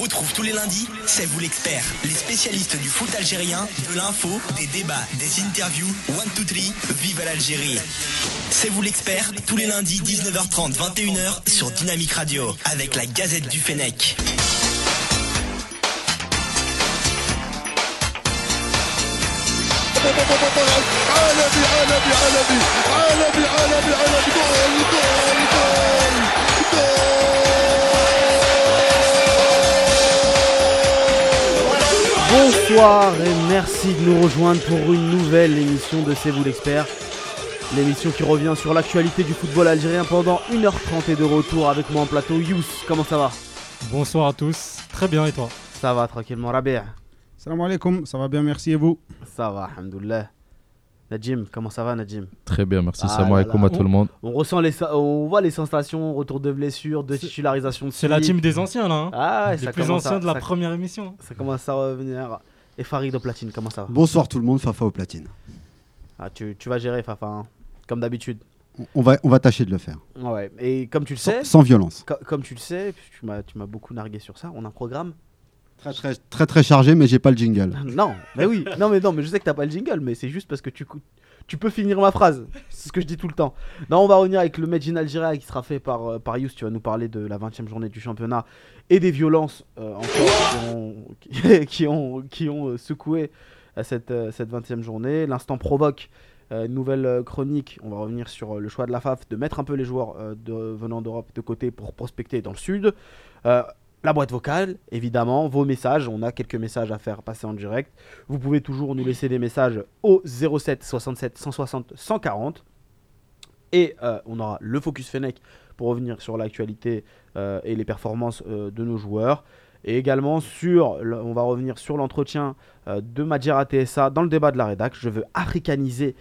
Retrouve tous les lundis, c'est vous l'expert, les spécialistes du foot algérien, de l'info, des débats, des interviews. One, two, three, vive l'Algérie. C'est vous l'expert, tous les lundis 19h30, 21h sur Dynamique Radio, avec la Gazette du Fennec. Bonsoir et merci de nous rejoindre pour une nouvelle émission de C'est vous l'expert. L'émission qui revient sur l'actualité du football algérien pendant 1h30 et de retour avec moi en plateau. Yous, comment ça va? Bonsoir à tous, très bien et toi? Ça va tranquillement, Rabia Salam alaikum, ça va bien, merci et vous? Ça va, alhamdoulilah. Najim, comment ça va Najim Très bien, merci. Ah Salam alaikum à tout le monde. On ressent les, on voit les sensations, retour de blessures, de titularisation. de C'est la team des anciens là, hein Ah, ouais, les ça plus anciens à- de la ça- première émission. Ça commence à revenir. Et Farid au platine, comment ça va Bonsoir tout le monde, Fafa au platine. ah, tu, tu vas gérer, Fafa, hein, comme d'habitude. On- va, on va tâcher de le faire. Ouais, et comme tu le Sans, sais, sans violence. co- comme tu le sais, tu m'as, tu m'as beaucoup nargué sur ça, on a un programme. Très très, très très chargé, mais j'ai pas le jingle. Non, mais oui, non mais non, mais je sais que t'as pas le jingle, mais c'est juste parce que tu, cou- tu peux finir ma phrase. C'est ce que je dis tout le temps. Non, on va revenir avec le match in Algérie qui sera fait par, euh, par Yous. Tu vas nous parler de la 20 e journée du championnat et des violences euh, encore qui ont, qui ont, qui ont, euh, secoué euh, cette, cette 20 e journée. L'instant provoque. nouvelle chronique, on va revenir sur le choix de la FAF de mettre un peu les joueurs venant d'Europe de côté pour prospecter dans le sud. La boîte vocale, évidemment, vos messages, on a quelques messages à faire passer en direct. Vous pouvez toujours nous laisser des messages au 07 67 160 140. Et euh, on aura le Focus Fennec pour revenir sur l'actualité euh, et les performances euh, de nos joueurs. Et également sur, on va revenir sur l'entretien de Madjera TSA dans le débat de la rédac. Je veux africaniser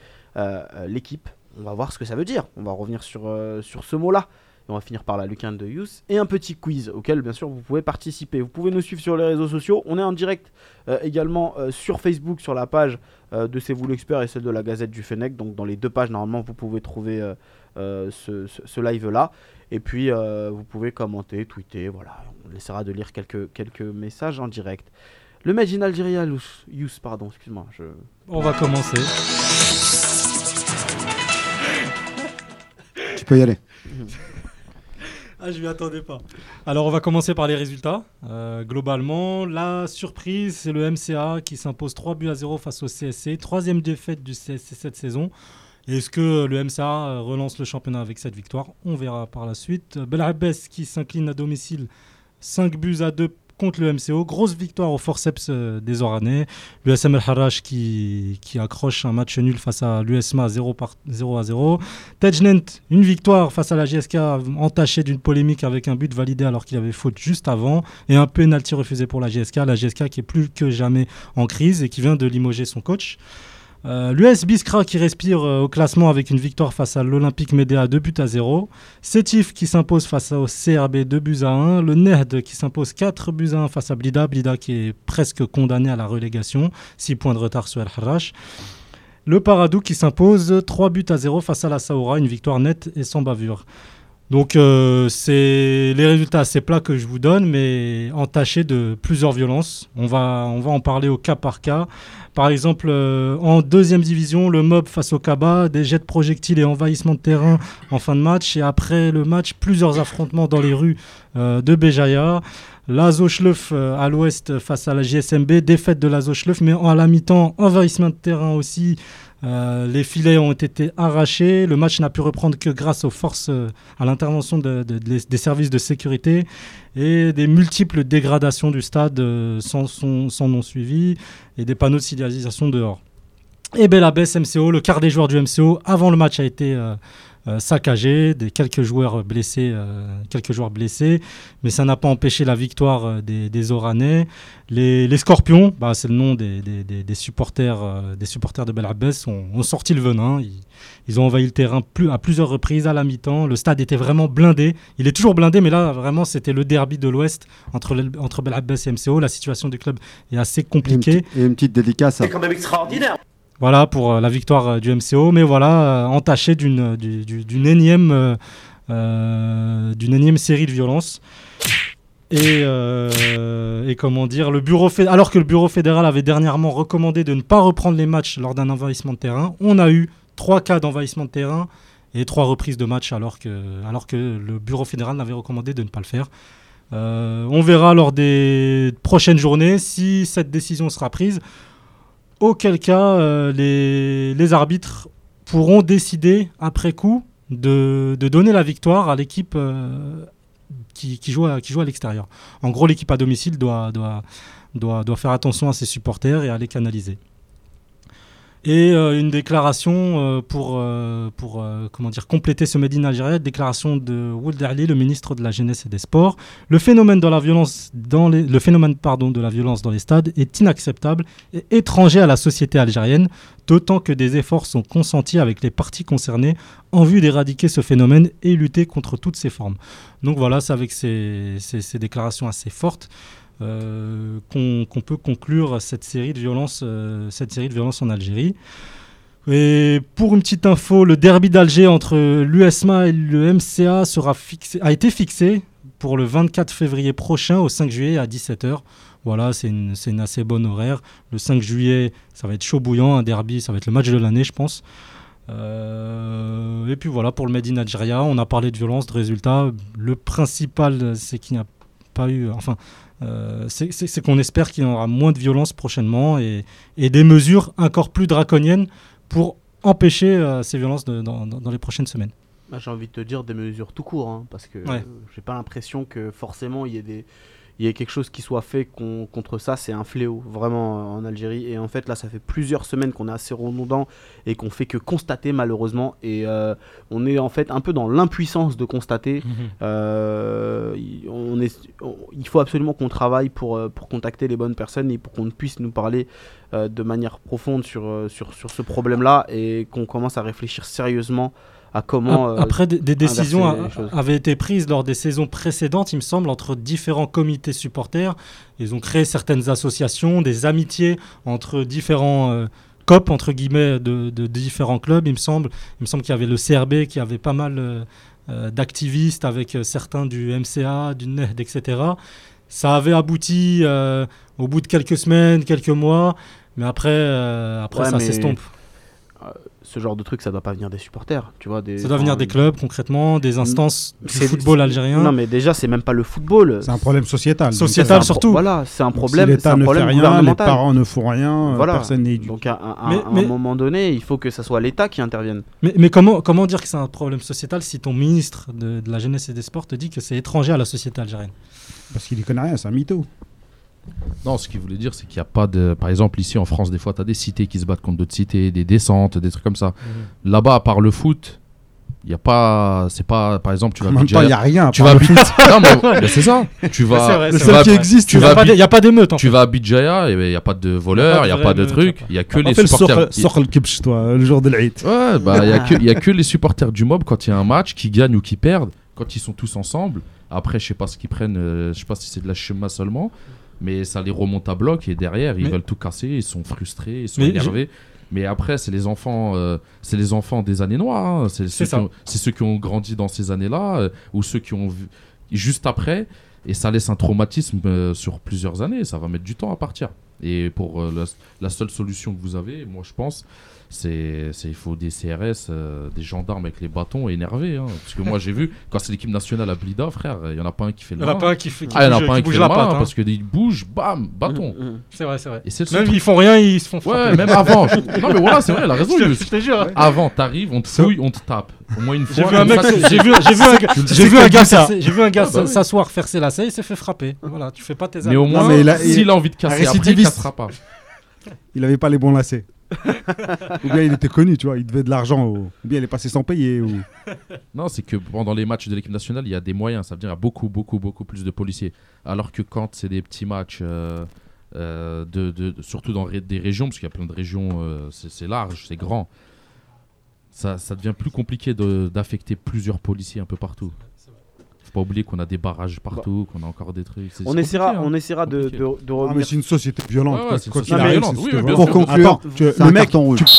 l'équipe. On va voir ce que ça veut dire. On va revenir sur, sur ce mot-là. Et on va finir par la lucarne de Youth. Et un petit quiz auquel, bien sûr, vous pouvez participer. Vous pouvez nous suivre sur les réseaux sociaux. On est en direct euh, également euh, sur Facebook, sur la page euh, de C'est vous l'expert et celle de la Gazette du Fennec. Donc, dans les deux pages, normalement, vous pouvez trouver euh, euh, ce, ce- ce live-là. Et puis, euh, vous pouvez commenter, tweeter. Voilà, on essaiera de lire quelques, quelques messages en direct. Le match in Algeria, Youth, Youth, pardon, excuse-moi. Je... On va commencer. Tu peux y aller. Ah, je m'y attendais pas. Alors, on va commencer par les résultats. Euh, globalement, la surprise, c'est le MCA qui s'impose 3 buts à 0 face au CSC. Troisième défaite du CSC cette saison. Est-ce que le MCA relance le championnat avec cette victoire? On verra par la suite. Belhabès qui s'incline à domicile 5 buts à 2 contre le MCO. Grosse victoire au forceps euh, des Oranais. L'USM El Harrach qui, accroche un match nul face à l'USMA 0, par, 0 à 0. Tejnent, une victoire face à la GSK entachée d'une polémique avec un but validé alors qu'il avait faute juste avant et un penalty refusé pour la GSK. La GSK qui est plus que jamais en crise et qui vient de limoger son coach. Euh, L'US Biskra qui respire euh, au classement avec une victoire face à l'Olympique Médéa 2 buts à 0. Sétif qui s'impose face au CRB 2 buts à 1. Le Nerd qui s'impose 4 buts à 1 face à Blida. Blida qui est presque condamné à la relégation. 6 points de retard sur El Harrach. Le Paradou qui s'impose 3 buts à 0 face à la Saoura, une victoire nette et sans bavure. Donc euh, c'est les résultats assez plats que je vous donne, mais entachés de plusieurs violences. On va, on va en parler au cas par cas. Par exemple, euh, en deuxième division, le mob face au Kaba, des jets de projectiles et envahissement de terrain en fin de match. Et après le match, plusieurs affrontements dans les rues euh, de Béjaïa. L'Azo Schleuf à l'ouest face à la JSMB, défaite de l'Azo Schleuf, mais à la mi-temps, envahissement de terrain aussi. Euh, les filets ont été arrachés. Le match n'a pu reprendre que grâce aux forces, euh, à l'intervention de- de- de- des services de sécurité et des multiples dégradations du stade euh, sans, son- sans non suivi et des panneaux de signalisation dehors. Et Belabès MCO, le quart des joueurs du MCO avant le match a été euh, euh, saccagé, des quelques joueurs blessés, euh, quelques joueurs blessés, mais ça n'a pas empêché la victoire euh, des, des Oranais. Les, les Scorpions, bah, c'est le nom des, des- des- des supporters, euh, des supporters de Belabès, ont, ont sorti le venin. Ils, ils ont envahi le terrain plus, à plusieurs reprises à la mi-temps. Le stade était vraiment blindé. Il est toujours blindé, mais là vraiment c'était le derby de l'Ouest entre, le- entre Belabès et MCO. La situation du club est assez Et une, compliquée. et une petite dédicace à, quand même extraordinaire. Voilà pour euh, la victoire euh, du MCO, mais voilà, euh, entaché d'une du- du- d'une énième, d'une énième série de violences. Et, et comment dire, le bureau fé- alors que le bureau fédéral avait dernièrement recommandé de ne pas reprendre les matchs lors d'un envahissement de terrain, on a eu trois cas d'envahissement de terrain et trois reprises de match alors que, alors que le bureau fédéral n'avait recommandé de ne pas le faire. On verra lors des prochaines journées si cette décision sera prise. Auquel cas, euh, les, arbitres pourront décider après coup de, donner la victoire à l'équipe euh, qui, joue à, l'extérieur. En gros, l'équipe à domicile doit faire attention à ses supporters et à les canaliser. Et euh, une déclaration euh, pour, euh, pour euh, comment dire, compléter ce Made in Algérie, déclaration de Would Ali, le ministre de la Jeunesse et des Sports. Le phénomène, de la violence dans les, le phénomène pardon, de la violence dans les stades est inacceptable et étranger à la société algérienne, d'autant que des efforts sont consentis avec les parties concernées en vue d'éradiquer ce phénomène et lutter contre toutes ses formes. Donc voilà, c'est avec ces, ces- ces déclarations assez fortes qu'on qu'on peut conclure cette série de violences, euh, cette série de violences en Algérie. Et pour une petite info, le derby d'Alger entre l'USMA et le MCA sera fixé, a été fixé pour le 24 février prochain au 5 juillet à 17h. Voilà, c'est une, c'est une assez bonne horaire. Le 5 juillet, ça va être chaud bouillant, un derby, ça va être le match de l'année, je pense. Euh, et puis voilà, pour le Made in Algeria, on a parlé de violence, de résultats. Le principal, c'est qu'il n'y a pas eu. Enfin, euh, c'est- qu'on espère qu'il y aura moins de violence prochainement et, et des mesures encore plus draconiennes pour empêcher euh, ces violences de- dans, les prochaines semaines. Bah, j'ai envie de te dire des mesures tout court, hein, parce que Ouais. j'ai pas l'impression que forcément il y ait des il y ait quelque chose qui soit fait con- contre ça, c'est un fléau vraiment euh, en Algérie. Et en fait là, ça fait plusieurs semaines qu'on est assez redondant et qu'on fait que constater malheureusement. Et euh, on est en fait un peu dans l'impuissance de constater. Euh, il- on est, on- il faut absolument qu'on travaille pour, pour contacter les bonnes personnes et pour qu'on puisse nous parler euh, de manière profonde sur, sur, sur ce problème-là et qu'on commence à réfléchir sérieusement à comment. Ap- euh, Après, des, des décisions a- avaient été prises lors des saisons précédentes, il me semble, entre différents comités supporters. Ils ont créé certaines associations, des amitiés entre différents euh, COP, entre guillemets, de, différents clubs, il me semble. Il me semble qu'il y avait le CRB qui avait pas mal euh, euh, d'activistes avec euh, certains du MCA, du NED, etc. Ça avait abouti euh, au bout de quelques semaines, quelques mois, mais après, euh, après Ouais, ça s'estompe. Ce genre de truc, ça doit pas venir des supporters, tu vois. Des, Ça doit venir des clubs, concrètement, des instances du football algérien. Non, mais déjà, c'est même pas le football. C'est un problème sociétal. Sociétal. Surtout. Voilà, c'est un si problème. C'est l'État ne fait rien, les parents ne font rien, euh, Voilà. personne n'est éduqué. Donc à, à- à- Mais- à mais- un moment donné, il faut que ça soit l'État qui intervienne. Mais, mais comment, comment dire que c'est un problème sociétal si ton ministre de, de la jeunesse et des sports te dit que c'est étranger à la société algérienne? Parce qu'il y connaît rien, c'est un mytho. Non, ce qu'il voulait dire, c'est qu'il n'y a pas de. Par exemple, ici en France, des fois, tu as des cités qui se battent contre d'autres cités, des descentes, des trucs comme ça. Là-bas, à part le foot, il n'y a pas. C'est pas. Par exemple, tu vas même à temps, il n'y a rien. Tu vas le Non, mais, c'est ça. Tu vas. C'est vrai, tu c'est vas- vrai. existe. Tu Il vas pas y a pas d'émeute. tu vas à Bidjaya, il n'y a pas de voleurs, il n'y a pas de trucs. Il n'y a que les le supporters. le toi, le jour de l'Aïd. Ouais, bah, il n'y a, que- il y a que les supporters du mob quand il y a un match qui gagnent ou qui perdent, quand ils sont tous ensemble. Après, je sais pas ce qu'ils prennent, euh, je sais pas si c'est de la chema seulement, mais ça les remonte à bloc et derrière, ils Mais- veulent tout casser, ils sont frustrés, ils sont Mais énervés. Mais après, c'est les enfants, euh, c'est les enfants des années noires. hein. C'est ceux, ceux qui ont grandi dans ces années-là euh, ou ceux qui ont vu juste après. Et ça laisse un traumatisme euh, sur plusieurs années. Ça va mettre du temps à partir. Et pour la, la seule solution que vous avez, moi je pense, c'est il faut des CRS, euh, des gendarmes avec les bâtons énervés. hein. Parce que moi j'ai vu, quand c'est l'équipe nationale à Blida, frère, il y en a pas un qui fait Il le n'y en a pas un qui, fait, qui Ah, il y en a bouge, pas un qui qui bouge fait la patte. hein. parce qu'il bouge, bam, bâton. Mm, mm. C'est vrai, c'est vrai. Et Même truc. ils font rien, ils se font frapper. Ouais, même avant. non mais voilà, c'est vrai, elle a raison. je, te- Yus. je te jure. Avant, t'arrives, on te fouille, on te tape. Au moins une J'ai fois. j'ai vu, j'ai vu un, gars- Ah, bah s'asseoir, faire ses lacets, il s'est fait frapper. Voilà, tu fais pas tes Mais au moins, mais il a- s'il a envie de casser après, il cassera pas. Il avait pas les bons lacets. Ou bien il était connu, tu vois, il devait de l'argent. Ou bien il est passé sans payer. Non, c'est que pendant les matchs de l'équipe nationale, il y a des moyens. Ça veut dire qu'il y a beaucoup, beaucoup, beaucoup plus de policiers. Alors que quand c'est des petits matchs, euh, euh, surtout dans des régions, parce qu'il y a plein de régions, euh, c'est large, c'est grand, ça, devient plus compliqué d'affecter plusieurs policiers un peu partout. Pas oublier qu'on a des barrages partout, qu'on a encore des trucs. c'est- On c'est essaiera, compliqué, hein. on essaiera de, de, de Ah, mais revenir. c'est une société violente. Ouais, ouais, quoi- c'est une quoi société arrive, violente. c'est Oui, bien sûr. Pour conclure, Attends, tu- c'est un le mec, carton rouge. tu, tu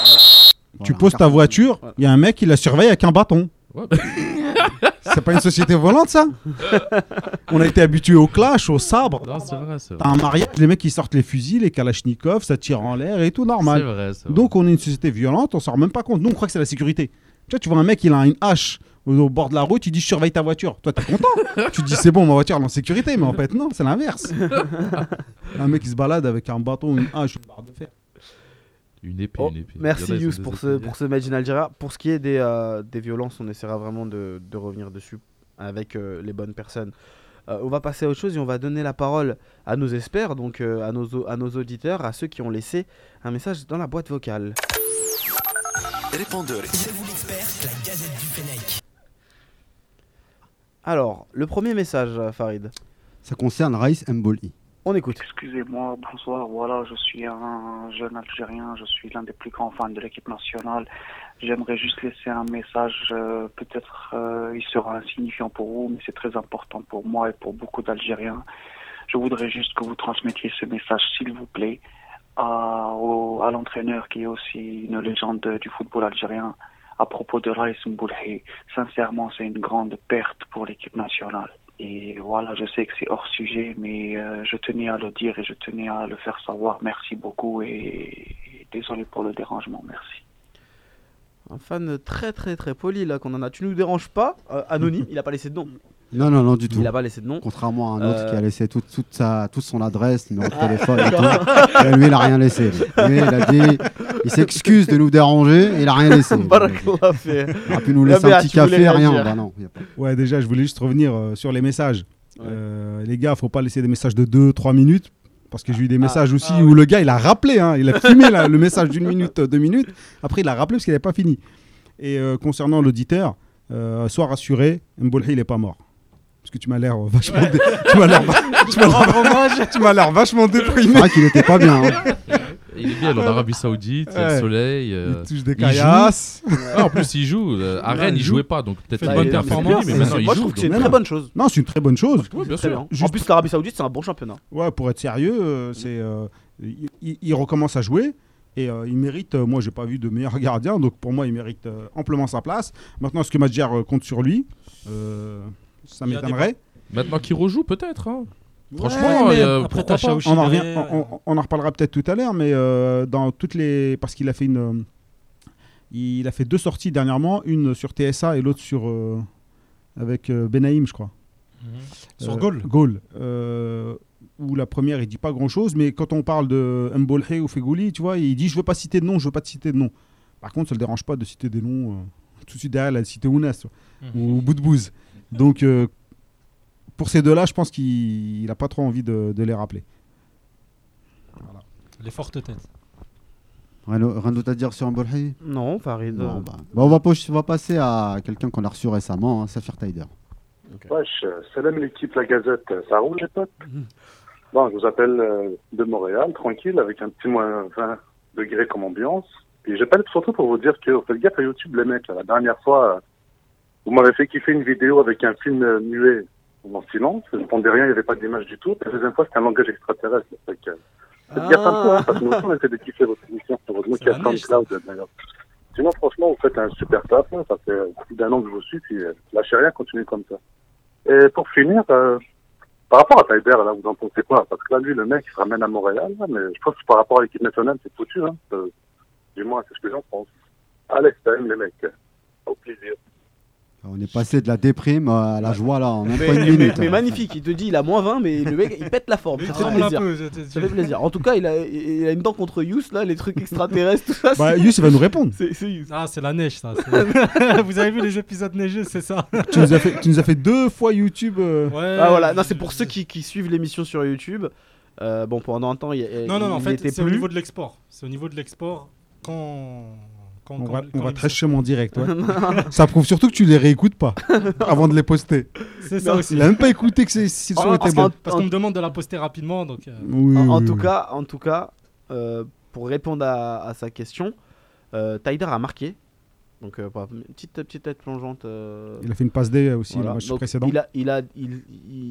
Voilà, poses ta carton voiture, Voilà. il y a un mec, il la surveille avec un bâton. Ouais. C'est pas une société volante, ça? On a été habitués au clash, au sabre. Non, c'est vrai, c'est vrai. T'as un mariage, les mecs qui sortent les fusils, les kalachnikovs, ça tire en l'air et tout C'est normal. vrai, c'est vrai. Donc on est une société violente, on s'en rend même pas compte. Nous on croit que c'est la sécurité. Tu vois, tu vois un mec, il a une hache au, bord de la route, il dit je surveille ta voiture. Toi t'es content. tu te dis c'est bon, ma voiture elle est en sécurité, mais en fait non, c'est l'inverse. un mec qui se balade avec un bâton, une hache, une barre de fer. Une épée, Oh, une épée. merci Yous pour ce, pour ce match in Algérie. Pour ce qui est des, euh, des violences, on essaiera vraiment de, de revenir dessus avec euh, les bonnes personnes. Euh, on va passer à autre chose et on va donner la parole à nos experts, donc euh, à, nos, à nos auditeurs, à ceux qui ont laissé un message dans la boîte vocale. Répondeur. C'est vous l'expert, la. Alors, le premier message, Farid. Ça concerne Raïs Mboli. On écoute. Excusez-moi, bonsoir. Voilà, je suis un jeune Algérien, je suis l'un des plus grands fans de l'équipe nationale. J'aimerais juste laisser un message, euh, peut-être euh, il sera insignifiant pour vous, mais c'est très important pour moi et pour beaucoup d'Algériens. Je voudrais juste que vous transmettiez ce message, s'il vous plaît, à l'entraîneur qui est aussi une légende du football algérien à propos de Raïs Mboulhi. Sincèrement, c'est une grande perte pour l'équipe nationale. Et voilà, je sais que c'est hors sujet, mais euh, je tenais à le dire et je tenais à le faire savoir. Merci beaucoup et, et désolé pour le dérangement. Merci. Un fan très très très poli là qu'on en a. Tu nous déranges pas Euh, Anonyme, il a pas laissé de nom. Non, non, non, du tout. Il a pas laissé de nom. Contrairement à un autre Euh. qui a laissé toute, toute, sa, toute son adresse, numéro de téléphone et tout. Et lui, il a rien laissé. lui. Il a dit, il s'excuse de nous déranger et il a rien laissé. Il aurait pu nous La laisser un BA, petit café, rien. Bah non, y a pas- Ouais, déjà, je voulais juste revenir euh, sur les messages. Ouais. Euh, les gars, faut pas laisser des messages de 2-3 minutes. Parce que j'ai eu des messages aussi ah où le gars il a rappelé, hein, il a filmé là, le message d'une minute, deux minutes. Après il a rappelé parce qu'il n'avait pas fini. Et euh, concernant l'auditeur, euh, sois rassuré, Mbolhi il est pas mort. Parce que tu m'as l'air euh, vachement, dé- tu m'as l'air, tu m'as vachement C'est déprimé. vrai qu'il était pas bien. hein. Il est bien, il est en Arabie Saoudite, il y a le soleil. euh, Il touche des il joue. caillasses. Ah, en plus, il joue. euh, à Rennes, il il joue. jouait pas, donc peut-être Fait une bonne performance. Mais maintenant, il Moi je joue. trouve que c'est une très bonne chose. Non, c'est une très bonne chose. Ouais, bien Très sûr. bien. En Juste- plus l'Arabie Saoudite c'est un bon championnat. Ouais, pour être sérieux, euh, c'est, euh, il, recommence à jouer et euh, il mérite. euh, moi, j'ai pas vu de meilleur gardien, donc pour moi, il mérite euh, amplement sa place. Maintenant, est-ce que Madjer euh, compte sur lui Euh, Ça m'étonnerait. Maintenant qu'il rejoue, peut-être. hein. Ouais, Franchement, mais euh, après, pas on en, revient- derrière. on, on- on en reparlera peut-être tout à l'heure, mais euh, dans toutes les, parce qu'il a fait une, euh, il a fait deux sorties dernièrement, une sur TSA et l'autre sur euh, avec euh, Benaïm, je crois. Sur Euh, goal. Goal. Euh, où la première, il dit pas grand chose, mais quand on parle de Mbolhe ou Fegouli, tu vois, il dit Je veux pas citer de nom, je veux pas te citer de nom. Par contre, ça le dérange pas de citer des noms. euh, tout de suite derrière, il a cité Ounas Mhm. ou Boudbouz. Donc, euh, pour ces deux-là, je pense qu'il n'a pas trop envie de, de les rappeler. Les fortes têtes. Rien d'autre à dire sur Mboli Non, Farid. Non, bah. Bah, on, va, poche- on va passer à quelqu'un qu'on a reçu récemment, hein, Safir Taider. Wesh, salam l'équipe La Gazette, ça roule les potes? Bon, je vous appelle euh, de Montréal, tranquille, avec un petit moins 20 degrés comme ambiance. Et j'appelle surtout pour vous dire que vous faites gaffe à YouTube les mecs. La dernière fois, euh, vous m'avez fait kiffer une vidéo avec un film euh, muet en silence. Je ne répondais rien, il n'y avait pas d'image du tout. La deuxième fois, c'était un langage extraterrestre. Fait que, faites gaffe un peu, hein, parce que nous aussi, on essaie de kiffer votre émission. Heureusement qu'il y a SoundCloud d'ailleurs. Sinon, franchement, vous faites un super taf. hein. Ça fait plus d'un an que je vous suis, puis euh, lâchez rien, continuez comme ça. Et pour finir, euh, par rapport à Taider, là, vous en pensez quoi? Parce que là, lui, le mec, il se ramène à Montréal, là, mais je pense que par rapport à l'équipe nationale, c'est foutu. Hein. Euh, du moins, c'est ce que j'en pense. Allez, les mecs. Au plaisir. On est passé de la déprime à la joie là, en même Mais, pas une mais- minute. mais hein. magnifique, il te dit il a moins 20, mais le mec il pète la forme. Ça fait plaisir. peu, Ça fait plaisir. En tout cas, il a, il a une dent contre Yous là, les trucs extraterrestres, tout ça. Bah, Yus, il va nous répondre. c'est. Ah, c'est la neige, ça. Vous avez vu les épisodes neigeux, c'est ça tu, nous as fait, tu nous as fait deux fois YouTube. euh, Ouais. Ah voilà, non, c'est pour ceux qui, qui suivent l'émission sur YouTube. Euh, bon, pendant un temps, il, il- Non, non, non, en fait, c'est au niveau de l'export. C'est au niveau de l'export quand. Quand, on quand- va, quand on va en direct. ouais. Ça prouve surtout que tu les réécoutes pas avant de les poster. C'est ça aussi. Il a même pas écouté que c'est- si le son était bon. Parce qu'on me demande de la poster rapidement, donc. euh, Oui, En, tout oui. cas, en tout cas, euh, pour répondre à, à sa question, euh, Tyder a marqué Donc, euh, petite, petite tête plongeante. euh, Il a fait une passe D aussi voilà. le match Donc, précédent. Il a, il, a, il,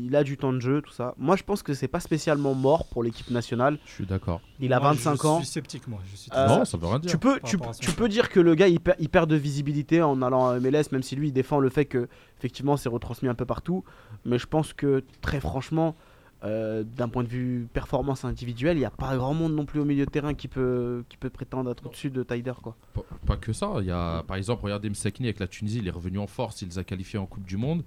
il a du temps de jeu, tout ça. Moi, je pense que c'est pas spécialement mort pour l'équipe nationale. Je suis d'accord. Il a Moi, 25 je ans. suis sceptique, moi. Je suis Euh, non, ça veut rien dire. Tu peux, tu, tu peux dire que le gars il perd, il perd de visibilité en allant à MLS, même si lui il défend le fait que effectivement c'est retransmis un peu partout. Mais je pense que très franchement, euh, d'un point de vue performance individuelle, il n'y a pas grand monde non plus au milieu de terrain qui peut, qui peut prétendre être au-dessus de Tyder quoi. Pas, pas que ça. Il y a, par exemple, regardez Msakni avec la Tunisie, il est revenu en force, il les a qualifiés en Coupe du Monde.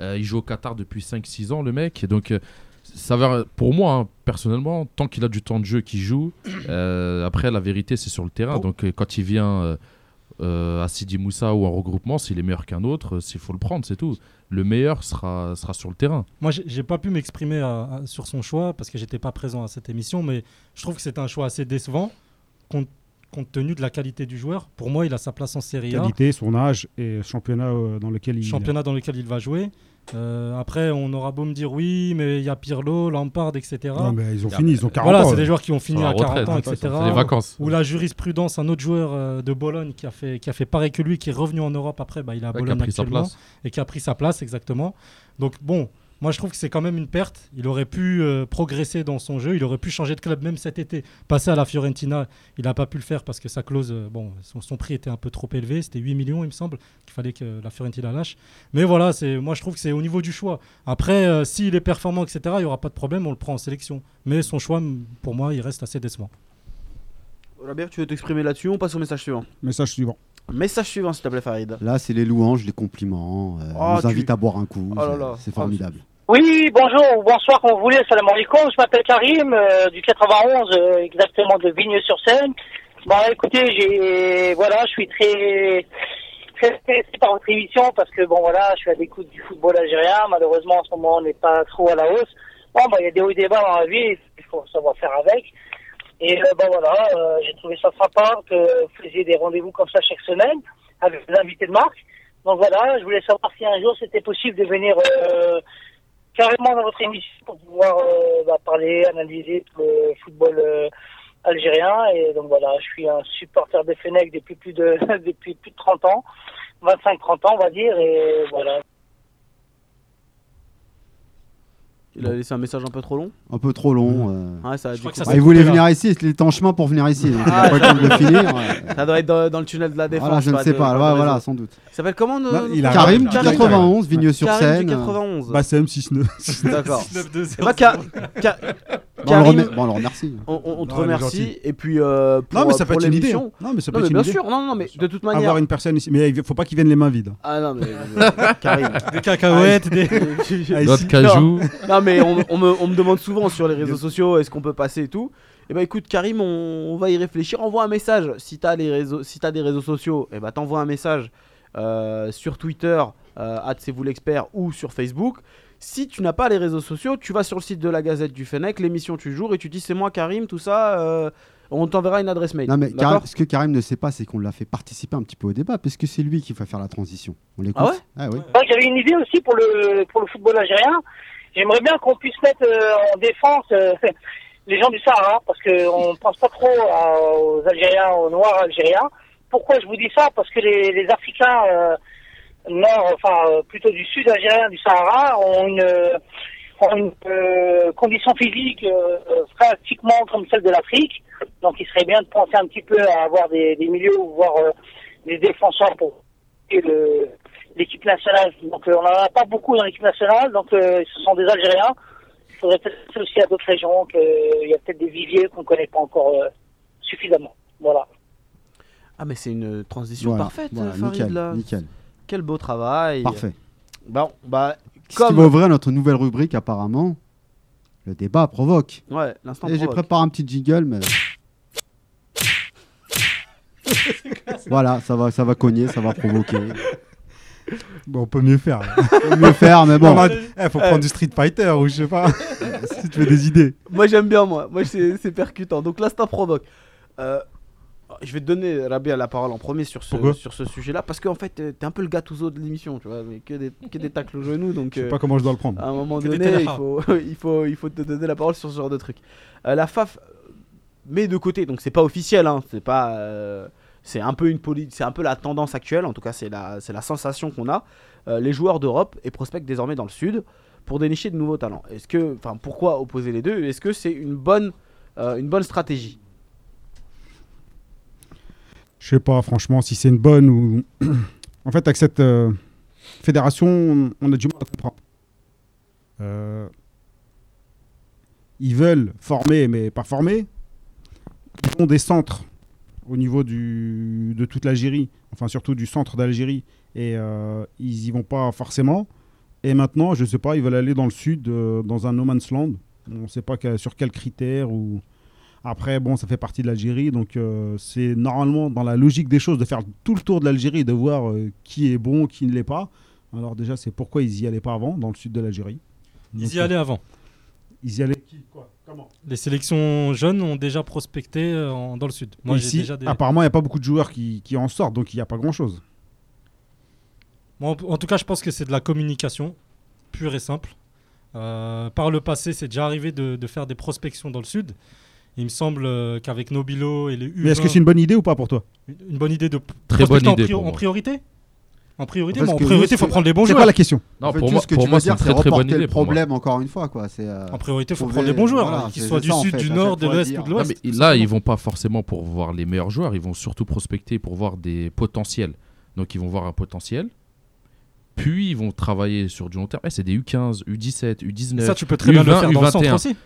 Euh, il joue au Qatar depuis 5-6 ans, le mec. Et donc, euh, ça va, pour moi, hein, personnellement, tant qu'il a du temps de jeu, qu'il joue. euh, après, la vérité, c'est sur le terrain. Donc, quand il vient euh, euh, à Sidi Moussa ou en regroupement, s'il est meilleur qu'un autre, s'il faut le prendre, c'est tout. Le meilleur sera, sera sur le terrain. Moi, j'ai pas pu m'exprimer sur son choix parce que j'étais pas présent à cette émission, mais je trouve que c'est un choix assez décevant compte, compte tenu de la qualité du joueur. Pour moi, il a sa place en Serie A, Qualité, son âge et championnat euh, dans lequel il championnat dans lequel il va jouer. Euh, après, on aura beau me dire oui, mais il y a Pirlo, Lampard, etc. Non, mais ils ont fini, ils ont 40 voilà, ans. c'est des joueurs qui ont fini à 40 retraite, ans, hein, etc. C'est vacances. Ou la jurisprudence, un autre joueur euh, de Bologne qui a, fait, qui a fait pareil que lui, qui est revenu en Europe après, bah, il est à Ouais, qui a Bologne actuellement place. et qui a pris sa place exactement. Donc bon, moi je trouve que c'est quand même une perte. Il aurait pu euh, progresser dans son jeu, il aurait pu changer de club même cet été, passer à la Fiorentina. Il n'a pas pu le faire parce que sa clause, euh, bon, son, son prix était un peu trop élevé, c'était 8 millions il me semble qu'il fallait que la Fiorentina lâche. Mais voilà, c'est moi je trouve que c'est au niveau du choix. Après, euh, s'il est performant, etc., il n'y aura pas de problème, on le prend en sélection. Mais son choix, pour moi, il reste assez décevant. Robert, tu veux t'exprimer là-dessus On passe au message suivant? Message suivant. Message suivant s'il te plaît Farid. Là, c'est les louanges, les compliments. euh, Oh, on nous tu- invite à boire un coup. Oh là c'est- là. C'est Oh, formidable. Oui, bonjour ou bonsoir quand vous voulez, salam alaikum, je m'appelle Karim, euh, du 91, euh, exactement de Vigneux-sur-Seine. Bon, écoutez, j'ai, voilà, je suis très, très intéressé par votre émission parce que, bon, voilà, je suis à l'écoute du football algérien. Malheureusement, en ce moment, on n'est pas trop à la hausse. Bon, bah, il y a des hauts et des bas dans la vie, il faut savoir faire avec. Et, euh, ben voilà, euh, j'ai trouvé ça sympa que vous faisiez des rendez-vous comme ça chaque semaine avec des invités de marque. Donc voilà, je voulais savoir si un jour c'était possible de venir, euh, carrément dans votre émission pour pouvoir euh, bah, parler, analyser le football euh, algérien. Et donc voilà, je suis un supporter de Fennec depuis plus de depuis plus de 30 ans, 25-30 ans on va dire. Et voilà. Il a laissé un message un peu trop long. Un peu trop long. euh. Ouais, ça, a dû ça. Ah, il voulait venir ici, il était en chemin pour venir ici. Donc il Ah, a pas le temps de le finir. ouais. Ça doit être dans, dans le tunnel de la défense. Voilà, je ne sais de- pas. Ouais, voilà, sans doute. Il s'appelle comment Non, il a- Karim, du Karim. 91, Vigneux sur Karim du 91. Bassem 6-9. D'accord. 9-2-0. Eh ben, Ka- Ka- Bon, on, le Karim, bon, on le remercie. on, on- on te Non, remercie. Et puis, euh, pour, Non, mais ça peut être une idée. hein. Non, mais ça peut Non, mais être une bien idée. sûr, non, non, mais de toute manière. Avoir une personne ici. Mais il faut pas qu'il vienne les mains vides. Ah non, mais. euh, Karim. Des cacahuètes, des... Ah, Notre ici- cajou. Non, mais on, on me, on me demande souvent sur les réseaux sociaux est-ce qu'on peut passer et tout. Et bah écoute, Karim, on, on va y réfléchir. Envoie un message. Si t'as les réseaux, si t'as des réseaux sociaux, et bah t'envoies un message euh, sur Twitter, euh, c'est vous l'expert, ou sur Facebook. Si tu n'as pas les réseaux sociaux, tu vas sur le site de la Gazette du Fennec, l'émission tu joues et tu dis c'est moi Karim, tout ça. euh, on t'enverra une adresse mail. Non, mais Karim- ce que Karim ne sait pas, c'est qu'on l'a fait participer un petit peu au débat, puisque c'est lui qui va faire la transition. On l'écoute Ah ouais Ah J'avais une idée aussi pour le pour le football algérien. J'aimerais bien qu'on puisse mettre euh, en défense euh, les gens du Sahara parce que on pense pas trop à- aux Algériens, aux Noirs algériens. Pourquoi je vous dis ça? Parce que les, les Africains euh, nord, enfin euh, plutôt du sud algérien, du Sahara, ont une euh, ont une euh, condition physique euh, pratiquement comme celle de l'Afrique. Donc, il serait bien de penser un petit peu à avoir des, des milieux ou voir euh, des défenseurs pour l'équipe nationale. Donc euh, on n'en a pas beaucoup dans l'équipe nationale, donc euh, ce sont des Algériens. Il faudrait peut-être penser aussi à d'autres régions, qu'il y a peut-être des viviers qu'on ne connaît pas encore euh, suffisamment. Voilà. Ah, mais c'est une transition Voilà, parfaite, voilà, Farid. nickel, là. nickel. Quel beau travail. Parfait. Bon, bah, Ce qui va comme. ouvrir notre nouvelle rubrique, apparemment. Le débat provoque. Ouais, l'instant. Et j'ai préparé un petit jingle, mais. voilà, ça va, ça va cogner, ça va provoquer. Bon, on peut mieux faire. là. On peut mieux faire, mais bon. On va- Eh, faut prendre du Street Fighter ou je sais pas. si tu veux des idées. Moi j'aime bien moi, moi c'est c'est percutant. Donc l'instant provoque. Euh, je vais te donner Rabia la parole en premier sur ce, Pourquoi sur ce sujet-là parce qu'en fait euh, t'es un peu le gatouzo de l'émission, tu vois, mais que des, que des tacles au genou donc Je sais euh, pas comment je dois le prendre. à un moment Que donné il faut, il, faut, il faut te donner la parole sur ce genre de truc. Euh, la FAF met de côté, donc c'est pas officiel, hein, c'est pas. euh, c'est un peu une c'est un peu la tendance actuelle, en tout cas c'est la, c'est la sensation qu'on a. Euh, les joueurs d'Europe et prospectent désormais dans le sud pour dénicher de nouveaux talents. Est-ce que, enfin, pourquoi opposer les deux? Est-ce que c'est une bonne, euh, une bonne stratégie? Je sais pas, franchement, si c'est une bonne ou. en fait, avec cette euh, fédération, on- a du mal à comprendre. Euh, Ils veulent former, mais pas former. Ils ont des centres au niveau du, de toute l'Algérie, enfin surtout du centre d'Algérie, et euh, ils y vont pas forcément. Et maintenant, je sais pas, ils veulent aller dans le sud, dans un no man's land. On ne sait pas sur quels critères ou. Après, bon, ça fait partie de l'Algérie, donc euh, c'est normalement dans la logique des choses de faire tout le tour de l'Algérie et de voir euh, qui est bon, qui ne l'est pas. Alors déjà, c'est pourquoi ils y allaient pas avant, dans le sud de l'Algérie. Ils y allaient avant. Ils y allaient qui Quoi Comment? Les sélections jeunes ont déjà prospecté euh, en- dans le sud. Moi, Ici, déjà des... apparemment, il n'y a pas beaucoup de joueurs qui, qui en sortent, donc il n'y a pas grand-chose. En, en tout cas, je pense que c'est de la communication pure et simple. Euh, par le passé, c'est déjà arrivé de, de faire des prospections dans le sud. Il me semble euh, qu'avec Nobilo et les U20, Mais est-ce que c'est une bonne idée ou pas pour toi une, bonne idée de Très bonne prospecter en, idée en priorité? En priorité, En fait, mais en priorité, il faut c'est- prendre les bons C'est joueurs. quoi la question Non, En fait, pour juste moi, ce que pour tu moi veux c'est très très bonne idée. le pour moi. problème encore une fois, quoi. C'est euh, En priorité, il faut prendre les bons joueurs, voilà, hein, qu'ils c'est- soient c'est du ça, en sud, fait, du nord, de l'ouest ou de l'ouest. là, ils vont pas forcément pour voir les meilleurs joueurs, ils vont surtout prospecter pour voir des potentiels. Donc, ils vont voir un potentiel. Puis, ils vont travailler sur du long terme. Eh, c'est des U15, U17, U19. Ça, tu peux très bien le U20, faire dans le centre U21. aussi.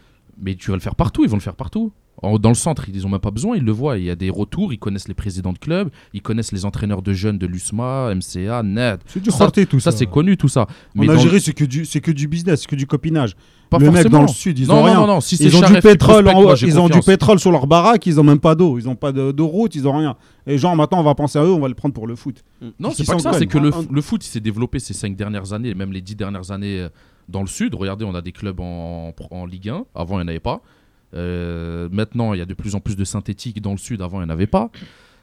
Mais tu vas le faire partout, ils vont le faire partout. En- dans le centre, ils n'ont même pas besoin, ils le voient. Il y a des retours, ils connaissent les présidents de club, ils connaissent les entraîneurs de jeunes de l'USMA, MCA, NED. C'est du Ça- tout ça. Ça, c'est connu, tout ça. En Mais dans- Algérie, c'est que, du, que du business, c'est que du copinage. pas le mec dans le sud, ils non, ont non, rien. non, non, si Ils ont du pétrole, en- moi, ils ont du pétrole sur leur baraque, ils ont même pas d'eau, ils ont pas de, de route, ils ont rien. Et genre maintenant on va penser à eux, on va le prendre pour le foot. Non, c'est pas que ça, c'est que le, En- le foot il s'est développé ces cinq dernières années, même les dix dernières années euh, dans le sud. Regardez, on a des clubs en, Ligue 1, avant il n'y en avait pas. Euh, maintenant, il y a de plus en plus de synthétiques dans le sud, avant il n'y en avait pas.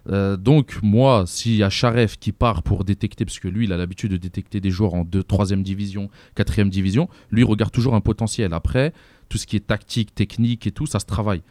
Euh, donc moi, s'il y a Charef qui part pour détecter, parce que lui, il a l'habitude de détecter des joueurs en 2 3 division, 4 division, lui il regarde toujours un potentiel. Après, tout ce qui est tactique, technique et tout, ça se travaille.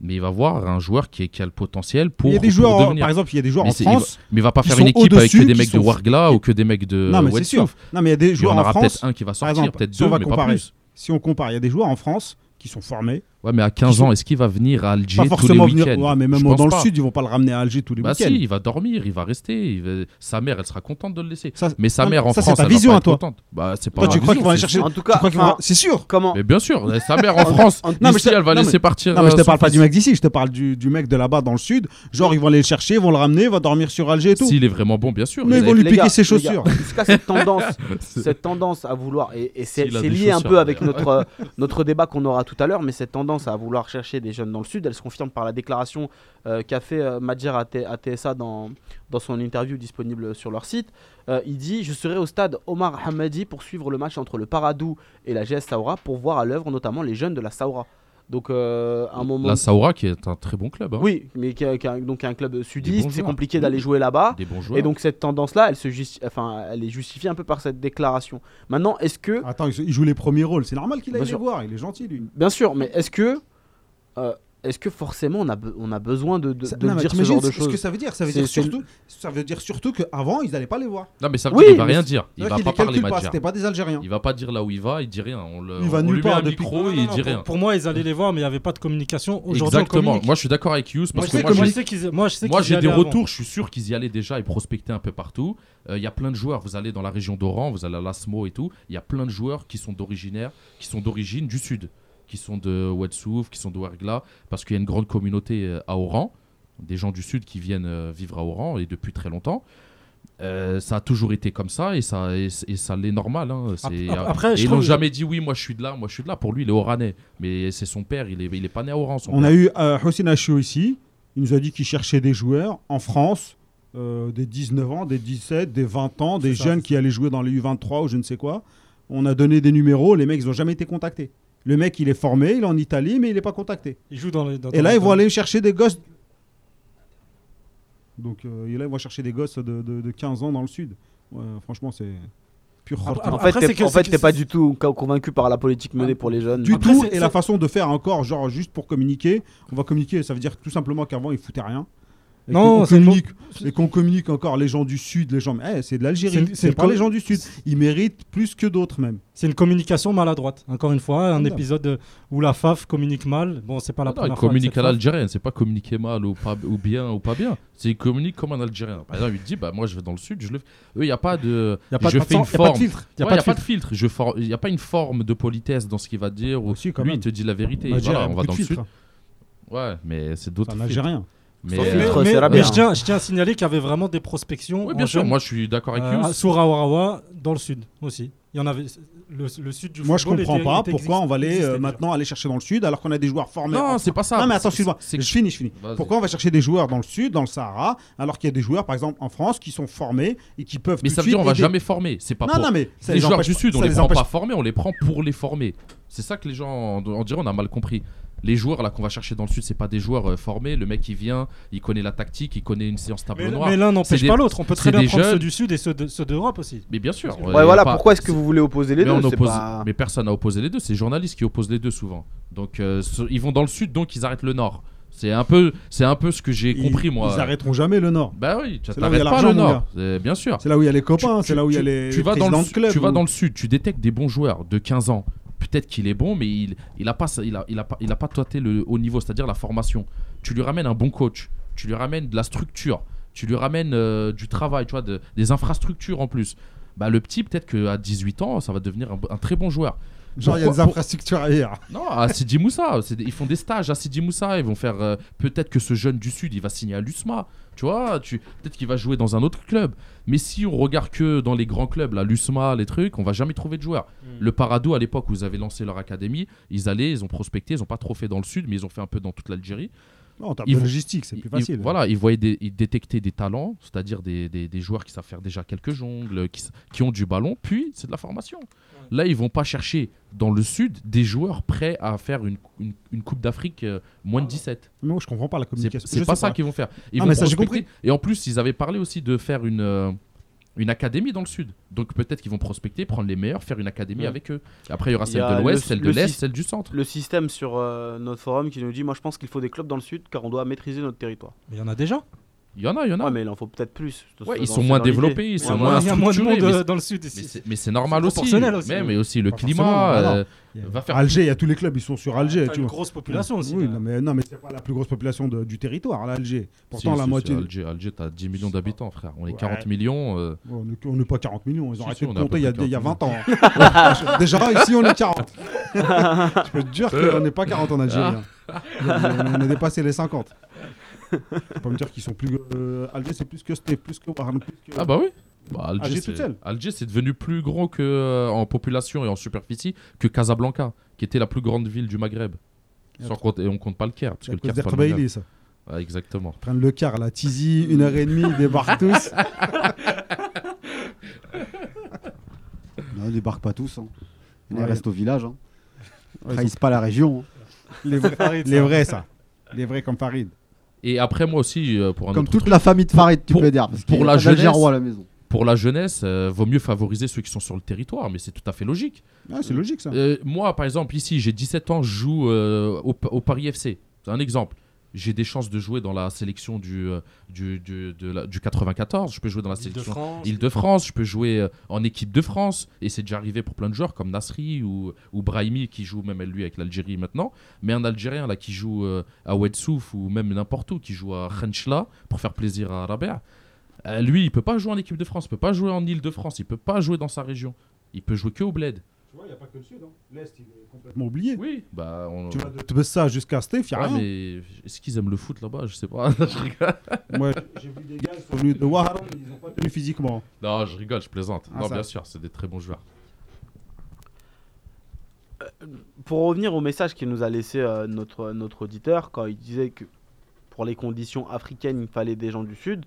Mais il va voir un joueur qui, a le potentiel pour, il y a des joueurs, en- devenir. par exemple, il y a des joueurs Mais en France. Mais il va pas faire une équipe avec que des mecs de Wargla ou que des mecs de non mais c'est sûr. Non mais il y a des Il y joueurs en en aura France. peut-être un qui va sortir, peut-être si deux, va mais pas comparer, plus. si on compare, il y a des joueurs en France qui sont formés, Ouais, mais à 15 sont- ans, est-ce qu'il va venir à Alger pas tous les forcément venir. week-ends? Ouais, mais même Je dans le pas. sud, ils vont pas le ramener à Alger tous les Bah week-ends. si, il va dormir, il va rester. il va- Sa mère, elle sera contente de le laisser. Ça- Mais sa mère en ça, France, ta elle va vision pas à être toi. contente. Bah, c'est pas Toi, tu crois qu'ils vont aller chercher. En tout cas, C'est sûr. Comment Mais bien sûr, sa mère en France, en- Non, mais elle va non, laisser mais- partir. Non mais je te euh, parle pas du mec d'ici, je te parle du, mec de là-bas dans le sud. Genre ils vont aller le chercher, ils vont le ramener, il va dormir sur Alger et tout. S'il est vraiment bon, bien sûr. Mais ils vont lui piquer ses chaussures. Cette tendance, cette tendance à vouloir, et, c'est lié un peu avec notre, notre débat qu'on aura tout à l'heure, mais cette tendance à vouloir chercher des jeunes dans le sud, elle se confirme par la déclaration euh, qu'a fait euh, Madjer à, TSA dans, dans son interview disponible sur leur site. Euh, il dit Je serai au stade Omar Hamadi pour suivre le match entre le Paradou et la GS Saoura pour voir à l'œuvre notamment les jeunes de la Saoura. Donc, euh, à un moment. La Saoura, qui est un très bon club. hein. Oui, mais qui a- qui a- donc un club sudiste, c'est compliqué d'aller jouer là-bas. Des bons joueurs. Et donc cette tendance-là, elle, se justi- enfin, elle est justifiée un peu par cette déclaration. Maintenant, est-ce que... Attends, il joue les premiers rôles, c'est normal qu'il aille les voir, il est gentil lui. Bien sûr, mais est-ce que... euh, est-ce que forcément on a, be- on a besoin de, de- Ça- de non, mais dire ce genre de ce- ce que choses? ça veut dire? Ça veut dire surtout, ça veut dire surtout qu'avant ils n'allaient pas les voir. Non, mais ça veut Oui, dire qu'il va rien dire. Il va qu'il pas parler pas, c'était pas des Algériens. Il va pas dire là où il va, il dit rien. On, le, Il va on nulle lui part met un depuis- micro Non, et non, il dit pour, rien. pour moi, ils allaient les voir, mais il n'y avait pas de communication. Aujourd'hui, Exactement. Moi, je suis d'accord avec Yous Moi, parce je que sais, moi, j'ai- je sais qu'ils, moi, des retours, je suis sûr qu'ils y allaient déjà et prospectaient un peu partout. Euh, Il y a plein de joueurs, vous allez dans la région d'Oran, vous allez à Lasmo et tout, il y a plein de joueurs qui sont d'originaire, qui sont d'origine du sud, qui sont de Ouadsouf, qui sont de Ouargla, parce qu'il y a une grande communauté euh, à Oran, des gens du sud qui viennent euh, vivre à Oran et depuis très longtemps. Euh, ça a toujours été comme ça et ça, et, et ça l'est normal. hein. C'est- Ap- après, et je ils n'ont jamais dit oui, moi je suis de là, moi je suis de là. Pour lui, il est oranais, mais c'est son père, il est, il est pas né à Oran. Son On père. a eu euh, Hossein Achou ici, il nous a dit qu'il cherchait des joueurs en France, euh, des 19 ans, des 17, des 20 ans, des C'est ça, jeunes qui allaient jouer dans les U23 ou je ne sais quoi. On a donné des numéros, les mecs ils n'ont jamais été contactés. Le mec il est formé, il est en Italie, mais il n'est pas contacté. Ils jouent dans les. dans- Et là, ils vont aller chercher des gosses. Donc, euh, et là, ils vont chercher des gosses de, de- de 15 ans dans le sud. Ouais, franchement, c'est pur Après-. En fait, c'est t'es en fait, pas du tout co- convaincu par la politique menée pour les jeunes. Du Après, tout, et la façon de faire encore, genre juste pour communiquer. On va communiquer, ça veut dire tout simplement qu'avant, ils foutaient rien. Et Non, qu'on communique, et qu'on communique encore les gens du Sud, les gens. Eh, c'est de l'Algérie. c'est pas co- les gens du Sud. Ils méritent plus que d'autres même. C'est une communication maladroite. Encore une fois, un épisode où la FAF communique mal. Bon, c'est pas la Non, il première fois. avec communique à FAF. l'algérienne, c'est pas communiquer mal ou, pas, ou bien ou pas bien. C'est il communique comme un algérien. Par exemple, il dit bah moi je vais dans le sud, je le fais. Eux, il n'y a pas de. Y a pas je de- fais une y a pas de filtre. Y a Ouais, pas y de a pas de filtre. Je for- Il n'y a pas une forme de politesse dans ce qu'il va dire. Ou... Aussi, quand Lui, même. il te dit la vérité. Voilà, il a on va dans le sud. Ouais, mais c'est d'autres. un. Algérien. Mais, euh, mais, mais bien. je, tiens, je tiens à signaler qu'il y avait vraiment des prospections Oui, en bien sûr. Moi, je suis d'accord avec euh, Yous. à Souraourawa, dans le sud aussi. Il y en avait le, le sud du Moi, je comprends était- pas était pourquoi on va aller euh, maintenant aller chercher dans le Sud alors qu'on a des joueurs formés. Non, c'est pas ça. Non, mais attends, excuse-moi. Je finis, je finis. Pourquoi on va chercher des joueurs dans le Sud, dans le Sahara, alors qu'il y a des joueurs, par exemple, en France, qui sont formés et qui peuvent. Mais tout ça veut dire on va jamais former. C'est pas Non, pour. non, mais les joueurs du Sud, on les prend empêche pas formés, on les prend pour les former. C'est ça que les gens, on dirait, on a mal compris. Les joueurs là qu'on va chercher dans le Sud, c'est pas des joueurs euh, formés. Le mec il vient, il connaît la tactique, il connaît une séance tableau Mais, noir. mais l'un n'empêche pas l'autre. On peut très c'est bien des prendre jeunes. ceux du sud et ceux de- ceux d'Europe aussi. Mais bien sûr. Ouais, voilà, pas- pourquoi est-ce que vous voulez opposer les mais, deux oppose- pas- mais personne n'a opposé les deux, c'est les journalistes qui opposent les deux souvent. Donc euh, ce- ils vont dans le sud, donc ils arrêtent le nord. C'est un peu, c'est un peu ce que j'ai compris moi. Ils arrêteront jamais le Nord. Bah oui, tu C'est là où il y a t'arrêtes pas le nord, bien sûr. C'est là où il y a les copains, c'est là où il y a tu- les, tu les vas dans le, présidents de sud- club. tu vas dans le sud, tu détectes des bons joueurs de 15 ans. Peut-être qu'il est bon, mais il, il a pas, il a, il a pas, il a pas tâté le haut niveau, c'est-à-dire la formation. Tu lui ramènes un bon coach, tu lui ramènes de la structure, tu lui ramènes euh, du travail, tu vois, de- des infrastructures en plus. Bah le petit, peut-être qu'à 18 ans, ça va devenir un, un très bon joueur. Genre, il y a des infrastructures ailleurs. Non, à Sidi Moussa, ils font des stages à Sidi Moussa, ils vont faire euh, peut-être que ce jeune du sud, il va signer à l'USMA, tu vois, tu peut-être qu'il va jouer dans un autre club. Mais si on regarde que dans les grands clubs, là, l'USMA, les trucs, on va jamais trouver de joueurs. Le Paradou à l'époque où ils avaient lancé leur académie, ils allaient, ils ont prospecté, ils ont pas trop fait dans le sud, mais ils ont fait un peu dans toute l'Algérie. Non, en termes Ils de logistique, c'est plus Ils- facile. voilà, ils voyaient des, ils détectaient des talents, c'est-à-dire des, des- des joueurs qui savent faire déjà quelques jongles, qui, qui ont du ballon, puis c'est de la formation. Là, ils vont pas chercher dans le sud des joueurs prêts à faire une, une- une Coupe d'Afrique euh, moins de 17. Mais moi, je comprends pas la communication. c'est pas ça qu'ils vont faire. Ils Ah, vont mais ça, j'ai prospecter. Et en plus, ils avaient parlé aussi de faire une, euh, une académie dans le sud. Donc peut-être qu'ils vont prospecter, prendre les meilleurs, faire une académie Ouais. avec eux. Après, il y aura y celle de l'ouest, le- celle de le l'est, celle du centre. Le système sur euh, notre forum qui nous dit Moi je pense qu'il faut des clubs dans le sud car on doit maîtriser notre territoire. Mais il y en a déjà. Il y en a, il y en a. Ouais, mais il en faut peut-être plus. Ouais, ils sont moins développés, ils sont ouais. moins Il y a moins de structurés, monde mais dans le sud Mais ici. c'est- Mais c'est normal aussi. Mais, oui. mais aussi le Pas climat. euh, va faire Alger, il y a tous les clubs, ils sont sur Alger. T'as tu une vois. grosse population aussi. Oui, non, mais, non, mais c'est pas la plus grosse population de- du territoire, là, Alger. Pourtant, Si, la si, moitié. si, Alger, Alger t'as 10 millions d'habitants, frère. On est Ouais. 40 millions. euh, On n'est- pas 40 millions, ils ont arrêté de compter il y a, près il y a 20 40 ans. Déjà, ici, on est 40. Je peux te dire qu'on n'est pas 40 en Algérie. hein. On a dépassé les 50. Peux pas me dire qu'ils sont plus. euh, Alger, c'est plus que Steve, plus que Warren, plus que. Ah bah oui. Bah, Alger, Alger c'est- devenu plus grand que, euh, en population et en superficie que Casablanca, qui était la plus grande ville du Maghreb. Sans compter, et on compte pas le Caire. Parce que le Caire, pas le Maghreb. Ça. Exactement. Ils prennent le car, la Tizi, une heure et demie, ils débarquent tous. Non, ils débarquent pas tous. hein. Ils Ouais. restent au village. Hein. Ils trahissent pas la région. hein. Les vrais, les vrais, ça. Les vrais comme Farid. Et après, moi aussi, euh, pour un Comme autre toute truc, la famille de Farid, tu Pour- peux dire. Parce pour la jeunesse- à la maison. pour la jeunesse, euh, vaut mieux favoriser ceux qui sont sur le territoire, mais c'est tout à fait logique. Ah, c'est logique, ça. Euh, moi, par exemple, ici, j'ai 17 ans, je joue au, au Paris FC. C'est un exemple. J'ai des chances de jouer dans la sélection du, euh, du, du, de la- du 94. Je peux jouer dans la sélection Île-de-France. Je peux jouer euh, en équipe de France. Et c'est déjà arrivé pour plein de joueurs comme Nasri ou, ou Brahimi qui joue même lui avec l'Algérie maintenant. Mais un Algérien là qui joue euh, à Ouedsouf ou même n'importe où, qui joue à Khenchla pour faire plaisir à Rabea. lui, il peut pas jouer en équipe de France. Il peut pas jouer en Île-de-France. Il peut pas jouer dans sa région. Il peut jouer que au bled. Tu vois, il n'y a pas que le sud. L'Est, il est complètement oublié. Oui, bah on... Tu vas de Tbessa jusqu'à Steve, il n'y a Ouais, rien. mais est-ce qu'ils aiment le foot là-bas? Je sais pas. je rigole. Moi, j'ai vu des gars, ils sont venus de Waharam, ils n'ont pas tenu physiquement. Non, je rigole, je plaisante. Ah, non, ça- bien sûr, c'est des très bons joueurs. Pour revenir au message qu'il nous a laissé euh, notre, notre auditeur, quand il disait que pour les conditions africaines, il fallait des gens du Sud.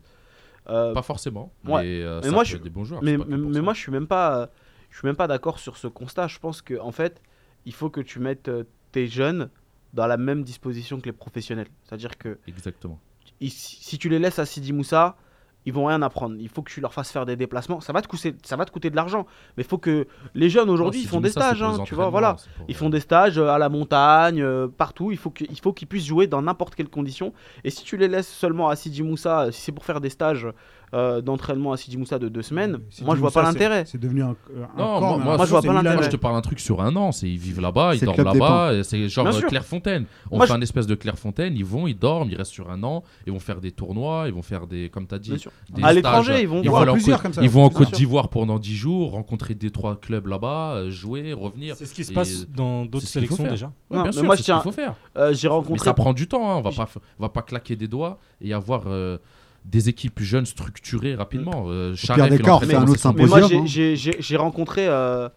euh, Pas forcément, ouais. mais, euh, Mais ça moi, je- être des bons joueurs. mais, mais, moi, je suis même pas, euh, je suis même pas d'accord sur ce constat. Je pense que en fait, il faut que tu mettes euh, tes jeunes dans la même disposition que les professionnels. C'est-à-dire que Exactement. si tu les laisses à Sidi Moussa, ils vont rien apprendre. Il faut que tu leur fasses faire des déplacements. Ça va te coûter, ça va te coûter de l'argent. Mais il faut que les jeunes aujourd'hui, ils font tu des ça, stages, hein, tu vois, voilà. pour, Ils font des stages à la montagne, euh, partout. Il faut qu'ils puissent jouer dans n'importe quelle condition. Et si tu les laisses seulement à Sidi Moussa, si c'est pour faire des stages euh, d'entraînement à Sidi Moussa de deux semaines, moi je vois pas l'intérêt. C'est devenu un, un Non, moi, moi, je vois pas l'intérêt. Moi, je te parle un truc sur un an. C'est ils vivent là-bas, ils dorment là-bas. et C'est genre euh. Clairefontaine. On Moi, fait je- un espèce de Clairefontaine. Ils vont, ils dorment, ils restent sur un an. Ils vont faire des tournois. Ils vont faire des, comme tu as dit, Bien sûr. des À l'étranger, ils vont Ils vont plusieurs Côte- comme ça. Ils vont en Côte d'Ivoire pendant 10 jours, rencontrer des trois clubs là-bas, euh, jouer, revenir. C'est ce qui se passe dans d'autres sélections déjà. Bien mais sûr, moi, c'est ce qu'il tiens- faut faire. Euh, J'ai Mais rencontré. ça prend du temps. hein. On va pas, f- on va pas claquer des doigts et avoir euh, des équipes jeunes structurées rapidement. Euh, c'est un autre ses Mais moi, Symposium, j'ai- hein. j'ai rencontré, euh,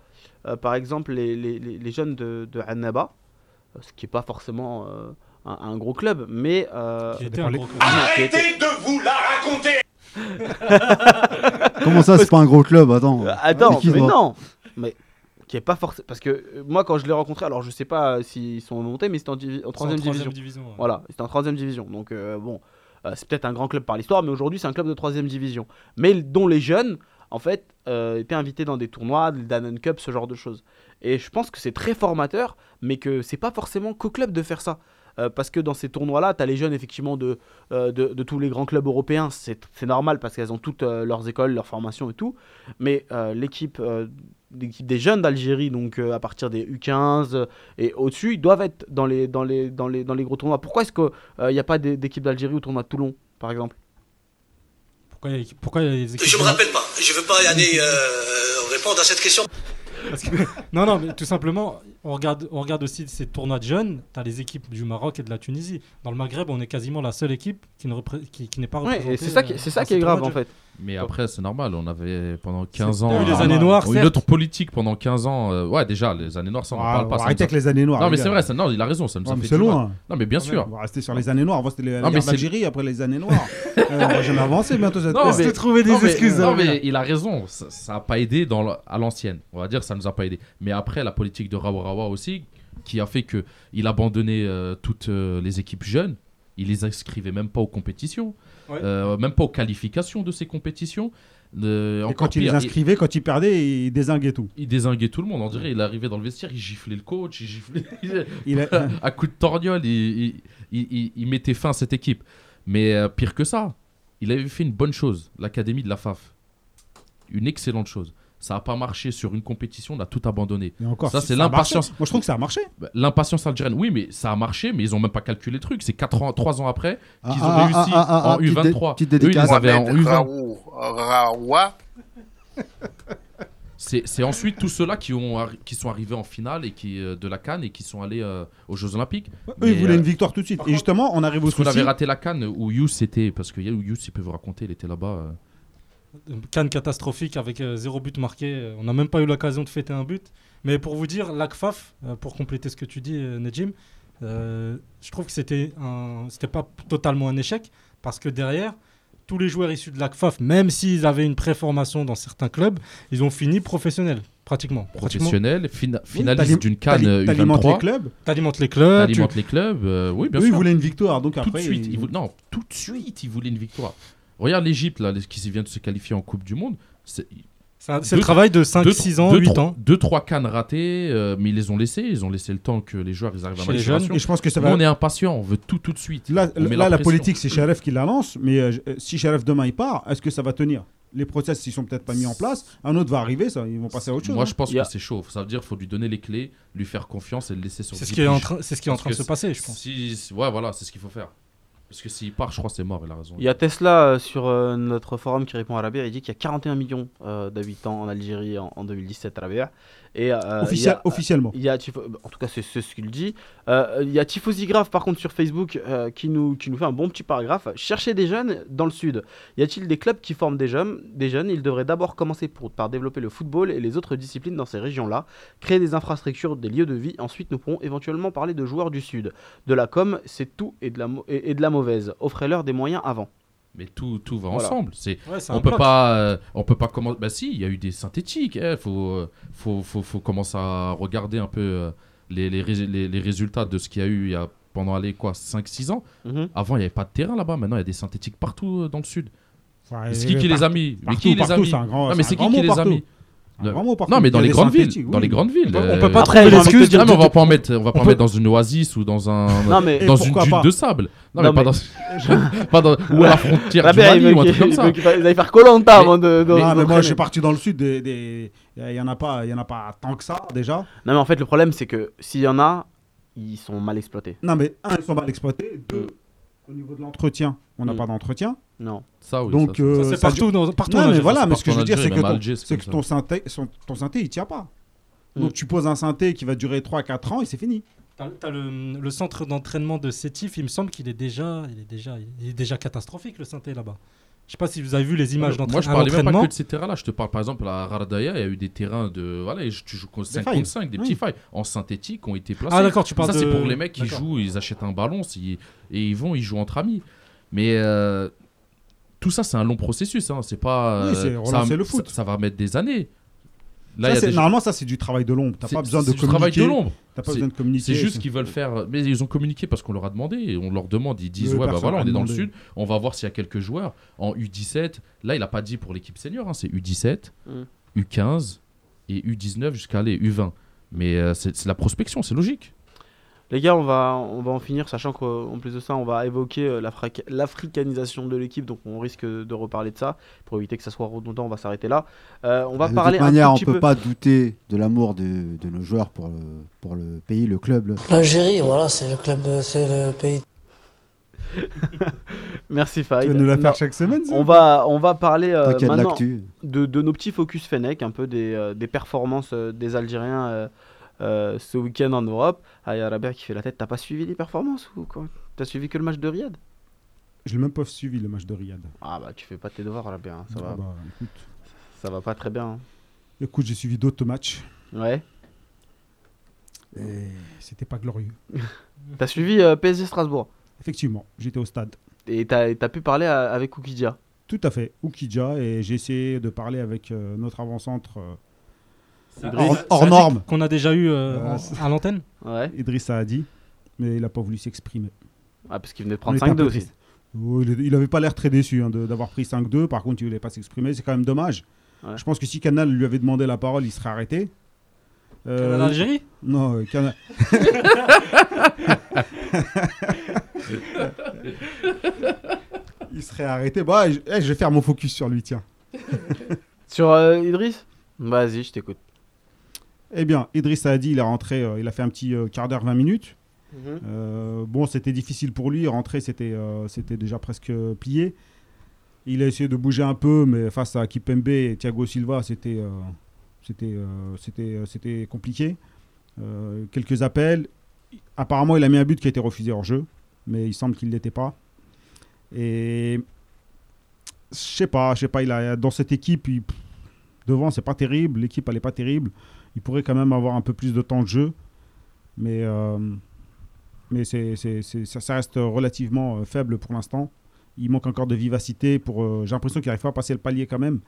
euh, par exemple, les, les- les- les jeunes de, de Annaba, euh, ce qui n'est pas forcément euh, un, un gros club, mais. euh, Qui était dépend un les- gros club. qui était- Comment ça, c'est pas un gros club? Attends. Attends, mais non Mais qui est pas forcément. Parce que moi, quand je l'ai rencontré, alors je sais pas s'ils sont montés, mais c'était en, divi- en C'est en 3 division. division. ouais. Voilà, c'était en troisième division. Donc euh, bon, euh, c'est peut-être un grand club par l'histoire, mais aujourd'hui c'est un club de troisième division. Mais dont les jeunes, en fait, euh, étaient invités dans des tournois, des Danone Cup, ce genre de choses. Et je pense que c'est très formateur, mais que c'est pas forcément qu'au club de faire ça. Euh, parce que dans ces tournois-là, tu as les jeunes effectivement de, de, tous les grands clubs européens, c'est normal parce qu'elles ont toutes leurs écoles, leurs formations et tout. Mais l'équipe l'équipe des jeunes d'Algérie, donc euh, à partir des U15 euh, et au-dessus, ils doivent être dans les, dans les, dans les, dans les gros tournois. Pourquoi est-ce qu'il n'y a pas d'é- d'équipe d'Algérie au tournoi de Toulon, par exemple? Pourquoi il y a- pourquoi il y a les équipes Je me de- rappelle pas. Je veux pas aller euh, répondre à cette question. Parce que- non, non, mais tout simplement, on regarde, on regarde aussi ces tournois de jeunes. Tu as les équipes du Maroc et de la Tunisie. Dans le Maghreb, on est quasiment la seule équipe qui ne repré- qui, qui n'est pas Ouais, représentée. et c'est ça, qui, euh, c'est ça qui est grave en fait. Mais après, c'est normal. On avait pendant 15 C'est- ans. Eu les euh, années noires, Une autre politique pendant 15 ans. euh, ouais, déjà, les années noires, ça, on en Ah, parle pas. on ça nous a- avec les années noires. Non, mais les c'est gars. vrai, ça- non, il a raison, ça nous a Ouais, mais fait c'est du mal. loin. Non, mais bien On sûr. va rester sur les années noires. C'était les- la Non, mais guerre c'est- d'Algérie, après les années noires. Euh, on va jamais avancer bientôt cette Non, fois. mais- trouver Non, mais, non, mais il a raison, ça, ça a pas aidé dans à l'ancienne. On va dire ça nous a pas aidé. Mais après, la politique de Rawa Rawa aussi, qui a fait que il abandonnait euh, toutes euh, les équipes jeunes. Il les inscrivait même pas aux compétitions, Ouais. euh, même pas aux qualifications de ces compétitions. Euh, Et quand il les inscrivait, quand il perdait, il désinguait tout. il, désinguait tout le monde. On dirait il arrivait dans le vestiaire, il giflait le coach, il giflait. Il a- à coup de torgnole, il, il- il- il- il mettait fin à cette équipe. Mais euh, pire que ça, il avait fait une bonne chose, l'académie de la FAF. Une excellente chose. Ça n'a pas marché sur une compétition, on a tout abandonné. Et encore, Ça, c'est l'impatience. Moi, je trouve que ça a marché. Bah, L'impatience algérienne, oui, mais ça a marché, mais ils n'ont même pas calculé le truc. C'est 4 ans, 3 ans après qu'ils ont Ah, ah, réussi ah, ah, ah, en petite dé- U23. petite Eux, ils avaient en Mohamed U20. Raoult, Raoua. C'est c'est ensuite tous ceux-là qui, ont qui sont arrivés en finale et qui, euh, de la Cannes et qui sont allés euh, aux Jeux Olympiques. Eux, Mais, ils voulaient euh, une victoire tout de suite. Et justement, on arrive au Parce qu'on souci. avait raté la Cannes où Yous était. Parce que Yous, il peut vous raconter, il était là-bas. Une Canne catastrophique avec euh, zéro but marqué. Euh, On n'a même pas eu l'occasion de fêter un but. Mais pour vous dire, l'ACFAF, euh, pour compléter ce que tu dis, euh, Nejim, euh, je trouve que c'était un, c'était pas totalement un échec parce que derrière, tous les joueurs issus de l'ACFAF, même s'ils avaient une préformation dans certains clubs, ils ont fini professionnels, pratiquement. Professionnel, fina- Oui, finaliste t'alim- d'une canne t'ali- euh, T'alimentes les U23. clubs. T'alimentes les clubs. tu- T'alimentes les clubs. euh, oui, bien ils sûr. voulaient une victoire. Donc tout après, de suite. ils- ils Non, tout de suite, ils voulaient une victoire. Regarde l'Égypte, là, qui vient de se qualifier en Coupe du Monde. C'est C'est un- c'est Deux- le travail de deux, 5, 6 ans, deux, 8 trois- ans. Deux, trois cannes ratées, euh, mais ils les ont laissés. Ils ont laissé le temps que les joueurs ils arrivent à Chez les maturation. Et je pense que ça Nous, va. on est impatients, on veut tout tout de suite. Là, la politique, c'est Sharef qui la lance, mais euh, euh, si Sharef demain il part, est-ce que ça va tenir? Les process, ils sont peut-être pas mis en place. Un autre va arriver, ça, ils vont passer à autre chose. Moi, hein. je pense a- que c'est chaud. Ça veut dire qu'il faut lui donner les clés, lui faire confiance et le laisser sur C'est ce dix qui est en piges. train, c'est ce qui est en train de se passer, je pense. Si, ouais, voilà, c'est ce qu'il faut faire. Parce que s'il part, je crois que c'est mort, il a raison. Il y a Tesla euh, sur euh, notre forum qui répond à Rabia. Il dit qu'il y a 41 millions euh, d'habitants en Algérie en, en 2017, Rabia. Et, euh, y a- officiellement. Y a En tout cas, c'est ce qu'il dit. Euh, il y a Tifosi Grave, par contre, sur Facebook, euh, qui, nous, qui nous fait un bon petit paragraphe. Cherchez des jeunes dans le sud. Y a-t-il des clubs qui forment des jeunes Des jeunes, ils devraient d'abord commencer pour, par développer le football et les autres disciplines dans ces régions-là, créer des infrastructures, des lieux de vie. Ensuite, nous pourrons éventuellement parler de joueurs du sud. De la com, c'est tout et de la, et de la mauvaise. Offrez-leur des moyens avant. Mais tout, tout va Voilà. ensemble. C'est Ouais, c'est on peut pas euh, on peut pas commencer bah si il y a eu des synthétiques il faut, euh, faut, faut faut commencer à regarder un peu euh, les, les, les, les résultats de ce qu'il y a eu il y a pendant allez, quoi 5 6 ans. Mhm. avant il n'y avait pas de terrain là-bas. Maintenant il y a des synthétiques partout euh, dans le sud. Ouais, C'est qui qui les a mis? Mais qui les a mis? c'est un grand- Non, mais c'est c'est un qui grand qui les a mis? Un grand mot partout. Non, mais dans les des grandes villes. Dans les grandes villes. On peut- euh, peut pas Après, l'excuse de- Ah, mais on va pas en mettre, on va pas On en peut- mettre dans une oasis ou dans un Non, mais- Et dans une dune de sable. Non, Non, mais, pas dans pas dans ou à la frontière du Mali ou un truc comme ça. Vous allez faire Colanta Mais- avant de. de- Non, mais moi, je suis parti dans le sud. des- Il y en a pas, il y en a pas tant que ça déjà. Non, mais en fait, le problème, c'est que s'il y en a, ils sont mal exploités. Non, mais un, ils sont mal exploités. Deux, au niveau de l'entretien, on n'a Mm. pas d'entretien. Non. Ça, oui, Donc, ça, euh, Ça, c'est ça partout, dans, partout Non, mais voilà, c'est mais ce que je veux dire, c'est que, ton, c'est que synthé, son- ton synthé, il tient pas. Mm. Donc tu poses un synthé qui va durer 3-4 ans et c'est fini. T'as- t'as le, le centre d'entraînement de Sétif, il me semble qu'il est déjà, il est déjà, il est déjà catastrophique le synthé là-bas. Je sais pas si vous avez vu les images Moi, je d'entraînement. parlais même pas que de ces terrains-là. Je te parle par exemple à Rardaya, il y a eu des terrains de. Voilà, tu joues 5 failles. contre 5, des Oui. petits failles en synthétique qui ont été placés. Ah d'accord, tu parles Ça, de... c'est pour les mecs qui D'accord. jouent, ils achètent un ballon si- et ils vont, ils jouent entre amis. Mais euh, tout ça, c'est un long processus. Hein. C'est pas. Oui, euh, c'est ça, le foot. Ça, ça va mettre des années. Là, Ça, il y a c'est- des- Normalement, ça c'est du travail de l'ombre. T'as c'est- pas besoin de du travail communiquer. de l'ombre. T'as pas C'est- besoin de communiquer. C'est juste qu'ils veulent faire. Mais ils ont communiqué parce qu'on leur a demandé. Et on leur demande. Ils disent Le Ouais, bah voilà, on est dans le sud. On va voir s'il y a quelques joueurs. En U17, là, il a pas dit pour l'équipe senior. hein, c'est U17, Mm. U15 et U19 jusqu'à aller U20. Mais euh, c'est la prospection, c'est logique. Les gars, on va, on va en finir, sachant qu'en plus de ça, on va évoquer euh, l'africa- l'africanisation de l'équipe, donc on risque de reparler de ça. Pour éviter que ça soit redondant, on va s'arrêter là. Euh, on va de parler toute manière, un on petit peut peu. pas douter de l'amour de, de nos joueurs pour le, pour le pays, le club. L'Algérie, voilà, c'est le club, euh, c'est le pays. Merci Tu Farid. vas nous la Non, faire chaque semaine. ça on va, on va parler euh, de maintenant de, de nos petits focus Fennec, un peu des, euh, des performances euh, des Algériens euh, ce week-end en Europe. Ah, il y a Rabia qui fait la tête. T'as pas suivi les performances ou quoi? T'as suivi que le match de Riyad? Je l'ai même pas suivi le match de Riyad. Ah bah tu fais pas tes devoirs Rabia, hein, ça, Ah va, bah, écoute. ça va pas très bien. hein. Écoute, j'ai suivi d'autres matchs Ouais. et c'était pas glorieux. T'as suivi euh, PSG Strasbourg? Effectivement, j'étais au stade. et t'as as pu parler à- avec Oukidja. Tout à fait, Oukidja, et j'ai essayé de parler avec euh, notre avant-centre. Hors, c'est hors norme, Qu'on a déjà eu euh, en- à l'antenne. Ouais. Idriss Saadi, mais il n'a pas voulu s'exprimer. Ah parce qu'il venait de prendre était un 5-2 peu aussi. il il avait pas l'air très déçu hein, de- d'avoir pris 5-2, par contre il voulait pas s'exprimer, c'est quand même dommage. Ouais. Je pense que si Canal lui avait demandé la parole, il serait arrêté. Euh, Canal Algérie Non, euh, Canal. il serait arrêté. Bah, je, eh, je vais faire mon focus sur lui, tiens. Sur euh, Idriss? Vas-y, je t'écoute. Eh bien, Idriss Saadi, il est rentré, euh, il a fait un petit euh, quart d'heure, 20 minutes. Mhm. Euh, bon, c'était difficile pour lui. Rentrer, c'était c'était déjà presque plié. Il a essayé de bouger un peu, mais face à Kipembe et Thiago Silva, c'était c'était c'était c'était compliqué. Quelques appels. Apparemment, il a mis un but qui a été refusé hors jeu, mais il semble qu'il ne l'était pas. Et je sais pas, je sais pas. Il a dans cette équipe, il- devant, c'est pas terrible. L'équipe, elle est pas terrible. Il pourrait quand même avoir un peu plus de temps de jeu, mais euh, mais ça, reste relativement euh, faible pour l'instant. Il manque encore de vivacité. Pour, euh, j'ai l'impression qu'il n'arrive pas à passer le palier quand même.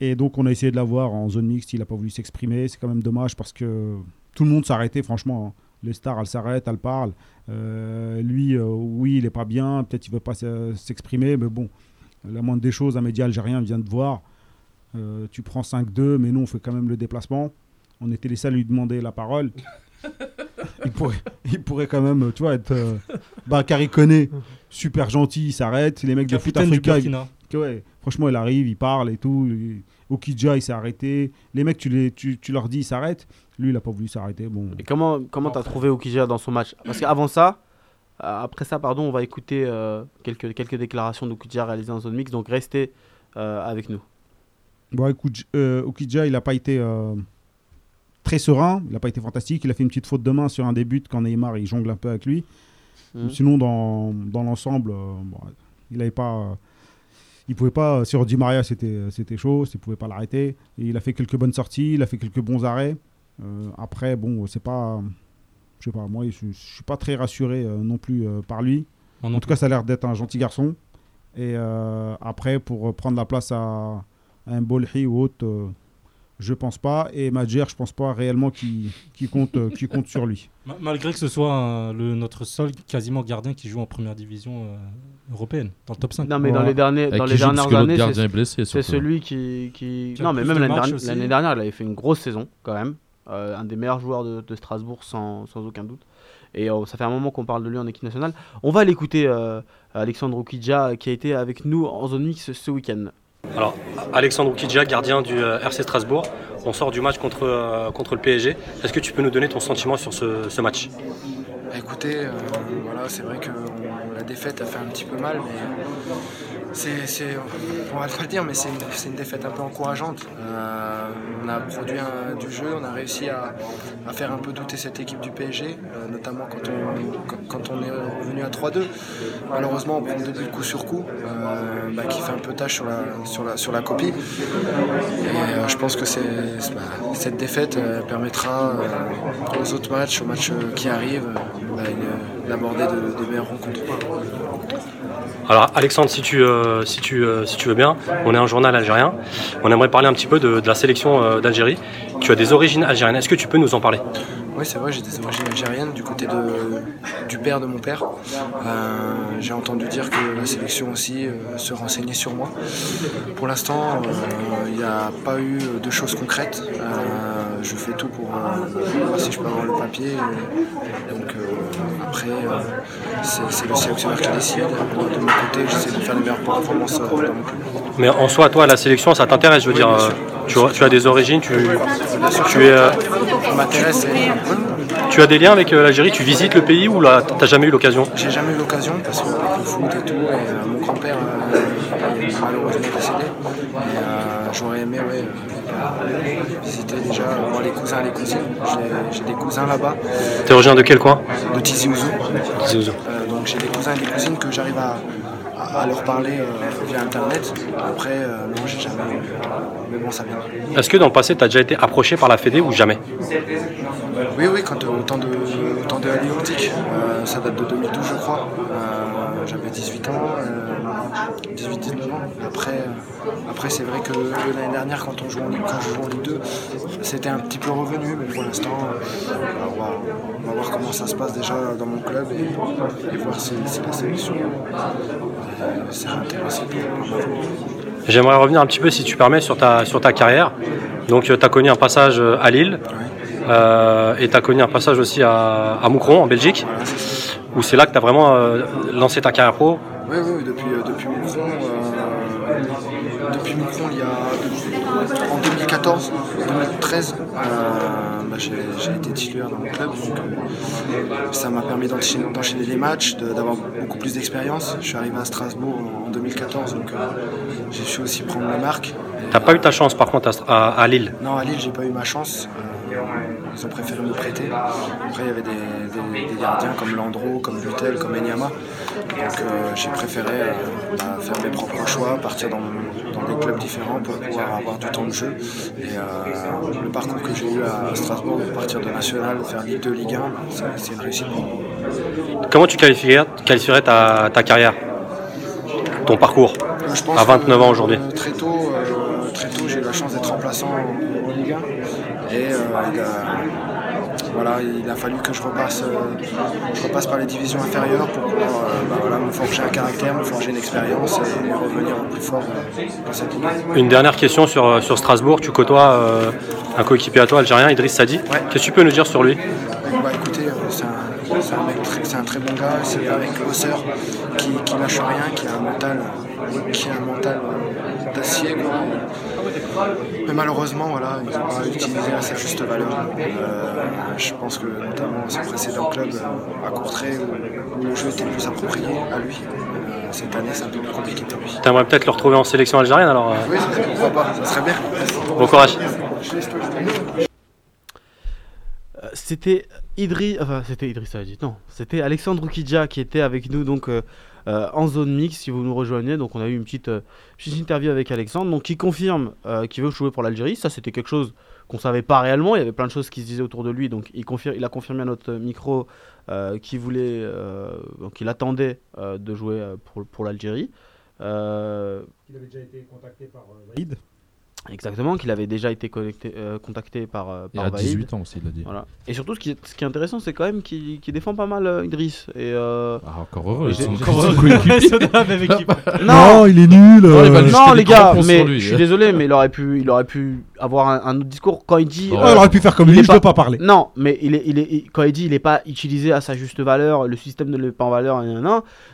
Et donc on a essayé de l'avoir en zone mixte. Il n'a pas voulu s'exprimer. C'est quand même dommage parce que tout le monde s'arrêtait franchement. hein. Les stars, elles s'arrêtent, elles parlent. Lui, oui, il n'est pas bien. Peut-être il ne veut pas se- s'exprimer. Mais bon, la moindre des choses, un média algérien vient de voir. Tu prends 5-2, mais nous, on fait quand même le déplacement. On était les seuls à lui demander la parole. il, pourrait, il pourrait quand même, tu vois, être. Euh, Bakary Koné, super gentil, il s'arrête. Les mecs de Foot Capitaine du Africa, ils- Burkina. que ouais, franchement, il arrive, il parle et tout. Il- Okidja, il s'est arrêté. Les mecs, tu, les, tu, tu leur dis, il s'arrête. Lui, il a pas voulu s'arrêter. Bon, Et comment comment t'as trouvé Oukidja dans son match? Parce qu'avant ça, euh, après ça, pardon, on va écouter euh, quelques, quelques déclarations d'Oukidja réalisées en zone mixte, donc restez euh, avec nous. Bon, écoute, euh, Okidja, il n'a pas été euh, très serein. Il n'a pas été fantastique. Il a fait une petite faute de main sur un début quand Neymar, il jongle un peu avec lui. Mhm. Sinon, dans, dans l'ensemble, euh, bon, il avait pas. il pouvait pas. Sur Di Maria, c'était c'était chaud. Il pouvait pas l'arrêter. Il a fait quelques bonnes sorties. Il a fait quelques bons arrêts. Euh, après, bon, c'est pas. Je sais pas. Moi, je, suis pas très rassuré euh, non plus euh, par lui. En tout cas, ça a l'air d'être un gentil garçon. Et euh, après, pour prendre la place à, à un Bolhi ou autre, euh, je pense pas. Et Madjer, je pense pas réellement qu'il compte, euh, compte sur lui. Ma- Malgré que ce soit euh, le, notre seul quasiment gardien qui joue en première division euh, européenne, dans le top 5. Non, mais dans les, derniers, dans les dernières années, gardien c'est est blessé, c'est surtout. celui qui. qui... Qui Non, mais même l'année dernière, il avait fait une grosse saison quand même. Euh, un des meilleurs joueurs de, de Strasbourg sans, sans aucun doute. Et euh, ça fait un moment qu'on parle de lui en équipe nationale. On va l'écouter, euh, Alexandre Oukidja, qui a été avec nous en zone mix ce week-end. Alors, Alexandre Oukidja, gardien du euh, RC Strasbourg. On sort du match contre, euh, le PSG. Est-ce que tu peux nous donner ton sentiment sur ce, match? Bah, Écoutez, euh, voilà, c'est vrai que la défaite a fait un petit peu mal, mais c'est, on va le dire, mais c'est une, défaite un peu encourageante. Euh, on a produit du jeu, on a réussi à, faire un peu douter cette équipe du PSG, euh, notamment quand on, est revenu à 3-2. Malheureusement, on prend deux buts coup sur coup, euh, bah, qui fait un peu tâche sur la, copie. Et je pense que bah, cette défaite permettra aux autres matchs, aux matchs qui arrivent, euh, bah, d'aborder de, de meilleures rencontres. Alors, Alexandre, si tu, euh, euh, si tu veux bien, on est un journal algérien. On aimerait parler un petit peu de, la sélection euh, d'Algérie. Tu as des origines algériennes. Est-ce que tu peux nous en parler? Oui, c'est vrai, j'ai des origines algériennes du côté du père de mon père. J'ai entendu dire que la sélection aussi se renseignait sur moi. Pour l'instant, il n'y a pas eu de choses concrètes. Je fais tout pour voir si je peux avoir le papier. Donc après, euh, c'est le sélectionneur qui décide. De mon côté, j'essaie de faire les meilleures performances euh, dans mon club. Mais en soi, toi, la sélection, ça t'intéresse Je veux dire, euh, tu, tu as des origines, tu, tu, es, euh, m'intéresse. tu as des liens avec euh, l'Algérie Tu visites le pays ou là, t'as jamais eu l'occasion? J'ai jamais eu l'occasion parce que le foot et tout, et, euh, mon grand-père euh, est malheureusement décédé. Et euh, j'aurais aimé ouais, euh, visiter déjà, voir les cousins et les cousines. J'ai- des cousins là-bas, T'es originaire de quel coin de Tizi Ouzou. Tizi Ouzou. Euh, donc j'ai des cousins et des cousines que j'arrive à, leur parler euh, via internet. Après, euh, non, j'ai jamais. Mais bon, ça vient. Est-ce que dans le passé, tu as déjà été approché par la Fédé ou jamais? Oui, oui, quand, euh, au temps de, au temps de euh, ça date de 2012, je crois. Euh, J'avais 18 ans, euh, 18-19 ans. Après, euh, après c'est vrai que l'année dernière, quand on joue en Ligue, quand je joue en Ligue 2, c'était un petit peu revenu, mais pour l'instant, euh, on, va, on va voir comment ça se passe déjà dans mon club et, et voir si, si la sélection euh, s'est intéressée. J'aimerais revenir un petit peu, si tu permets, sur ta, sur ta carrière. Donc, tu as connu un passage à Lille euh, et tu as connu un passage aussi à, à Moucron, en Belgique, où c'est là que tu as vraiment euh, lancé ta carrière pro. Oui, oui, depuis, euh, depuis euh, depuis il y a en 2014, 2013, euh, bah, j'ai été titulaire dans mon club, donc ça m'a permis d'enchaîner d'enchaîner les matchs, d'avoir beaucoup plus d'expérience. Je suis arrivé à Strasbourg en 2014, donc j'ai su aussi prendre les marques. T'as pas eu ta chance, par contre, à- à Lille? Non, à Lille, j'ai pas eu ma chance. Ils ont préféré me prêter. Après, il y avait des, des- des gardiens comme Landreau, comme Butel, comme Enyama. Donc, euh, j'ai préféré euh, bah, faire mes propres choix, partir dans, dans des clubs différents pour pouvoir avoir du temps de jeu. Et euh, le parcours que j'ai eu à Strasbourg, partir de National, faire Ligue 2, Ligue 1, bah, c'est- une réussite pour moi. Comment tu qualifierais, qualifierais ta, ta carrière? Ton parcours? Je pense À 29 ans aujourd'hui Très tôt, très tôt j'ai eu la chance d'être remplaçant Et euh, il, a, voilà, il a fallu que je repasse, euh, je repasse par les divisions inférieures pour pouvoir euh, bah, voilà, me forger un caractère, me forger une expérience et revenir au plus fort dans cette ligue. Une dernière question sur, sur Strasbourg. Tu côtoies un coéquipier à toi, algérien, Idriss Sadi. Qu'est-ce que tu peux nous dire sur lui? Bah écoutez, c'est un, c'est un mec très- c'est un très bon gars, c'est un mec bosseur qui, qui lâche rien, qui a un mental, qui a un mental d'acier. quoi. Mais malheureusement, voilà, il n'a pas utilisé à sa juste valeur. Euh, je pense que notamment son précédent club euh, à Courtrai, où, le jeu était plus approprié à lui. euh, cette année, c'est un peu plus compliqué pour lui. T'aimerais peut-être le retrouver en sélection algérienne alors euh, Oui, pourquoi pas, ça serait bien. Bon courage. C'était Idri, enfin c'était Idriss non, c'était Alexandre Oukidja qui était avec nous donc euh, en zone mix si vous nous rejoignez. Donc on a eu une petite, euh, petite interview avec Alexandre, donc qui confirme euh, qu'il veut jouer pour l'Algérie. Ça c'était quelque chose qu'on savait pas réellement. Il y avait plein de choses qui se disaient autour de lui, donc il, confirme, il a confirmé à notre micro qu'il voulait, euh, donc il attendait de jouer pour, pour l'Algérie. Il avait déjà été contacté par Vaïd. Exactement, qu'il avait déjà été connecté- euh, contacté par, euh, Et par à Vaïd. 18 ans aussi, il l'a dit. Voilà. Et surtout, ce qui est, ce qui est intéressant, c'est quand même qu'il défend pas mal euh, Idriss. Et, euh, Ah, encore heureux, et ils sont- Encore heureux, la même équipe. Non, il est nul. Non, euh. Non, les gars, mais lui. je suis désolé, mais il aurait pu, il aurait pu avoir un, un autre discours quand il dit. Oh, il aurait pu faire comme lui, je veux pas parler. Non, mais il est, il est, il- quand il dit il est pas utilisé à sa juste valeur, le système ne le met pas en valeur,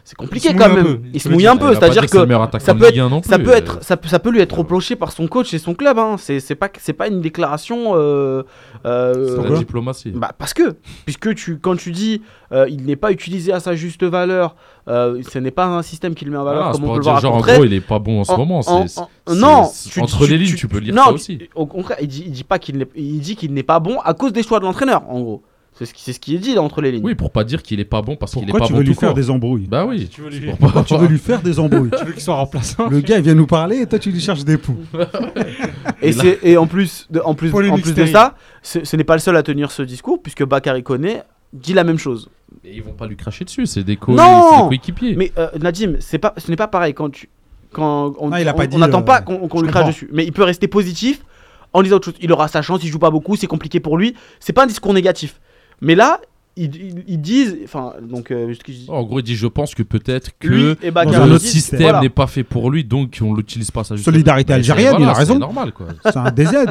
c'est compliqué quand même. Il se mouille le un peu, c'est-à-dire dire que ça peut Ligue 1 non être, ça plus, peut être, ça peut, ça peut lui être reproché par son coach et son club. Hein. C'est, c'est pas, c'est pas une déclaration. euh, euh, C'est la diplomatie. bah parce que, puisque tu, quand tu dis euh, il n'est pas utilisé à sa juste valeur, euh, ce n'est pas un système qui le met en valeur Ah, comme on peut le voir genre, en gros, il est pas bon en ce moment, c'est- c'est- non, tu- entre tu- les lignes, tu- tu peux lire non, ça aussi. Au contraire, il dit, il dit pas qu'il n'est, il dit qu'il n'est pas bon à cause des choix de l'entraîneur, en gros. C'est ce qui, c'est ce qui est dit là, entre les lignes. Oui, pour pas dire qu'il est pas bon parce qu'il est Pourquoi pas tu bon veux lui faire des embrouilles Bah oui. Tu veux lui- tu veux faire des embrouilles Tu veux qu'il soit remplaçant Le gars, il vient nous parler et toi, tu lui cherches des poux. Et, c'est, et en plus de, en plus, en plus de ça, ce, n'est pas le seul à tenir ce discours, puisque Bakary Koné dit la même chose. Mais ils vont pas lui cracher dessus, c'est des co- Non c'est des coéquipiers. Mais euh, Nadim, c'est pas, ce n'est pas pareil quand tu, quand on, Ah, pas n'attend euh, pas qu'on, qu'on je lui crache dessus, mais il peut rester positif en disant autre chose. Il aura sa chance, il joue pas beaucoup, c'est compliqué pour lui. C'est pas un discours négatif. Mais là, ils, ils- ils disent, enfin, donc, euh, En gros, il dit Je pense que peut-être que et notre système voilà. n'est pas fait pour lui, donc on l'utilise pas juste Solidarité c'est- algérienne, il a raison. C'est normal quoi. C'est un DZ.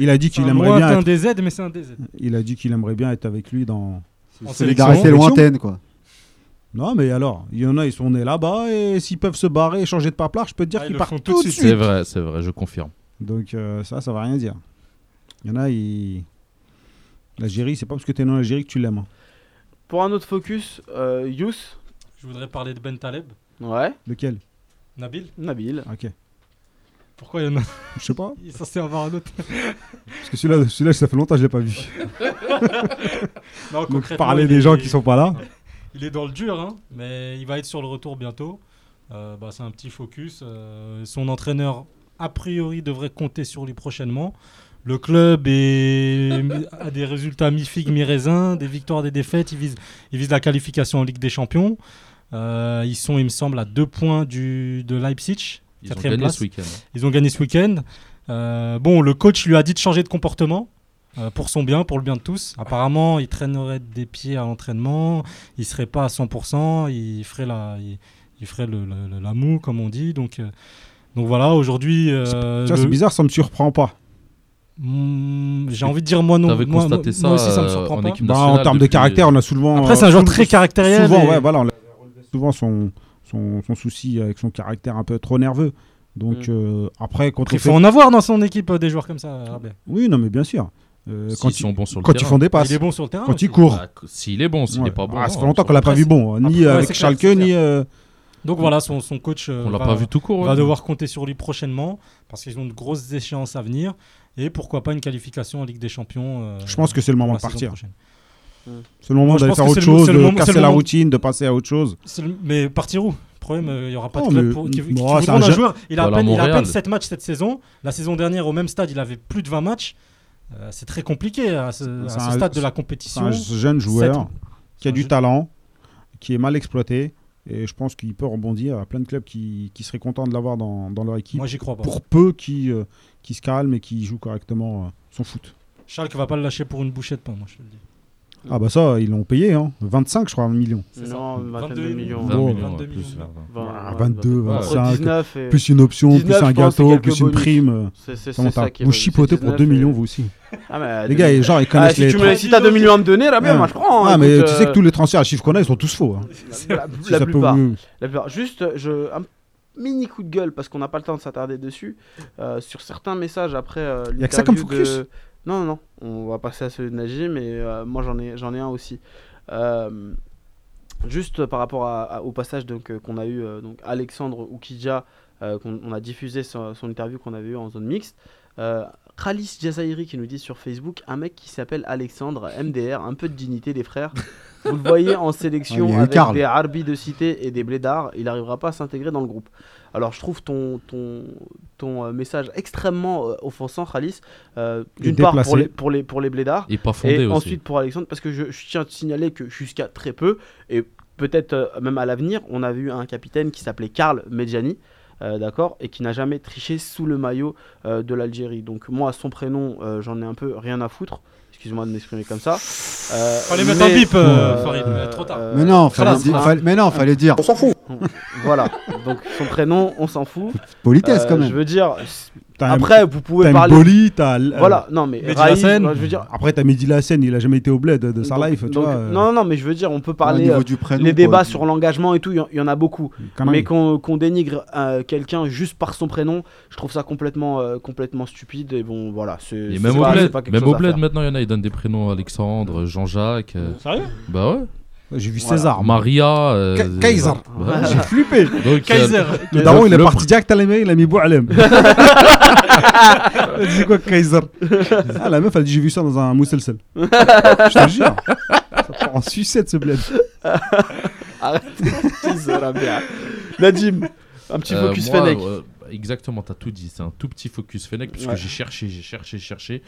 Il a dit qu'il un aimerait bien. être- DZ, mais c'est un DZ. Il a dit qu'il aimerait bien être avec lui dans. En Solidarité lointaine, quoi. Non, mais alors, il y en a, ils sont nés là-bas et s'ils peuvent se barrer et changer de paplard, je peux te dire Ah, ils qu'ils partent tout, tout de suite. C'est vrai, c'est vrai, je confirme. Donc euh, ça, ça va rien dire. Il y en a, ils. L'Algérie, c'est pas parce que t'es dans l'Algérie que tu l'aimes. hein. Pour un autre focus, euh, Youss, Je voudrais parler de Ben Taleb. ouais, Lequel? Nabil Nabil. Ok. Pourquoi il y en a? Je sais pas. Il est censé avoir un autre. Parce que celui-là, celui-là ça fait longtemps que je l'ai pas vu. Non, Donc concrètement, parler des est- gens qui sont pas là. Il est dans le dur, hein, mais il va être sur le retour bientôt. Euh, bah, c'est un petit focus. euh, son entraîneur, a priori, devrait compter sur lui prochainement. Le club est, a des résultats mi-figue, mi-raisin, des victoires, des défaites. Ils visent, ils visent la qualification en Ligue des Champions. Euh, ils sont, il me semble, à deux points du, de Leipzig. Ils ont gagné ce week-end. Ils ont gagné ce week-end. Euh, bon, le coach lui a dit de changer de comportement euh, pour son bien, pour le bien de tous. Apparemment, il traînerait des pieds à l'entraînement, il serait pas à 100%, il ferait la, il, il ferait le, le- le- la moue, comme on dit. Donc, euh, donc voilà, aujourd'hui. euh, c'est bizarre, ça me surprend pas. Hmm, J'ai envie de dire moi non. T'avais moi, constaté moi- ça, moi aussi, ça me euh, surprend en pas. équipe Bah, en termes de caractère, on a souvent. Après, euh, c'est un joueur sou- très caractériel Souvent, et- ouais, voilà, on l'a- souvent son, son, son souci avec son caractère un peu trop nerveux. Donc Mm. euh, après, quand Après, il faut fait- en avoir dans son équipe euh, des joueurs comme ça. Rabia. Oui, non, mais bien sûr. Euh, quand sont ils, bons sur le quand terrain. ils font des passes. Il est bon sur le terrain. Quand il court. Bah, S'il est bon, s'il Ouais. est pas bon. Ah, ça fait longtemps qu'on l'a pas vu bon, hein, ni avec Schalke, ni. euh, Donc voilà, son, son coach euh, On l'a va, pas vu tout court. va ouais. devoir compter sur lui prochainement parce qu'ils ont de grosses échéances à venir et pourquoi pas une qualification en Ligue des Champions. euh, Je pense que c'est le moment de partir. prochaine. C'est le moment d'aller faire autre c'est chose, c'est de c'est casser la routine, de passer à autre chose. C'est le- Mais partir où? Le problème, euh, il n'y aura pas de club mais- pour- qui, qui, bon, qui c'est voudront un joueur. Il a, à peine, il a à Montréal. peine 7 matchs cette saison. La saison dernière, au même stade, il avait plus de 20 matchs. Euh, c'est très compliqué à ce, à C'est ce un- stade de la C'est compétition. un jeune joueur qui a du jeune- talent, qui est mal exploité. Et je pense qu'il peut rebondir à plein de clubs qui, qui seraient contents de l'avoir dans, dans leur équipe. Moi, j'y crois pas. Pour peu qu'il euh, se calme et qu'il joue correctement euh, son foot. Schalke va pas le lâcher pour une bouchée de pain, moi je te le dis. Ah bah ça, ils l'ont payé. Hein. 25, je crois, millions. C'est ça. Non, une vingtaine de 22 millions. 20 Bon, millions, 22 ouais, plus, millions. ouais, ouais. Vingt- Ah, ouais, 22, ouais. Entre 25, 19 et- Plus une option, 19, plus un gâteau, plus une bonus. prime. euh, C'est c'est- ça c'est monte à- ça qui est Vous chipotez pour 2 19 et- millions, vous aussi. Ah, mais Les gars, les gens, ils Ah, connaissent si les. tu me si t'as 2 millions à me donner, là, bien, Ouais. moi je prends. Ah, hein, mais écoute, tu sais que euh, tous les transferts à chiffre qu'on a, ils sont tous faux. hein. La, Si la ça peut plupart. vous- La plupart. Juste, je, un mini coup de gueule parce qu'on n'a pas le temps de s'attarder dessus. euh, sur certains messages après. euh, Y a que ça comme focus de- Non, non, non. On va passer à celui de Najim et euh, moi j'en ai, j'en ai un aussi. Euh, juste par rapport à- à- au passage donc, euh, qu'on a eu, donc Alexandre Oukidja, qu'on on a diffusé son, son interview qu'on avait eu en zone mixte. Khalis Jazairi qui nous dit sur Facebook un mec qui s'appelle Alexandre MDR, un peu de dignité les frères. Vous le voyez en Ah, sélection il y a eu avec Karl. des Arbis de cité et des blédards, il n'arrivera pas à s'intégrer dans le groupe. Alors je trouve ton, ton, ton euh, message extrêmement euh, offensant, Khalis. Euh, Et D'une part pour les, pour, les, pour les blédards, Et pas fondé et aussi. ensuite pour Alexandre, parce que je, je tiens à te signaler que jusqu'à très peu, et peut-être euh, même à l'avenir, on a vu un capitaine qui s'appelait Karl Medjani, euh, d'accord, et qui n'a jamais triché sous le maillot euh, de l'Algérie. Donc moi, son prénom, euh, j'en ai un peu rien à foutre. Excuse-moi de m'exprimer comme ça. Euh, Fallait mettre un bip, euh, Farid, mais trop tard. Mais non, fallait voilà, dire- hein. fallait- mais non, fallait dire. On s'en fout. voilà. Donc son prénom, on s'en fout. Politesse, quand même. Je veux dire. T'as un- Après, vous pouvez t'as parler. Mboli, t'as l- Voilà. Non, mais Raïf, Hassen. je veux dire. Après, t'as Mehdi Hassen, il a jamais été au bled de sa Donc- life, tu donc, vois. euh. Non, non, mais je veux dire, on peut parler. euh, du prénom, les débats sur l'engagement et tout, il y en- il y, en a beaucoup. Mais qu'on qu'on dénigre euh, quelqu'un juste par son prénom, je trouve ça complètement, euh, complètement stupide. Et bon, voilà. c'est- Et c'est même au pas- c'est bled, même chose au bled maintenant, il y en a, ils donnent des prénoms Alexandre, Jean-Jacques. euh, Sérieux? Bah ouais. J'ai vu Voilà. César. Maria. euh, Ka- Kaiser. J'ai flippé. Donc, Kaiser. euh, Le daron, il est parti direct à la mairie, il a mis Boualem. Dit quoi, Kaiser? Ah, la meuf, elle dit J'ai vu ça dans un mousselsel. Je te jure. Ça part en sucette, ce bled. Arrête. Nadim, un petit Euh, focus moi, Fennec. euh, exactement, t'as tout dit. C'est un tout petit focus Fennec, puisque Ouais. j'ai cherché, j'ai cherché, cherché.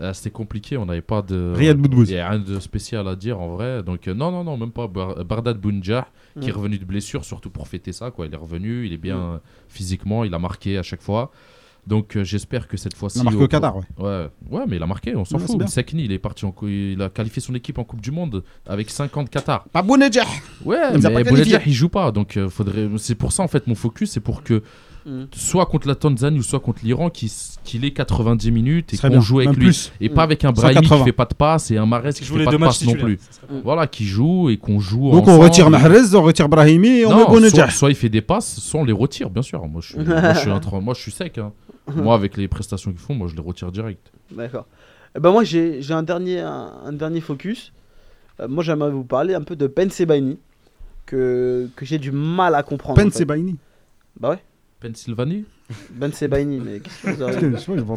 Euh, C'était compliqué, on n'avait pas de. Riyad Boudbouz. Il n'y a rien de spécial à dire en vrai. Donc, euh, non, non, non, même pas. Bar- Bardad Bounjah, qui est Mm. revenu de blessure, surtout pour fêter ça. Quoi. Il est revenu, il est bien euh, physiquement, il a marqué à chaque fois. Donc, euh, j'espère que cette fois-ci. Il a marqué au Qatar, ouais. Ouais, ouais, mais il a marqué, on s'en Ouais, fout. Sekni, il est parti en cou- il a qualifié son équipe en Coupe du Monde avec 50 Qatar. Pas Bounedjah Ouais, Il mais. Bounedjah, il joue pas. Donc, euh, faudrait... c'est pour ça, en fait, mon focus, c'est pour que Mm. soit contre la Tanzanie ou soit contre l'Iran, qu'il s- qu'il ait 90 minutes et qu'on joue avec même lui. plus. Et Mm. pas avec un Brahimi qui 180. fait pas de passe et un Mahrez qui joue fait les pas deux de passe non plus. Voilà, qui joue et qu'on joue Donc on retire Mahrez, on retire Brahimi et on met soit, Bounedjah. soit il fait des passes, soit on les retire, bien sûr. Moi, je suis, moi, je suis, un tra- moi, je suis sec. hein. Moi, avec les prestations qu'ils font, moi, je les retire direct. D'accord. Eh ben moi j'ai j'ai un dernier un, un dernier focus. Euh, moi j'aimerais vous parler un peu de Ben Sebaini que que j'ai du mal à comprendre. Ben en fait. Sebaini. Bah ouais. Pennsylvanie Ben Sebaini pas-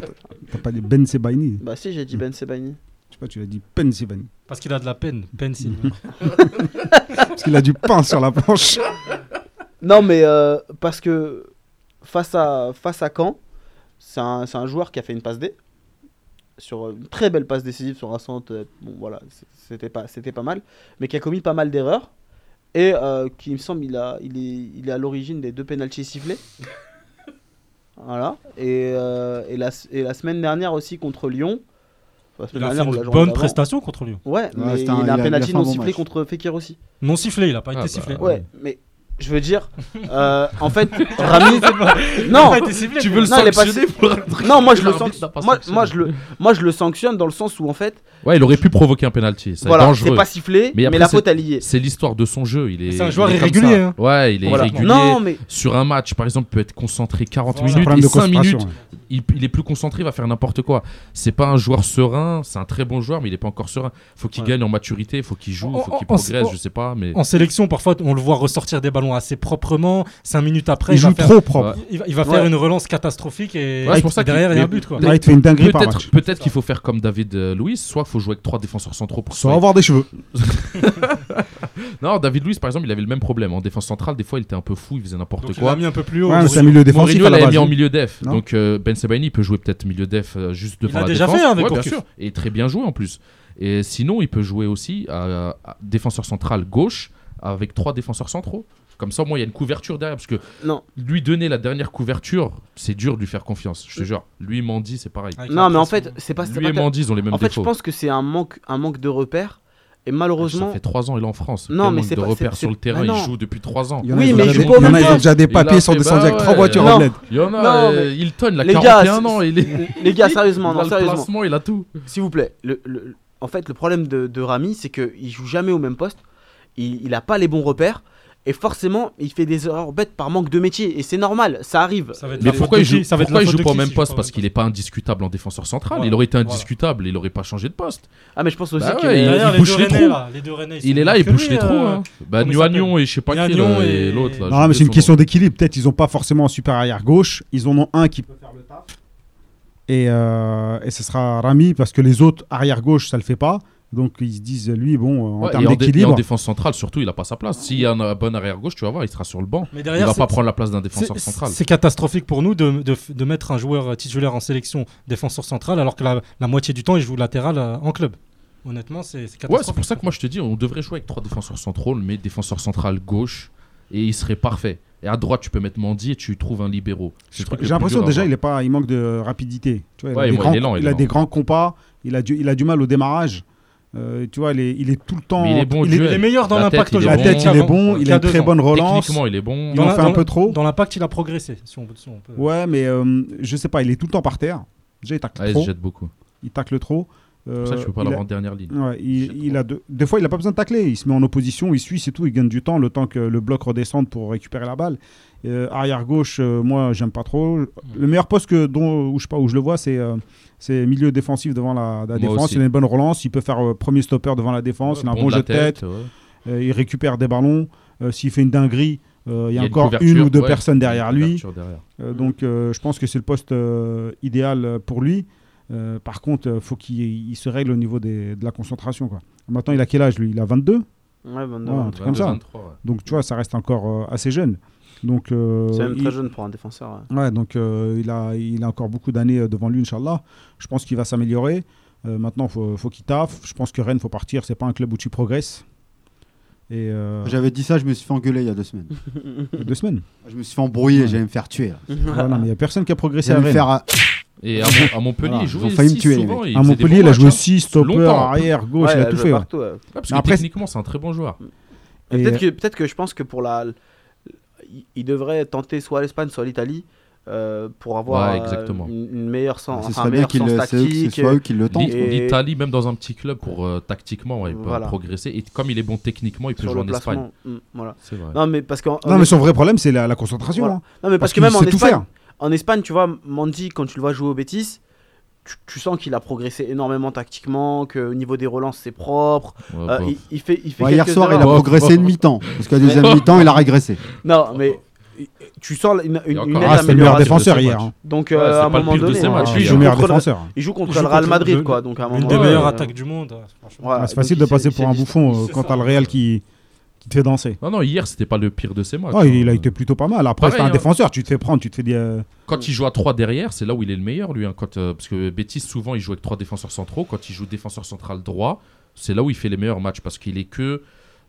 T'as pas dit Ben Sebaini. Bah si j'ai dit Ben Sebaini. Je sais pas, tu l'as dit Ben Sebaini. Parce qu'il a de la peine. Pencil. Parce qu'il a du pain sur la planche. Non mais euh, parce que face à face à Caen, c'est un, c'est un joueur qui a fait une passe D sur une très belle passe décisive sur un centre. euh, Bon voilà, c'était pas c'était pas mal, mais qui a commis pas mal d'erreurs et euh, qui il me semble il a il est il est à l'origine des deux pénaltys sifflés. Voilà. Et, euh, et, la, et la semaine dernière aussi contre Lyon. enfin, Il a fait dernière la une bonne prestation contre Lyon. Ouais, mais il, un- a il a- un fait un non bon sifflé match. contre Fekir aussi. Non sifflé, il a pas Ah, été bah, sifflé. Ouais, mais je veux dire, euh, en fait, Rami, a non, Tu veux le Non, il est pas- sanctionner pour un truc non, moi je le sanctionne. Moi, moi, je le, moi je le sanctionne dans le sens où en fait, Ouais, il aurait pu provoquer un penalty. C'est voilà, dangereux. c'est pas sifflé, mais, après, la faute elle y est. C'est l'histoire de son jeu. Il est. C'est un il joueur est comme irrégulier, ça. hein. Ouais, il est Voilà. irrégulier. Non, mais Sur un match, par exemple, il peut être concentré 40 Voilà. C'est un minutes et de 5 concentration. minutes. Il, il est plus concentré, il va faire n'importe quoi. C'est pas un joueur serein. C'est un très bon joueur, mais il est pas encore serein. Faut qu'il Ouais. gagne en maturité. Faut qu'il joue. En- Faut qu'il progresse. Je sais pas, mais. En sélection, parfois, on le voit ressortir des ballons assez proprement. Cinq minutes après, Il va joue faire- trop propre. Ouais. Il va, il va faire Ouais. une relance catastrophique et, Ouais, c'est pour ça derrière, il y a un but. Quoi. Là, il te fait une dinguerie par Peut-être match. peut-être qu'il faut faire comme David euh, Luiz, soit il faut jouer avec trois défenseurs centraux pour Sans sauver. avoir des cheveux. Non, David Luiz, par exemple, il avait le même problème. En défense centrale, des fois, il était un peu fou, il faisait n'importe Donc, il quoi. l'a mis un peu plus haut. Ouais, c'est un milieu défensif Mourinho la mis en milieu def. Donc euh, Ben Sebaini il peut jouer peut-être milieu def euh, juste devant l'a la déjà défense. fait avec Ouais, bien Gourcuff. sûr. Et très bien joué en plus. Et sinon, il peut jouer aussi à, à défenseur central gauche avec trois défenseurs centraux. Comme ça, au moins, il y a une couverture derrière. Parce que non, lui donner la dernière couverture, c'est dur de lui faire confiance. Je te jure. Lui, Mandy, c'est pareil. Avec non, mais en fait, c'est pas. Lui pas et Mandy, ils ont les mêmes En fait, défauts. je pense que c'est un manque, un manque de repères. Et Ça malheureusement, fait trois ans, il est en France. Non, Quel mais manque c'est de pas- repères sur le terrain. mais Il joue depuis trois ans. Il y en a, Oui, mais joue pas au il y en a, ils ont déjà des papiers, fait- descendus bah avec trois ouais, voitures non. en bled. Il y en a, Hilton, il a les 41 gars, ans. Il est... les gars, sérieusement, non, sérieusement, placement, il a tout. s'il vous plaît. Le, le- en fait, le problème de, de Rami, c'est qu'il joue jamais au même poste. Il, il a pas les bons repères. Et forcément, il fait des erreurs bêtes par manque de métier. Et c'est normal, ça arrive. Ça va être Mais pourquoi il joue, Ça va être pourquoi la il faute joue pas au même poste? Parce qu'il est pas indiscutable en défenseur central. Voilà. Il aurait été Voilà. indiscutable, il aurait pas changé de poste. Ah, mais je pense aussi Bah qu'il ouais, les bouche les trous. là, les deux Rennais, ils Il est là, il bouche les trous. euh, hein. Bah, Nuagnon et je sais pas qui. Et- l'autre. Non, mais c'est une question d'équilibre. Peut-être ils n'ont pas forcément un super arrière gauche. Ils en ont un qui peut faire le taf. Et, euh, et ce sera Rami parce que les autres arrière gauche, ça le fait pas. Donc ils se disent, lui, bon, en Ouais, termes et en, d'équilibre. défense centrale, surtout, il a pas sa place. S'il y a un bon arrière gauche, tu vas voir, il sera sur le banc. Mais Il derrière, va pas prendre la place d'un défenseur central. C'est catastrophique pour nous de, de, de mettre un joueur titulaire en sélection défenseur central alors que la, la moitié du temps il joue latéral euh, en club. Honnêtement, c'est c'est Ouais, catastrophique. c'est pour ça que moi je te dis, on devrait jouer avec trois défenseurs centraux, mais défenseur central gauche, et il serait parfait. Et à droite, tu peux mettre Mandy et tu trouves un libéraux. J'ai l'impression déjà il est pas, il manque de rapidité. Tu vois, il, a Ouais, des grands, il est lent, il a des grands compas. Il a du, il a du mal au démarrage. Euh, tu vois, il est, il est tout le temps. Mais il est bon il. Il est meilleur dans l'impact il est La aujourd'hui. tête, il est bon. Il a une très ans. bonne relance. Techniquement, il est bon. Il Dans en fait un peu trop. Dans l'impact, il a progressé. Si on peut, si on peut. Ouais, mais euh, je sais pas, il est tout le temps par terre. Déjà, il tacle Ah, il trop. se jette beaucoup. Il tacle trop. Euh, Pour ça, tu peux pas l'avoir a- en dernière ligne. Ouais, il, il a deux- Des fois, il n'a pas besoin de tacler. Il se met en opposition, il suit, c'est tout. Il gagne du temps, le temps que le bloc redescende pour récupérer la balle. Euh, arrière gauche, euh, moi, j'aime pas trop. Le meilleur poste que, dont, où, je, sais pas, où je le vois, c'est euh, c'est milieu défensif devant la, défense. aussi. Il a une bonne relance. Il peut faire euh, premier stopper devant la défense. il a un Bon jeu de tête. ouais. Il récupère des ballons. S'il fait une dinguerie, euh, il y a, encore une ou deux ouais, personnes derrière lui. derrière. Euh, donc, euh, je pense que c'est le poste idéal pour lui. Euh, par contre, il faut qu'il il se règle au niveau des- de la concentration. Quoi. Maintenant, il a quel âge lui? Il a 22 Ouais, 22, Ouais, un 22. truc comme ça. 23, ouais. Donc, tu vois, ça reste encore euh, assez jeune. Donc, euh, C'est même il- très jeune pour un défenseur. ouais. Ouais, donc euh, il, a, il a encore beaucoup d'années euh, devant lui, Inch'Allah. Je pense qu'il va s'améliorer. Euh, maintenant, il faut, faut qu'il taffe. Je pense que Rennes, faut partir. C'est pas un club où tu progresses. Et euh, J'avais dit ça, je me suis fait engueuler il y a deux semaines. deux semaines? Je me suis fait embrouiller, j'allais me faire tuer. là. Voilà, mais il n'y a personne qui a progressé à Rennes. faire. euh, Et à, Mon- à Montpellier, Voilà, il jouait ils ont failli me six tuer, souvent, À Montpellier, il a joué matchs, hein. 6 stopper, Longtemps. arrière, gauche, Ouais, il a tout jouait fait. ouais. partout, ouais. Ouais, parce que techniquement, c'est un très bon joueur. Peut-être euh, que, peut que je pense que pour la. il- devrait tenter soit l'Espagne, soit l'Italie. euh, pour avoir Ouais, euh, exactement. une, une meilleure sens, Ce enfin, un meilleur sens le- c'est eux- que ce tactique. soit eux qui le tentent. L'I- Et- L'Italie, même dans un petit club, pour euh, tactiquement, ouais, il peut Voilà. progresser. Et comme il est bon techniquement, il peut sur jouer en Espagne. Mm, voilà. C'est vrai. Non, mais parce qu'en. Non, mais son vrai problème, c'est la, la concentration. Voilà. hein. Non, mais Parce parce, que même en sait tout Espagne, faire. En Espagne, tu vois, Mandy, quand tu le vois jouer au Betis, tu, tu sens qu'il a progressé énormément tactiquement, qu'au niveau des relances, c'est propre. Ouais, Euh, il, il fait, il fait ouais, hier soir, il a progressé une mi-temps. Parce qu'à deuxième mi-temps, il a régressé. Non, mais tu sens une, une, une Ah, le meilleur défenseur hier. hein. Donc, Ouais, euh, à un moment donné, il joue meilleur contre le- défenseur. il joue contre Il joue le Real Madrid, le- quoi. Donc, à un L'une moment des meilleures euh, attaques du monde. ouais, c'est facile il de passer pour un bouffon euh, quand t'as le Real qui, qui te fait danser. Non, non, hier, c'était pas le pire de ses matchs. Ah, il, hein. a été plutôt pas mal. Après, c'était un hein. défenseur. Tu te fais prendre, tu te fais dire. Quand il joue à 3 derrière, c'est là où il est le meilleur, lui. hein, quand, euh, parce que Betis, souvent, il joue avec 3 défenseurs centraux. Quand il joue défenseur central droit, c'est là où il fait les meilleurs matchs. Parce qu'il est que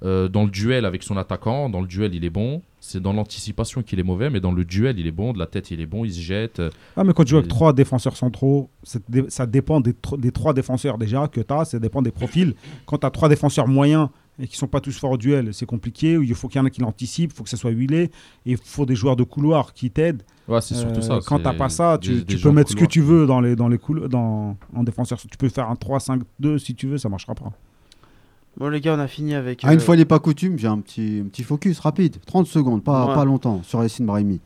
euh, dans le duel avec son attaquant. Dans le duel, il est bon. C'est dans l'anticipation qu'il est mauvais. Mais dans le duel, il est bon. De la tête, il est bon. Il se jette. euh, Ah, mais quand tu joues avec trois défenseurs centraux, c'est dé- ça dépend des, des trois défenseurs déjà que tu as, ça dépend des profils. Quand tu as trois défenseurs moyens et qui sont pas tous forts au duel, c'est compliqué. Il faut qu'il y en ait qui l'anticipent, il faut que ça soit huilé. Et il faut des joueurs de couloir qui t'aident. Ouais, c'est surtout Euh, ça. Quand c'est t'as pas ça, tu, des tu gens peux mettre ce que tu veux dans les, dans les coulo- dans, en défenseur. Tu peux faire un 3-5-2 si tu veux, ça marchera pas. Bon, les gars, on a fini avec. À une euh, fois n'est pas coutume, j'ai un petit, un petit focus rapide. 30 secondes, pas, Ouais. pas longtemps, sur Yassine Brahimi.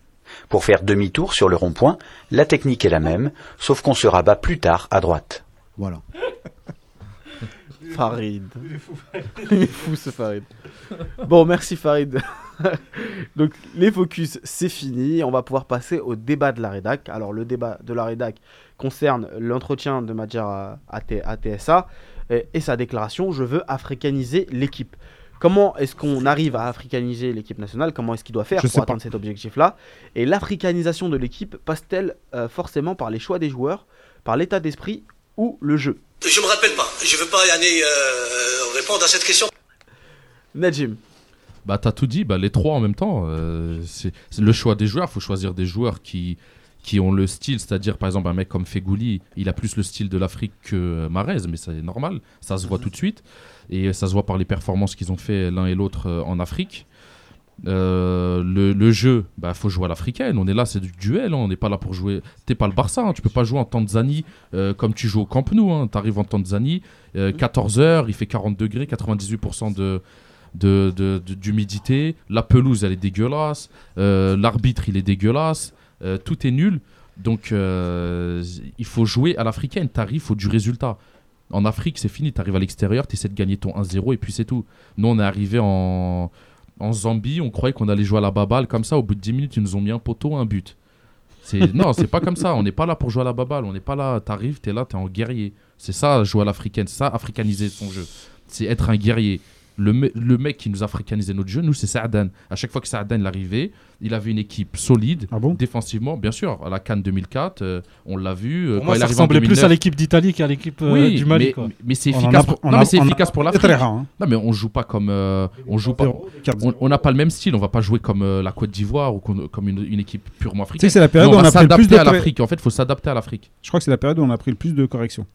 Pour faire demi-tour sur le rond-point, la technique est la même, sauf qu'on se rabat plus tard à droite. Voilà. Farid. Il est fou ce Farid. Bon, merci Farid. Donc les focus, c'est fini. On va pouvoir passer au débat de la rédac. Alors le débat de la rédac concerne l'entretien de Madjer à, à T- à TSA et, et sa déclaration je veux africaniser l'équipe. Comment est-ce qu'on arrive à africaniser l'équipe nationale? Comment est-ce qu'il doit faire Je pour pas. atteindre cet objectif-là? Et l'africanisation de l'équipe passe-t-elle euh, forcément par les choix des joueurs, par l'état d'esprit ou le jeu? Je me rappelle pas. Je veux pas aller euh, répondre à cette question. Najim. Bah, t'as tout dit, bah, les trois en même temps. euh, c'est le choix des joueurs. faut choisir des joueurs qui, qui ont le style. C'est-à-dire, par exemple, un mec comme Fegouli, il a plus le style de l'Afrique que Marez, mais c'est normal. Ça se voit tout de suite. Et ça se voit par les performances qu'ils ont fait l'un et l'autre euh, en Afrique. Euh, le, le jeu, bah faut jouer à l'africaine. On est là, c'est du duel. hein. On n'est pas là pour jouer. T'es pas le Barça. hein. Tu peux pas jouer en Tanzanie euh, comme tu joues au Camp Nou. Hein. T'arrives en Tanzanie, 14 heures, il fait 40 degrés, 98% de de- d'humidité. La pelouse, elle est dégueulasse. Euh, L'arbitre, il est dégueulasse. Euh, tout est nul. Donc, euh, il faut jouer à l'africaine. T'arrives, il faut du résultat. En Afrique, c'est fini. T'arrives à l'extérieur, t'essaies de gagner ton 1-0 et puis c'est tout. Nous, on est arrivé en, en Zambie. On croyait qu'on allait jouer à la baballe comme ça. Au bout de 10 minutes, ils nous ont mis un poteau, un but. Non, c'est pas comme ça. On n'est pas là pour jouer à la baballe. On n'est pas là. T'arrives, t'es là, t'es en guerrier. C'est ça, jouer à l'africaine. C'est ça, africaniser son jeu. C'est être un guerrier. Le, me- le mec qui nous a africanisé notre jeu, nous, c'est Saadan. À chaque fois que Saadan il arrivait, il avait une équipe solide, Ah défensivement, bien sûr. À la Cannes 2004, euh, on l'a vu. euh, Pour quand moi, il ça ressemblait plus 2009. à l'équipe d'Italie qu'à l'équipe euh, Oui, du Mali. mais, quoi. mais c'est efficace, a- pour, efficace l'Afrique. très rare, hein. Non, mais on joue pas comme. euh, on joue pas. On n'a pas le même style. On va pas jouer comme euh, la Côte d'Ivoire ou comme une, une équipe purement africaine. Tu sais que c'est la période où on a pris le plus de à l'Afrique. En fait, il faut s'adapter à l'Afrique. Je crois que c'est la période où on a pris le plus de corrections.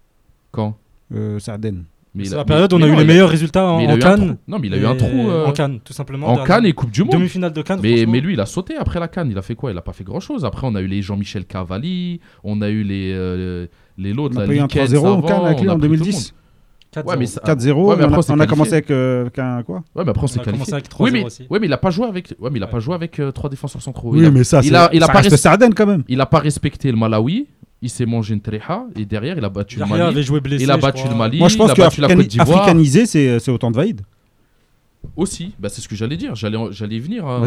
Quand? Euh, Sarden. Mais C'est la période où on a eu les meilleurs résultats en, Cannes. Non, mais il a eu un Et- trou. euh, En Cannes, tout simplement. En. Cannes et Coupe du Monde. Demi-finale de Cannes. Mais, lui, il a sauté après la Cannes. Il a fait quoi? Il a pas fait grand chose. Après, on a eu les Jean-Michel Cavalli. On a eu les euh, les l'autre. On a eu un Likens 3-0 en Cannes avec lui en pris tout le 2010. monde. Ouais, mais ça- 4-0, ouais, mais on, après, a, on commencé avec, euh, avec un quoi? Ouais, mais après on On s'est a qualifié. commencé avec oui, 3-0 mais, aussi. ouais, mais il a pas joué avec. Ouais, mais il a pas joué avec euh, trois défenseurs centraux. Oui, Il a- mais ça, il c'est- a, il a ça pas reste res- Sarden, quand même. Il a pas respecté le Malawi. Il s'est mangé une tréha et derrière il a battu le Mali. avait joué blessé, il a battu crois. le Mali. Moi, je pense il a que battu la Côte d'Ivoire. africaniser, c'est c'est autant de Vaïd. Aussi, bah, c'est ce que j'allais dire. J'allais, j'allais y venir. hein.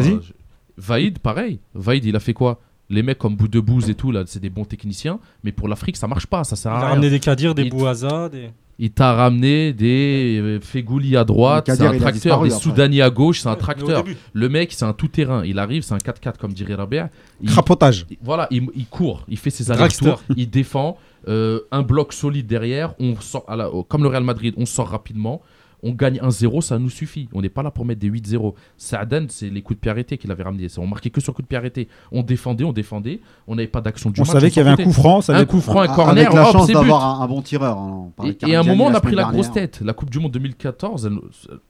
Vaïd, pareil. Vaïd, il a fait quoi? Les mecs comme Boudebouze et tout, là, c'est des bons techniciens. Mais pour l'Afrique, ça marche pas. Ça sert Il à a rien. ramené des Kadir, des Il- Bouaza, des. Il t'a ramené des euh, Fegouli à droite, c'est un tracteur, disparu des. Soudani à gauche, c'est un tracteur. Le mec, c'est un tout-terrain. Il arrive, c'est un 4x4 comme dirait Rabert. Il- Crapotage. il- Voilà, il, il court, il fait ses allers-retours, il défend. euh, un bloc solide derrière, on sort à la- au- comme le Real Madrid, on sort rapidement. On gagne 1-0, ça nous suffit. On n'est pas là pour mettre des 8-0. Saaden, c'est les coups de pied arrêtés qu'il avait ramenés. C'est- On marquait que sur coups de pied arrêtés. On défendait, on défendait. On n'avait pas d'action du On match. savait qu'il y avait un coup franc, ça Un coup franc, un corner. Avec la hop, chance d'avoir un, un bon tireur. hein. On Et, et à un moment, on a pris la grosse dernière. tête. La Coupe du Monde 2014, elle-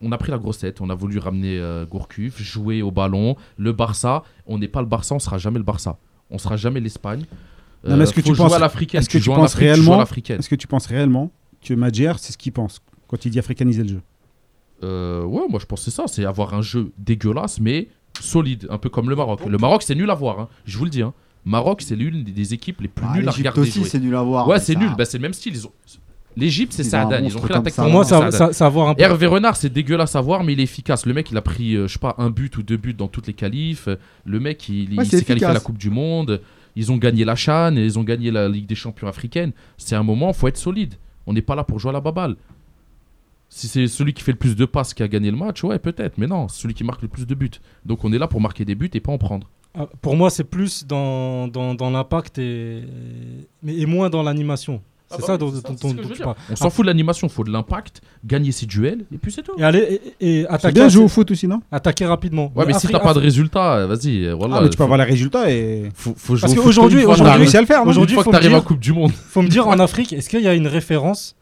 on a pris la grosse tête. On a voulu ramener euh, Gourcuff, jouer au ballon. Le Barça, on n'est pas le Barça, on sera jamais le Barça. On sera jamais l'Espagne. Mais est-ce que tu penses, à l'africaine. est-ce que tu joues en penses réellement, est-ce que tu penses réellement que Madjer, c'est ce qu'il pense? Quand il dit africaniser le jeu Euh, ouais, moi je pense que c'est ça, c'est avoir un jeu dégueulasse mais solide, un peu comme le Maroc. Le Maroc c'est nul à voir, hein, je vous le dis. Hein. Maroc c'est l'une des- équipes les plus Bah, nulles à regarder aussi, c'est nul à voir, Ouais, c'est ça- nul, bah, c'est le même style. Ils ont... L'Égypte c'est Saadan, ils ont pris la comme tactique. ça. Pour moi, ça, ça, ça a à voir un peu. Hervé Renard, c'est dégueulasse à voir, mais il est efficace. Le mec, il a pris, euh, je sais pas, un but ou deux buts dans toutes les qualifs. Le mec, il, Ouais, s'est qualifié à la. Coupe du Monde. Ils ont gagné la Chan et ils ont gagné la Ligue des Champions africaine. C'est un moment, faut être solide. On n'est pas là pour jouer à la baballe. Si c'est celui qui fait le plus de passes qui a gagné le match, ouais, peut-être. Mais non, c'est celui qui marque le plus de buts. Donc on est là pour marquer des buts et pas en prendre. Ah, Pour moi, c'est plus dans, dans, dans l'impact et, mais, et moins dans l'animation. C'est Ah bah ça oui, dont, tu parles. On s'en fout de l'animation, faut de l'impact, gagner ses duels et puis c'est tout. Et aller et, et attaquer. bien jouer au foot aussi, non? Attaquer rapidement. Ouais, mais si Afri- t'as pas de résultat, vas-y, voilà. Ah, mais tu peux avoir les résultats et. Faut, faut Parce jouer au foot qu'aujourd'hui, aujourd'hui, réussi à le faire, aujourd'hui, faut que t'arrives en Coupe du Monde. faut me dire en Afrique, est-ce qu'il y a une référence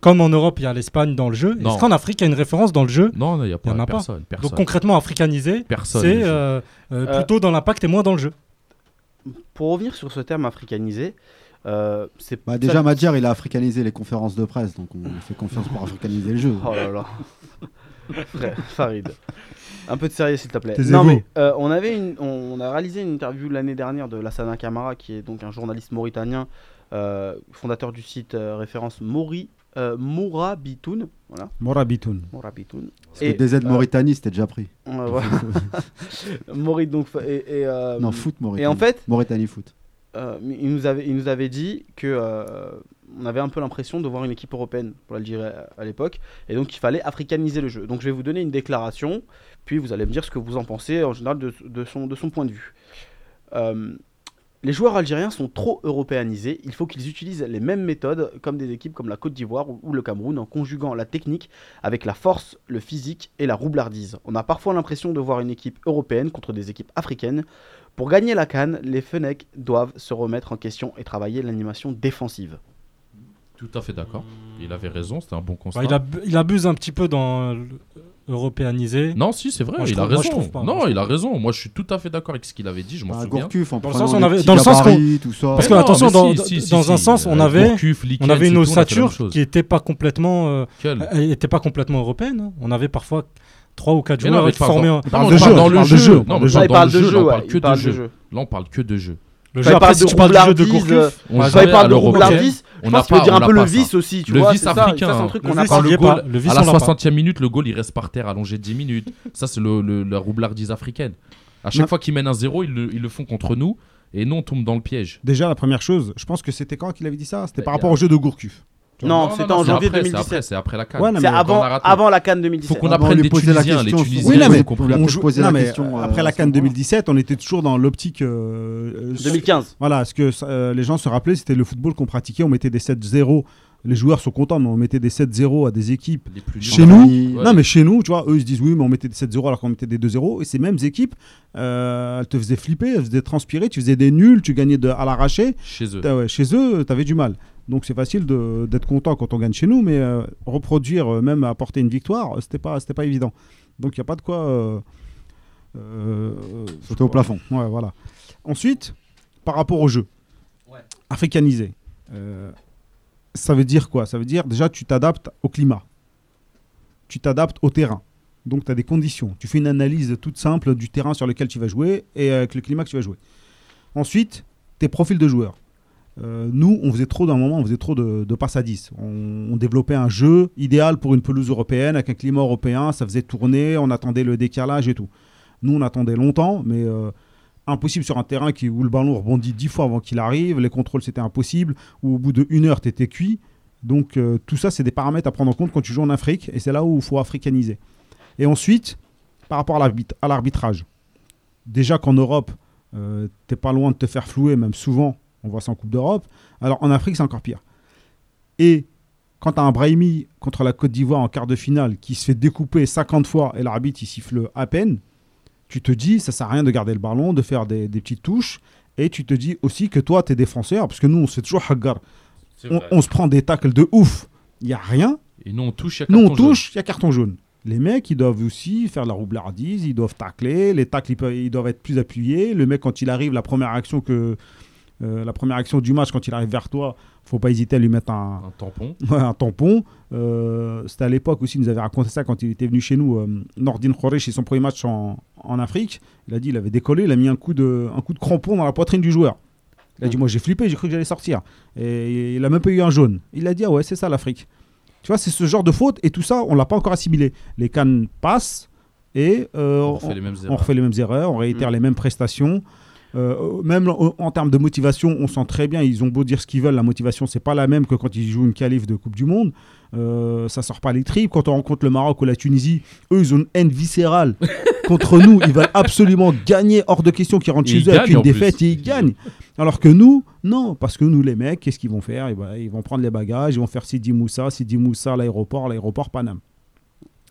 comme en Europe, il y a l'Espagne dans le jeu. Non. Est-ce qu'en Afrique, il y a une référence dans le jeu Non, il n'y a Il y pas en a personne, pas. personne. Donc concrètement, africanisé, Personne, c'est euh, euh, Euh, plutôt dans l'impact et moins dans le jeu. Pour revenir sur ce terme africanisé, euh, c'est Bah, déjà, Madjer, il a africanisé les conférences de presse, donc on lui fait confiance pour africaniser le jeu. Oh là là. Frère, Farid. Un peu de sérieux s'il te plaît. Taisez-vous. Non mais euh, on avait une, on, on a réalisé une interview l'année dernière de Lassana Camara qui est donc un journaliste mauritanien, euh, fondateur du site euh, référence Mori euh, Mourabitoun, voilà. Morabitoun. Mourabitoun. Parce que DZ Mauritanie, c'était déjà pris. Maurit donc et, et, euh, Non, foot Mauritanie. Et en fait, Mauritanie foot. euh, il, nous avait, il nous avait dit que euh, on avait un peu l'impression de voir une équipe européenne pour l'Algérie à, à l'époque, et donc il fallait africaniser le jeu. Donc je vais vous donner une déclaration, puis vous allez me dire ce que vous en pensez en général de, de son, de son point de vue. Les joueurs algériens sont trop européanisés, il faut qu'ils utilisent les mêmes méthodes comme des équipes comme la Côte d'Ivoire ou, le Cameroun en conjuguant la technique avec la force, le physique et la roublardise. On a parfois l'impression de voir une équipe européenne contre des équipes africaines. Pour gagner la canne, les Fennecs doivent se remettre en question et travailler l'animation défensive. Tout à fait d'accord. Il avait raison, c'était un bon constat. Bah, il, ab- il abuse un petit peu dans européanisé. Non, si, c'est vrai, Moi, il a trouve- moi, je raison. trouve pas. non, Moi, je il a raison. Moi, je suis tout à fait d'accord avec ce qu'il avait dit, je m'en Bah, souviens. Gourcuff, en Dans le sens, on avait, dans le sens qu'on, gabarits, tout ça. parce que non, attention, dans, si, si, dans si, un si, sens, on avait, Gourcuff, on Likens avait et une ossature qui était pas complètement, euh, elle était pas complètement européenne. hein. On avait parfois trois ou quatre Mais non, joueurs Non, parle de parle jeu, dans on le parle de jeu. Non, Il parle de on parle que de jeu. Là, on parle que de jeu. Le Quand jeu, il après, parle si de tu parles du jeu de Gourcuff, On à de. On pense qu'il pas- dire un peu le vice aussi, tu le vice africain. c'est un truc Le qu'on a pas. le vice, à la on l'a pas. 60e minute, le goal il reste par terre allongé 10 minutes. Ça, c'est le, le- la roublardise africaine. À chaque Non. fois qu'ils mènent un 0, ils le, ils le font contre nous et nous on tombe dans le piège. Déjà, la première chose, je pense que c'était quand qu'il avait dit ça? C'était Bah, par rapport a- au jeu de Gourcuff. Non, c'était en janvier après, c'est 2017. après, c'est après la CAN. Ouais, C'est mais- avant, la Cannes 2017. Faut qu'on on apprenne lui les posait la Tunisiens. Les question, Tunisiens. Oui, mais on joue- non, la mais, question, euh, euh, après la Cannes moment-là. 2017, on était toujours dans l'optique. euh, euh, 2015. Voilà, ce que euh, les gens se rappelaient, c'était le football qu'on pratiquait. On mettait des 7-0. Les joueurs sont contents, mais on mettait des 7-0 à des équipes chez nous. Ouais. Non, mais chez nous, tu vois, eux ils se disent oui, mais on mettait des 7-0 alors qu'on mettait des 2-0. Et ces mêmes équipes, euh, elles te faisaient flipper, elles faisaient transpirer. Tu faisais des nuls, tu gagnais de, à l'arraché. Chez eux. Ouais, chez eux, tu avais du mal. Donc c'est facile de- d'être content quand on gagne chez nous, mais euh, reproduire, euh, même apporter une victoire, euh, c'était pas, c'était pas évident. Donc il n'y a pas de quoi. euh, euh, Sauter au plafond. Ouais, voilà. Ensuite, par rapport au jeu, africanisé, euh, ça veut dire quoi? Ça veut dire déjà tu t'adaptes au climat, tu t'adaptes au terrain. Donc tu as des conditions. Tu fais une analyse toute simple du terrain sur lequel tu vas jouer et avec le climat que tu vas jouer. Ensuite, tes profils de joueurs. Euh, nous, on faisait trop d'un moment, on faisait trop de, de passes à 10. On, on développait un jeu idéal pour une pelouse européenne, avec un climat européen, ça faisait tourner, on attendait le décalage et tout. Nous, on attendait longtemps, mais euh, impossible sur un terrain qui, où le ballon rebondit 10 fois avant qu'il arrive, les contrôles c'était impossible, où au bout de une heure, tu étais cuit. Donc euh, tout ça, c'est des paramètres à prendre en compte quand tu joues en Afrique, et c'est là où il faut africaniser. Et ensuite, par rapport à l'arbitrage, déjà qu'en Europe, euh, t'es pas loin de te faire flouer, même souvent, on voit ça en Coupe d'Europe. Alors en Afrique, c'est encore pire. Et quand tu as un Brahimi contre la Côte d'Ivoire en quart de finale qui se fait découper 50 fois et l'arbitre il siffle à peine, tu te dis ça sert à rien de garder le ballon, de faire des, des petites touches. Et tu te dis aussi que toi, tu es défenseur, parce que nous, on se fait toujours hagar. On, se prend des tacles de ouf, il n'y a rien. Et nous, on touche, il y a carton jaune. touche, il y a carton jaune. Les mecs, ils doivent aussi faire la roublardise, ils doivent tacler, les tacles, ils, peuvent- ils doivent être plus appuyés. Le mec, quand il arrive, la première action que euh, la première action du match, quand il arrive vers toi, faut pas hésiter à lui mettre un, Un tampon. Ouais, un tampon. Euh, C'était à l'époque aussi, il nous avait raconté ça quand il était venu chez nous. Euh, Nordin Khoresh, c'est son premier match en, en Afrique. Il a dit il avait décollé, il a mis un coup de, un coup de crampon dans la poitrine du joueur. Il a dit Moi j'ai flippé, j'ai cru que j'allais sortir. Et il a même pas eu un jaune. Il a dit Ah ouais, c'est ça l'Afrique. Tu vois, c'est ce genre de faute. Et tout ça, on l'a pas encore assimilé. Les cannes passent et euh, On refait les mêmes on erreurs. refait les mêmes erreurs, on réitère les mêmes prestations. Euh, même en, en termes de motivation, on sent très bien, ils ont beau dire ce qu'ils veulent, la motivation, c'est pas la même que quand ils jouent une qualif de Coupe du Monde. Euh, ça sort pas les tripes. Quand on rencontre le Maroc ou la Tunisie, eux, ils ont une haine viscérale contre nous. Ils veulent absolument gagner hors de question qu'ils rentrent Et chez eux avec une plus. défaite et ils gagnent. Alors que nous, non, parce que nous, les mecs, qu'est-ce qu'ils vont faire? Eh ben, Ils vont prendre les bagages, ils vont faire Sidi Moussa, Sidi Moussa, l'aéroport, l'aéroport Paname.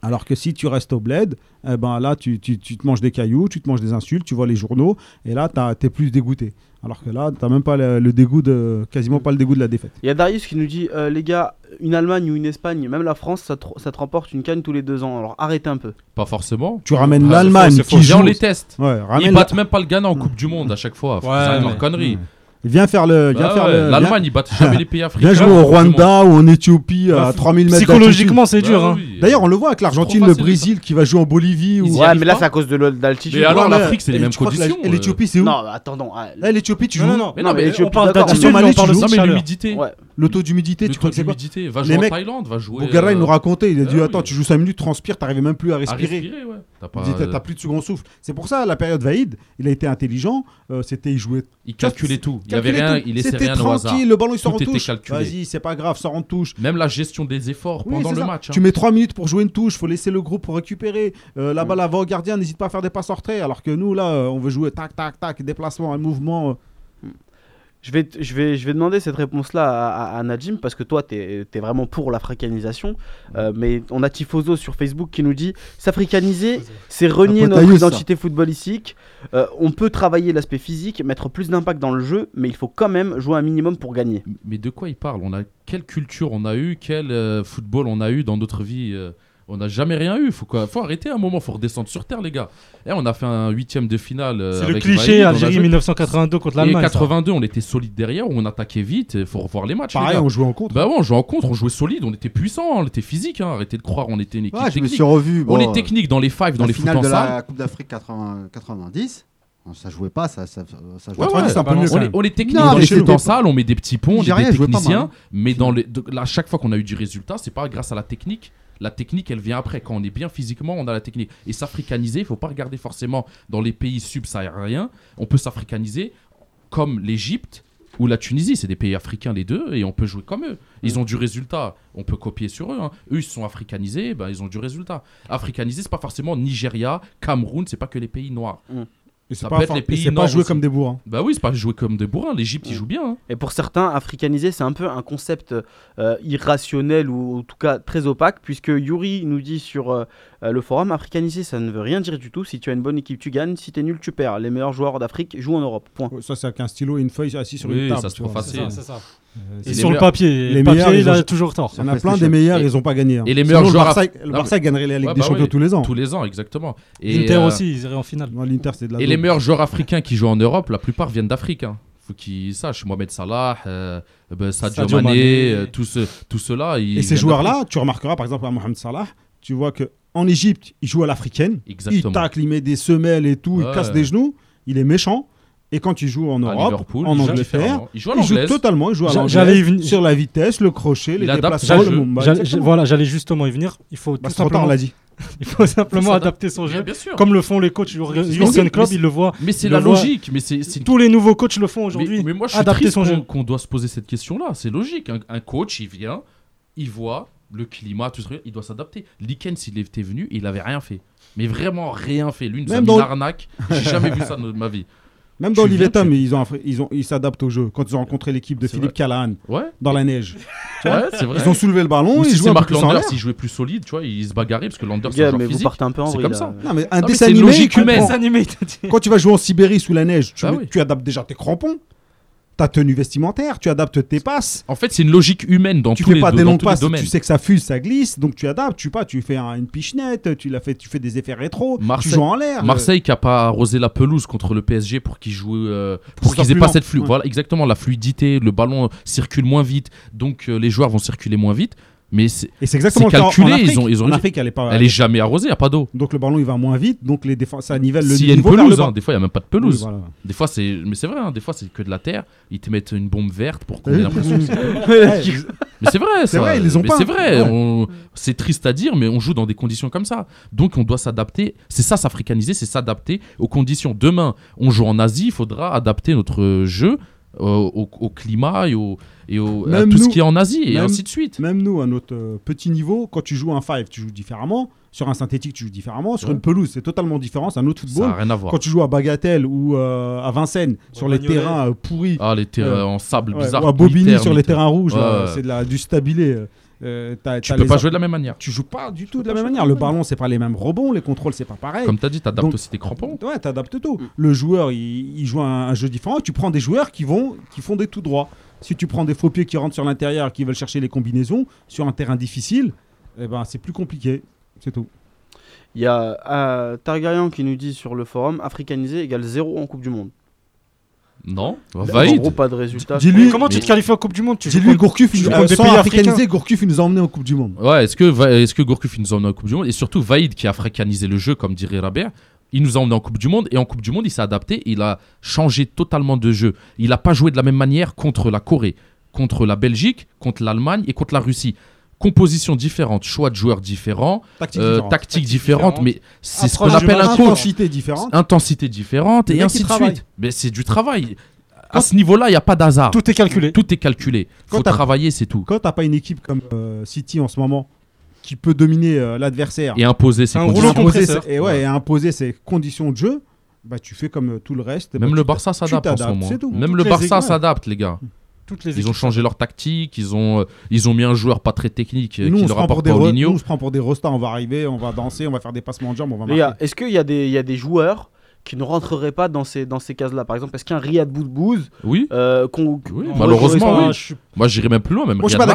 Alors que si tu restes au bled, eh ben là, tu, tu- tu te manges des cailloux, tu te manges des insultes, tu vois les journaux, et là, tu es plus dégoûté. Alors que là, tu même pas le, le dégoût de, quasiment pas le dégoût de la défaite. Il y a Darius qui nous dit euh, les gars, une Allemagne ou une Espagne, même la France, ça te, ça te remporte une canne tous les deux ans. Alors arrêtez un peu. Pas forcément. Tu ramènes Ah, l'Allemagne c'est qui c'est joue- on les teste. Ouais, Ils battent la- même pas le Ghana en Coupe du Monde à chaque fois. Ouais, arrêter leur connerie. Viens faire le. Viens Bah faire ouais, le L'Allemagne, viens- ils battent jamais les pays africains. Viens jouer au Rwanda ou en Éthiopie Bah, à 3000 mètres psychologiquement, c'est dur, Bah hein. oui. D'ailleurs, on le voit avec l'Argentine, le Brésil qui va jouer en Bolivie. Ou... Ouais, mais là, c'est à cause de d'altitude. Mais alors, l'Afrique, c'est les mêmes conditions, Et euh. l'Éthiopie, c'est où Non, attendons. ah, Là, l'Éthiopie, tu joues non, non. Mais non, mais Éthiopie, on parle d'altitude, mais l'humidité. Ouais. Le taux d'humidité, tu crois que c'est quoi. Va Les jouer en mecs- Thaïlande, va jouer. Bogara, il euh, nous racontait, il a dit ah Attends, oui. tu joues 5 minutes, transpires, t'arrivais même plus à respirer. respirer, ouais. T'as pas, dit, euh, plus de second souffle. C'est pour ça, la période Vaïd, il a été intelligent. euh, C'était, il jouait. Il calculait tout. Il avait rien, il laissait rien au hasard. tranquille, le ballon il sort Tout en touche. Vas-y, c'est pas grave, sort en touche. Même la gestion des efforts Oui, pendant le ça. match. hein. Tu mets 3 minutes pour jouer une touche, faut laisser le groupe pour récupérer. Euh, la balle avant au gardien, n'hésite pas à faire des passes en retrait. Alors que nous, là, euh, on veut jouer tac, tac, tac, déplacement, un mouvement. Je vais, je, vais, je vais demander cette réponse-là à, à, à Najim parce que toi, tu es, vraiment pour l'africanisation. Euh, mais on a Tifoso sur Facebook qui nous dit S'africaniser, c'est renier notre identité footballistique. Euh, on peut travailler l'aspect physique, mettre plus d'impact dans le jeu, mais il faut quand même jouer un minimum pour gagner. Mais de quoi il parle? On a quelle culture on a eu Quel euh, football on a eu dans notre vie euh, On n'a jamais rien eu. Faut, quoi, faut arrêter un moment. Faut redescendre sur terre, les gars. Et on a fait un huitième de finale. euh, C'est le cliché Algérie joué- 1982 contre Et l'Allemagne. ça. 82, on était solide derrière, on attaquait vite. Il faut revoir les matchs. les Pareil, gars. on jouait en contre. Bah ouais, on jouait en contre, on jouait solide, on était puissant, on était physique. Hein. Arrêtez de croire, on était une équipe Ouais, je me technique. suis revu. on est technique dans les fives, dans les foot finale en de salle. la Coupe d'Afrique 80 90. Ça jouait pas, ça, ça, ça jouait Ouais, pas. ouais, c'est un peu mieux, on, est, on est technique Non, dans les en salle, on met des petits ponts, on est des techniciens. Mais dans les, de- là, chaque fois qu'on a eu du résultat, c'est pas grâce à la technique. La technique, elle vient après. Quand on est bien physiquement, on a la technique. Et s'africaniser, il faut pas regarder forcément dans les pays subsahariens. On peut s'africaniser comme l'Égypte ou la Tunisie, c'est des pays africains les deux, et on peut jouer comme eux. Ils mm. ont du résultat, on peut copier sur eux. Hein. Eux, ils sont africanisés, ben, ils ont du résultat. Africanisés, c'est pas forcément Nigeria, Cameroun, c'est pas que les pays noirs. Mm. Et c'est pas, les pays et pas joué aussi. comme des bourrins. Bah oui, c'est pas joué comme des bourrins. L'Égypte, ouais. ils mm. jouent bien. Hein. Et pour certains, africaniser, c'est un peu un concept euh, irrationnel ou en tout cas très opaque, puisque Yuri nous dit sur euh, euh, le forum africaniser, ça ne veut rien dire du tout. Si tu as une bonne équipe, tu gagnes. Si t'es nul, tu perds. Les meilleurs joueurs d'Afrique jouent en Europe. Point. Ça, c'est avec un stylo et une feuille assis sur oui, une table. Ça se vois, facile. Ça. Euh, et sur le papier, les meilleurs, il a ont... toujours tort. Il y en a plein des meilleurs, ils n'ont pas gagné. Et les meilleurs joueurs. Le Barça, gagnerait la Ligue des bah Champions tous les ans. Tous les ans, exactement. Et L'Inter euh, aussi, ils iraient en finale. Non, l'Inter, c'est de la et les meilleurs joueurs africains qui jouent en Europe, la plupart viennent d'Afrique. Hein. Faut qu'ils sachent. Mohamed Salah, euh, ben, Sadio, Sadio, Mané, Tout, ce, tout, cela. Et ces joueurs-là, tu remarqueras par exemple à Mohamed Salah, tu vois que en Égypte, il joue à l'africaine. Il tacle, il met des semelles et tout, il casse des genoux. Il est méchant. Et quand il joue en Europe, en Angleterre, il joue, à il joue totalement, il joue à sur la vitesse, le crochet, les déplacements, le Voilà, j'allais justement y venir. Il faut bah, tout simplement... l'a dit. Il faut simplement adapter son jeu. Bien, sûr. Comme le font les coachs. Jurgen Klopp, il le voit. Mais c'est la logique. Mais c'est. Tous les nouveaux coachs le font aujourd'hui. Mais, mais, moi, je suis adapter son jeu. qu'on doit se poser cette question-là. C'est logique. Un, coach, il vient, il voit le climat, tout ça, il doit s'adapter. Likens, s'il était venu, il n'avait rien fait. Mais vraiment rien fait. L'une une arnaque. J'ai jamais vu ça de ma vie. Même dans l'Ivetam, ils ils ils s'adaptent au jeu. Quand ils ont rencontré l'équipe de Philippe Callahan dans la neige, ils ont soulevé le ballon. Ou ils si c'est s'il jouait plus solide, tu vois, il se bagarrait parce que Landers c'est un physique. Peu C'est comme ça. Non, mais un ah, non, logique humaine. Quand tu vas jouer en Sibérie sous la neige, tu ah adaptes déjà tes crampons ta tenue vestimentaire, tu adaptes tes passes. En fait, c'est une logique humaine dans tu tous les Tu fais pas des longues passes, tu sais que ça fuse, ça glisse, donc tu adaptes, tu pas, tu fais une pichenette, tu la fais, tu fais des effets rétro, Marseille, tu joues en l'air. Euh. Marseille qui a pas arrosé la pelouse contre le PSG pour qu'ils jouent, euh, pour qu'ils aient pas cette fluide. Voilà, exactement la fluidité, le ballon circule moins vite, donc euh, les joueurs vont circuler moins vite. Mais c'est exactement calculé. En ils ont, ils ont en elle est, pas, elle est jamais arrosée, il n'y a pas d'eau. Donc le ballon, il va moins vite, donc les ça nivelle le S'il y a une pelouse, hein, des fois, il n'y a même pas de pelouse. Des fois, c'est. Mais c'est vrai, hein, des fois, c'est que de la terre. Ils te mettent une bombe verte pour qu'on ait l'impression Mais c'est vrai, c'est vrai. Ils ont mais pas. C'est vrai. C'est triste à dire, mais on joue dans des conditions comme ça. Donc on doit s'adapter. C'est ça, s'africaniser, c'est s'adapter aux conditions. Demain, on joue en Asie, il faudra adapter notre jeu au, climat et, au, et au, à tout ce qui est en Asie et ainsi de suite. Même nous, à notre euh, petit niveau, quand tu joues un five, tu joues différemment. Sur un synthétique, tu joues différemment. Sur une pelouse, c'est totalement différent. C'est un autre football. Ça n'a rien à voir. Quand tu joues à Bagatelle ou euh, à Vincennes, sur les terrains euh, pourris. Ah, les terrains en sable bizarre. Ou à Bobigny, sur les terrains rouges, c'est du stabilé. Euh, t tu peux pas jouer de la même manière. Tu joues pas du tout de la même manière. Le ballon, c'est pas les mêmes rebonds, les contrôles, c'est pas pareil. Comme tu as dit, tu adaptes aussi tes crampons. Ouais, tu adaptes tout. Le joueur, il, joue un, un, jeu différent. Tu prends des joueurs qui, vont, qui font des tout droits. Si tu prends des faux pieds qui rentrent sur l'intérieur, qui veulent chercher les combinaisons, sur un terrain difficile, eh ben, c'est plus compliqué. C'est tout. Il y a euh, Targaryen qui nous dit sur le forum africaniser égale zéro en Coupe du Monde. Non, bah, valide. En gros, pas de résultat. Dis-lui, comment tu te qualifies en Coupe du Monde Dis-lui, Gourcuff, il, nous a emmené en Coupe du Monde. Ouais, est-ce que, est que Gourcuff, il nous a emmené en Coupe du Monde? Et surtout, Vaïd, qui a africanisé le jeu, comme dirait Rabia, il nous a emmené en Coupe du Monde. Et en Coupe du Monde, il s'est adapté. Il a changé totalement de jeu. Il n'a pas joué de la même manière contre la Corée, contre la Belgique, contre l'Allemagne et contre la Russie composition différente, choix de joueurs différents, tactique, euh, différente, mais c'est ce qu'on appelle un coach. Intensité différente. Intensité différente, et ainsi de suite. Mais c'est du travail. Quand à ce niveau-là, il n'y a pas d'hasard. Tout est calculé. Tout est calculé. Quand faut travailler, c'est tout. Quand t'as pas une équipe comme euh, City en ce moment qui peut dominer euh, l'adversaire et imposer ses conditions, de jeu, bah tu fais comme euh, tout le reste. Même bah, le Barça s'adapte en ce moment. Même le Barça s'adapte, les gars. Ils ont changé leur tactique, ils ont, euh, ils ont mis un joueur pas très technique qui leur apporte pas Nous, on se prend pour des restas, on va arriver, on va danser, on va faire des passements de jambes. Est-ce qu'il y, y a des joueurs qui ne rentrerait pas dans ces, dans ces cases-là. Par exemple, est-ce qu'un Riyad Boudbouz Oui. Euh, Oui, malheureusement, oui. Ah, Moi, j'irais même plus loin, même. Moi, je suis pas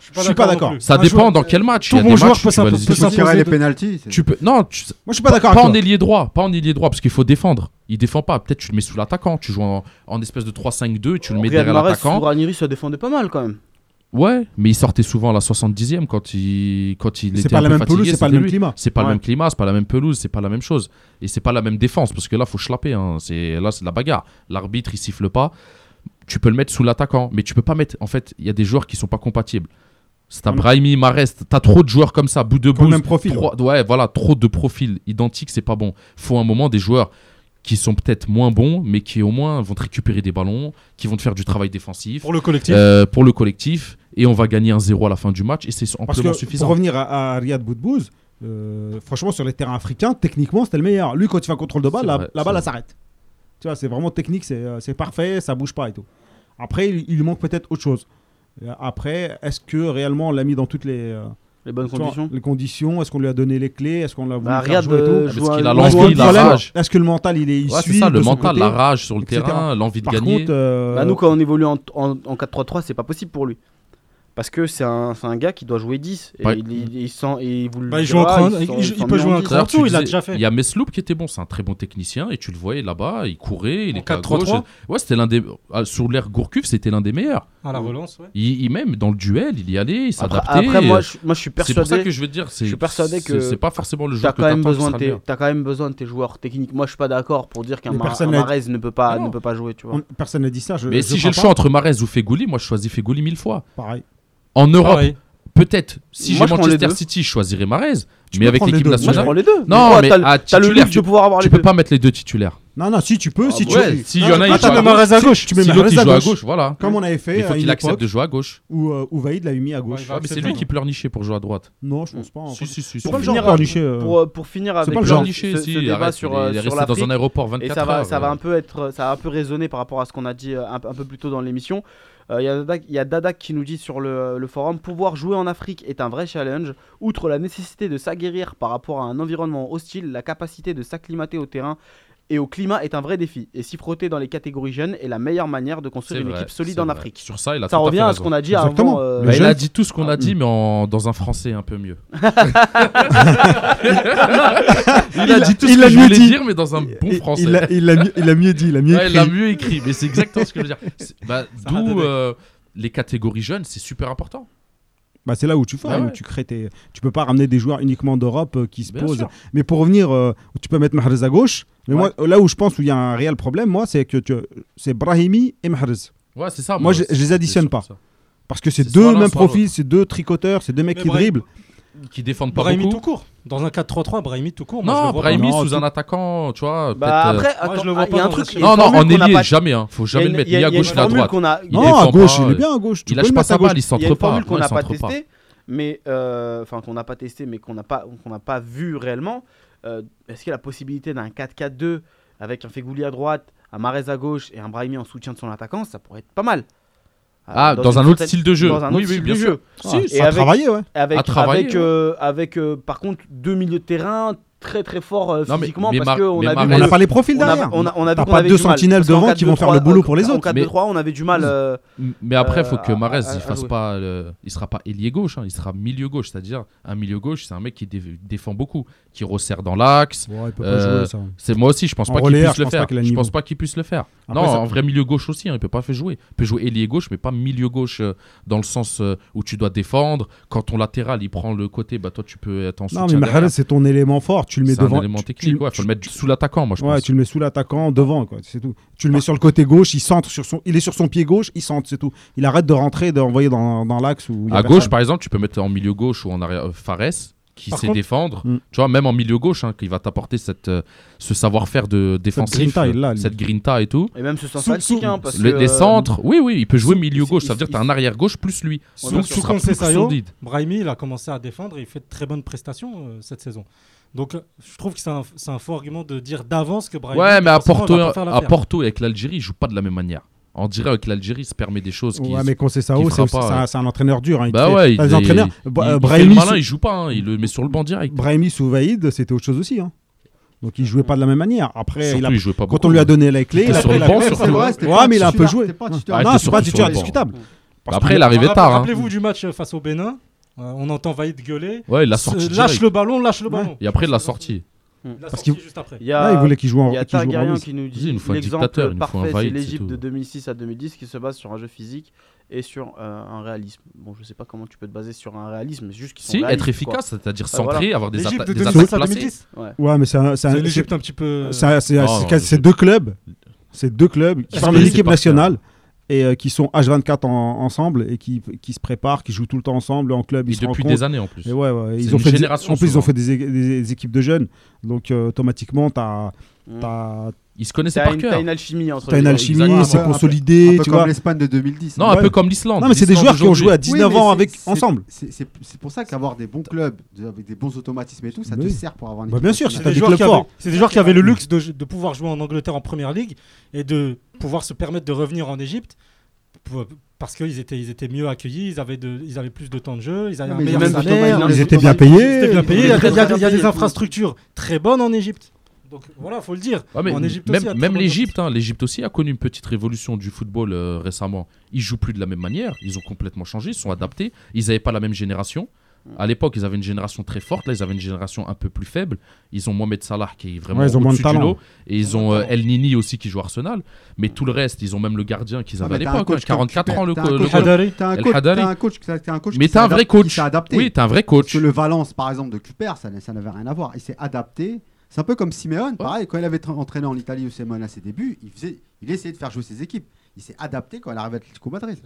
Je suis pas d'accord. Ça dépend dans quel match. tout joueur peut tu vas s'impo- les peux. Non, Moi, je suis pas d'accord pas en ailier droit, pas en ailier droit, parce qu'il faut défendre. Il défend pas. Peut-être tu le mets sous l'attaquant. Tu joues en, espèce de 3-5-2, tu le mets derrière l'attaquant. Souragniri se défendait pas mal quand même. Ouais, mais il sortait souvent à la 70e quand il, quand il était pas la même pelouse, C'est pas le même climat. C'est pas le même climat, c'est pas la même pelouse, c'est pas la même chose. Et c'est pas la même défense, parce que là, faut schlapper. Hein. Là, c'est de la bagarre. L'arbitre, il siffle pas. Tu peux le mettre sous l'attaquant, mais tu peux pas mettre. En fait, il y a des joueurs qui sont pas compatibles. C'est un Brahimi, Marest. T'as trop de joueurs comme ça, bout de bout. même profil. Ouais. voilà, trop de profils identiques, c'est pas bon. Faut un moment des joueurs qui sont peut-être moins bons, mais qui au moins vont te récupérer des ballons, qui vont te faire du travail défensif. Pour le collectif. Euh, pour le collectif et on va gagner un 0 à la fin du match et c'est amplement suffisant. Pour revenir à, Riyad Boudbouz, euh, franchement, sur les terrains africains, techniquement, c'était le meilleur. Lui, quand il fait un contrôle de balle, la, la, balle, elle s'arrête. Tu vois, c'est vraiment technique, euh, c'est parfait, ça bouge pas et tout. Après, il, lui manque peut-être autre chose. Euh, après, est-ce que réellement on l'a mis dans toutes les. Les bonnes conditions Les conditions, est-ce qu'on lui a donné les clés Est-ce qu'on l'a voulu bah, Est-ce ah, qu'il a l'envie, la Est-ce que le mental, il est issu ouais, C'est ça, le mental, la rage sur le terrain, l'envie de gagner. Contre, bah, nous, quand on évolue en, en, en 4-3-3, c'est pas possible pour lui parce que c'est un, gars qui doit jouer 10. Il, peut jouer un cran il l'a déjà fait. Il y a Mesloop qui était bon, c'est un très bon technicien, et tu le voyais là-bas, il courait, il en est 4 3, 3 Ouais, c'était l'un des. Ah, sur l'ère Gourcuff, c'était l'un des meilleurs. À la relance. Il, même dans le duel, il y allait, il s'adaptait. Après, moi, euh, je, moi, je suis persuadé. C'est pour ça que je veux dire, c'est. persuadé que. C'est pas forcément le jeu as que t'as quand même besoin de tes joueurs techniques. Moi, je suis pas d'accord pour dire qu'un Marez ne peut pas ah ne peut pas jouer, tu vois. Personne n'a dit ça. Mais si j'ai le choix entre Marez ou Fegouli, moi, je choisis Fegouli mille fois. Pareil. En ah Europe, peut-être, si j'ai Manchester City, je choisirais Marez. mais avec l'équipe nationale. Moi, je les deux. Non, mais as, le ah, luxe tu, de pouvoir avoir tu peux pas mettre les deux titulaires. Non, non, si tu peux, ah si ouais, tu Si y en a, il joue à gauche. gauche. Tu mets si il à gauche, voilà. Comme on avait fait. Il faut qu'il accepte de jouer à gauche. Ou, euh, Vaïd l'a mis à gauche. Mais c'est lui qui pleurnichait pour jouer à droite. Non, je pense pas. Si, si, si. Pour, finir, euh. pour, pour finir avec le si, débat sur, euh, sur dans un aéroport 24 Et ça va un peu être, ça va un peu résonner par rapport à ce qu'on a dit un, peu plus tôt dans l'émission. Euh, il y, a Dadak qui nous dit sur le, le, forum pouvoir jouer en Afrique est un vrai challenge. Outre la nécessité de s'aguerrir par rapport à un environnement hostile, la capacité de s'acclimater au terrain et au climat est un vrai défi. Et s'y frotter dans les catégories jeunes est la meilleure manière de construire une équipe solide en. Afrique. Sur ça, il a ça tout revient à, à ce qu'on a dit Exactement. avant. Euh... Bah, il a dit tout ce qu'on a dit, mais en... dans un français un peu mieux. il a dit tout il que je voulais dit. mais dans un bon français. Il a, mieux, il a mieux dit, il a mieux écrit. Il a mieux écrit, mais c'est exactement ce que je veux dire. Bah, d'où euh, les catégories jeunes, c'est super important. Bah, c'est là où tu fais, ah où tu crées tes... Tu peux pas ramener des joueurs uniquement d'Europe euh, qui se posent. Mais pour revenir, euh, tu peux mettre Mahrez à gauche. Mais moi, là où je pense où il y a un réel problème, moi, c'est que tu... c'est Brahimi et Mahrez. Ouais, c'est ça. Moi, je, je, les additionne pas. Parce que c'est deux mêmes profils, c'est deux tricoteurs, c'est deux mecs qui dribblent. Qui défendent pas Brahimi beaucoup. tout court. Dans un 4-3-3, Brahimi tout court. Moi, non, Brahimi sous un attaquant, tu vois. Bah, euh, après, Moi, je le vois il y a pas un truc. Non, non, en ailier, pas- jamais. Hein. Faut jamais le mettre. Ni à gauche, ni à droite. Il Non, est à gauche, il est bien à gauche. Il lâche pas sa gauche. balle, il Il y a une pas. formule qu'on n'a pas testée, mais euh, enfin qu'on n'a pas testé, mais qu'on n'a pas qu'on n'a pas vu réellement. Euh, est-ce qu'il y a la possibilité d'un 4-4-2 avec un Fegouli à droite, un Marez à gauche et un Brahimi en soutien de son attaquant? Ça pourrait être pas mal. Euh, ah, dans, un autre style de jeu. Bien de jeu. Ah. Avec. Avec, euh, euh, par contre, deux milieux de terrain, très très fort euh, non, mais, physiquement parce qu'on a on n'a pas les profils derrière. On a, on a, pas deux sentinelles devant qui vont faire le boulot pour les autres. En 4-2-3, on avait du mal. Euh, mais après, il faut que euh, Marez il fasse pas, il sera pas ailier gauche, hein, il sera milieu gauche, c'est-à-dire un milieu gauche, c'est un mec qui défend beaucoup, qui resserre dans l'axe. Euh, c'est moi aussi, je pense pas qu'il puisse le faire. Je pense pas qu'il puisse le faire. Non, un vrai milieu gauche aussi, hein, il peut pas faire jouer. Il peut jouer ailier gauche, mais pas milieu gauche dans le sens où tu dois défendre. Quand ton latéral il prend le côté, bah, toi tu peux être en soutien. Non, mais Mahrez c'est ton élément fort tu le mets devant. C'est tu, faut le mettre sous l'attaquant, moi je ouais, pense. tu le mets sous l'attaquant, devant, quoi, c'est tout. Tu le mets sur le côté gauche, il centre sur son, il est sur son pied gauche, il centre, c'est tout. Il arrête de rentrer, d'envoyer dans, dans l'axe à gauche, par exemple, tu peux mettre en milieu gauche ou en arrière euh, Fares qui sait défendre, hmm. tu vois, même en milieu gauche, hein, va t'apporter cette, euh, ce savoir-faire de défensif, cette grinta, cette et tout. Et même ce sens tactique, hein, parce le, que, Les euh, centres, oui, oui, il peut jouer milieu gauche, ça veut dire que t'as un arrière gauche plus lui. Ouais, donc, sous, Brahimi, il a commencé à défendre et il fait de très bonnes prestations euh, cette saison. Donc je trouve que c'est un, un, fort argument de dire d'avance que Brahimi. Ouais, mais à Porto, à Porto et avec l'Algérie, ils jouent pas de la même manière. On dirait que l'Algérie se permet des choses qui. Ouais, mais Concessao, c'est ouais. un, entraîneur dur. Hein, bah fait, ouais, il, les bah, il fait malin, il joue pas. Hein, il le met sur le banc direct. Brahimi sous Vaïd, c'était autre chose aussi. Hein. Donc il jouait pas de la même manière. Après, quand on lui a hein. donné la clé, il a pris la clé. Ouais, mais il a un peu joué. Ah, non, c'est pas du tout discutable. Après, il arrivait tard. Rappelez-vous du match face au Bénin entend Vaïd gueuler. Ouais, il l'a sorti Lâche direct. le ballon, lâche le ballon. Et après, il l'a sorti. L'a Parce qu'il- juste après. Il y a, Ouais, il voulait qu'il joue en- il y a Targaryen qui nous dit nous faut un l'exemple dictateur, il nous faut un parfait, c'est l'Égypte de 2006 à 2010 qui se base sur un jeu physique et sur euh, un réalisme. Bon, je sais pas comment tu peux te baser sur un réalisme, mais juste qu'ils sont Si, être efficace, c'est-à-dire centré, voilà. avoir des atta- de des 2006 attaques à placées. 2010 Ouais. Ouais, mais c'est un- c'est un- C'est l'Égypte un petit peu. c'est- c'est- Non, c'est- deux clubs. C'est deux clubs qui l'équipe nationale et euh, qui sont H24 en- ensemble et qui, qui se préparent, qui jouent tout le temps ensemble en club. Et Ils se depuis des années en plus. Et ouais, ils ont une fait des- en plus, ils ont fait des, des- des équipes de jeunes. Donc, euh, automatiquement, tu as, Mm. Ils se connaissaient par une- cœur. t'as une alchimie entre T'as une alchimie, c'est consolidé, un peu tu comme vois. l'Espagne de 2010. Non, un peu comme l'Islande. Non, mais c'est des joueurs qui ont joué à Oui, 19 mais ans avec, ensemble. C'est pour ça qu'avoir des bons clubs, avec des bons automatismes et tout, ça te sert pour avoir une Bah équipe bien sûr, c'est des, joueurs qui avaient- forts. c'est des joueurs qui avaient le luxe de, pouvoir jouer en Angleterre en première ligue et de pouvoir se permettre de revenir en Égypte parce qu'ils étaient, ils étaient mieux accueillis, ils avaient, de, ils avaient plus de temps de jeu, ils avaient un meilleur salaire, Ils étaient bien payés. Ils étaient bien payés. Il y a, des infrastructures très bonnes en Égypte. Donc voilà, faut le dire. Ouais, mais en Égypte même aussi, l'Égypte, hein, l'Égypte aussi a connu une petite révolution du football euh, récemment. Ils jouent plus de la même manière, ils ont complètement changé, ils sont adaptés. Ils n'avaient pas la même génération. À l'époque, ils avaient une génération très forte. Là, ils avaient une génération un peu plus faible. Ils ont Mohamed Salah qui est vraiment Ouais, ils ont moins de au-dessus du talent. lot. Et ils ont euh, El Nini aussi qui joue à Arsenal. Mais tout le reste, ils ont même le gardien qu'ils Ah, avaient à l'époque. hein, coach comme 44 Kuper, ans, le, coach-. T'as un El coach, un coach, t'as un coach Mais qui t'as un vrai coach. Oui, t'as un vrai Parce coach. que le Valence, par exemple, de Cuper, ça, ça n'avait rien à voir. Il s'est adapté. C'est un peu comme Simeone, pareil, quand il avait tra- entraîné en Italie ou Simeone à ses débuts, il, faisait, il essayait de faire jouer ses équipes. Il s'est adapté quand il arrive à Atlético Madrid.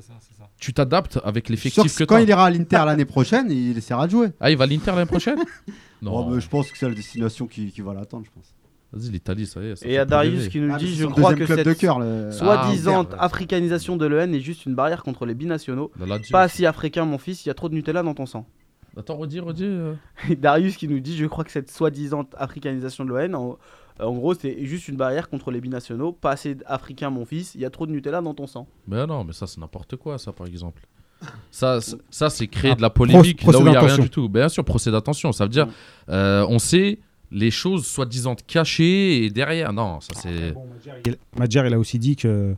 Tu t'adaptes avec l'effectif que que quand t'as. il ira à l'Inter l'année prochaine, il essaiera de jouer. Ah, il va à l'Inter l'année prochaine Oh, mais je pense que c'est la destination qui, qui va l'attendre, je pense. Vas-y, l'Italie, ça y est. ça Et il y a Darius qui nous Ah, dit Je son crois que club cette de cœur, le- soi-disant Ah, africanisation de l'EN est juste une barrière contre les binationaux. Pas si africain, mon fils, il y a trop de Nutella dans ton sang. Attends, redis, redis. euh. Et Darius qui nous dit Je crois que cette soi-disant africanisation de l'ON, en, en gros, c'est juste une barrière contre les binationaux. Pas assez africain, mon fils, il y a trop de Nutella dans ton sang. Mais non, mais ça, c'est n'importe quoi, ça, par exemple. Ça, c'est- ça c'est créer Ah, de la polémique là où il n'y a rien du tout. Bien sûr, procès d'attention. Ça veut dire, euh, on sait les choses soi-disant cachées et derrière. Non, ça c'est. Il- Madjer, il a aussi dit que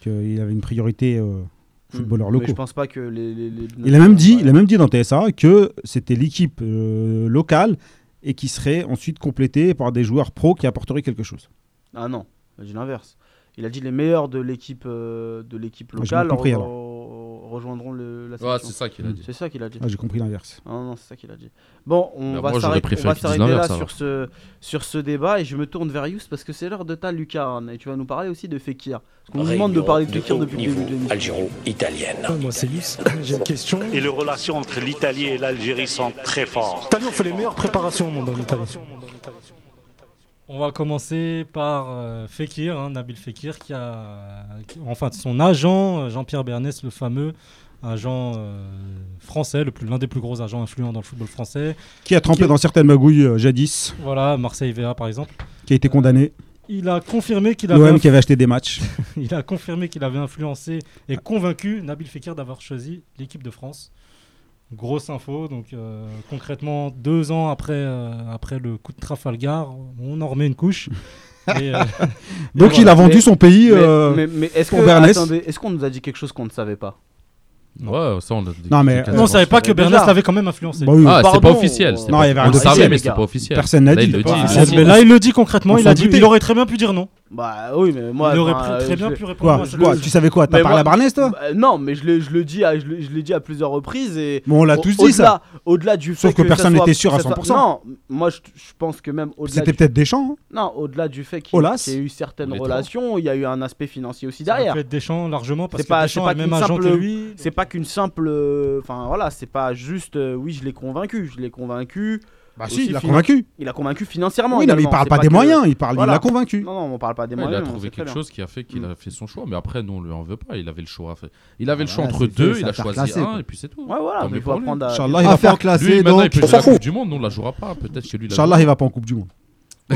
qu'il avait une priorité aux footballeurs. Mais locaux. je pense pas que les. les- les Il a même dit, il a même dit dans TSA que c'était l'équipe euh, locale et qui serait ensuite complétée par des joueurs pros qui apporteraient quelque chose. Ah non, il a dit l'inverse. Il a dit les meilleurs de l'équipe euh, de l'équipe Ah, j'ai locale compris, rejoindront le, la Ouais, c'est ça qu'il a dit. C'est ça qu'il a dit. Ah, j'ai compris l'inverse. Ah non, c'est ça qu'il a dit. Bon, on Bah, va s'arrêter là sur ce, sur ce débat et je me tourne vers Yous parce que c'est l'heure de ta lucarne et tu vas nous parler aussi de Fekir. Parce qu'on nous demande de parler de Fekir depuis le début de l'émission. algéro-italienne. Moi, c'est Yus. J'ai une question. Et les relations entre l'Italie et l'Algérie sont très fortes. L'Italie, on fait les meilleures préparations au monde en Italie. On va commencer par euh, Fekir, hein, Nabil Fekir, qui a, qui- enfin son agent euh, Jean-Pierre Bernès, le fameux agent euh, français, l'un des plus gros agents influents dans le football français. Qui a trempé dans certaines magouilles euh, jadis, Voilà, Marseille VA par exemple. qui a été condamné. Il a confirmé qu'il avait, qui avait acheté des matchs. il a confirmé qu'il avait influencé et convaincu Nabil Fekir d'avoir choisi l'équipe de France. Grosse info, donc euh, concrètement deux ans après, euh, après le coup de Trafalgar, on en remet une couche. Et, euh, Donc et il a vendu Mais- son pays mais, euh, mais- mais est-ce pour que, Bernès. attendez, est-ce qu'on nous a dit quelque chose qu'on ne savait pas? Ouais, ça on l'a dit. Non, mais- on savait pas que. Bernès l'avait quand même influencé. Bah oui. Ah, c'est pas officiel. c'est Non, pas- il y avait on le savait, mais gars. pas officiel. Personne n'a Là, dit. il le dit. Ah, il le c'est- dit. Mais là, il le dit concrètement, On il, a dit, il aurait très bien pu dire non. Bah oui, mais moi. il aurait très je bien pu répondre. Quoi, à ça. quoi Tu savais quoi T'as parlé moi- à Barnès, toi Bah, non, mais je l'ai, je le dis, à, je, le- je l'ai dit à plusieurs reprises et. Bon, on l'a tous dit, ça. au-delà- du Sauf fait que ça personne n'était sûr à ça soit- 100%. Non, moi je, je pense que même au-delà. C'était du- peut-être Deschamps. hein Non, au-delà du fait qu'il y ait eu certaines relations, il y a eu un aspect financier aussi Ça derrière. pu être Deschamps largement parce C'est que pas, c'est Deschamps pas a le même qu'une agent simple, que lui. c'est pas qu'une simple, euh, enfin voilà, c'est pas juste, euh, oui, je l'ai convaincu, je l'ai convaincu. Bah aussi si, il l'a convaincu. Il a convaincu financièrement. Oui, non, mais il parle pas des que- moyens, il parle, il l'a convaincu. Non, non, on parle pas des Ouais, moyens. il a trouvé quelque bien. chose qui a fait qu'il Mm. a fait son choix, mais après, non, on lui en veut pas. Il avait le choix. à faire. Il avait le Ah, choix voilà, entre deux, fait, il a choisi classé, un, quoi. et puis c'est tout. Ouais, voilà, mais il faut apprendre à. Inch'Allah, il va pas. classée, Lui, maintenant, il donc. peut jouer la Coupe du Monde, nous, on la jouera pas. Peut-être que lui, il Inch'Allah, il va pas en Coupe du Monde.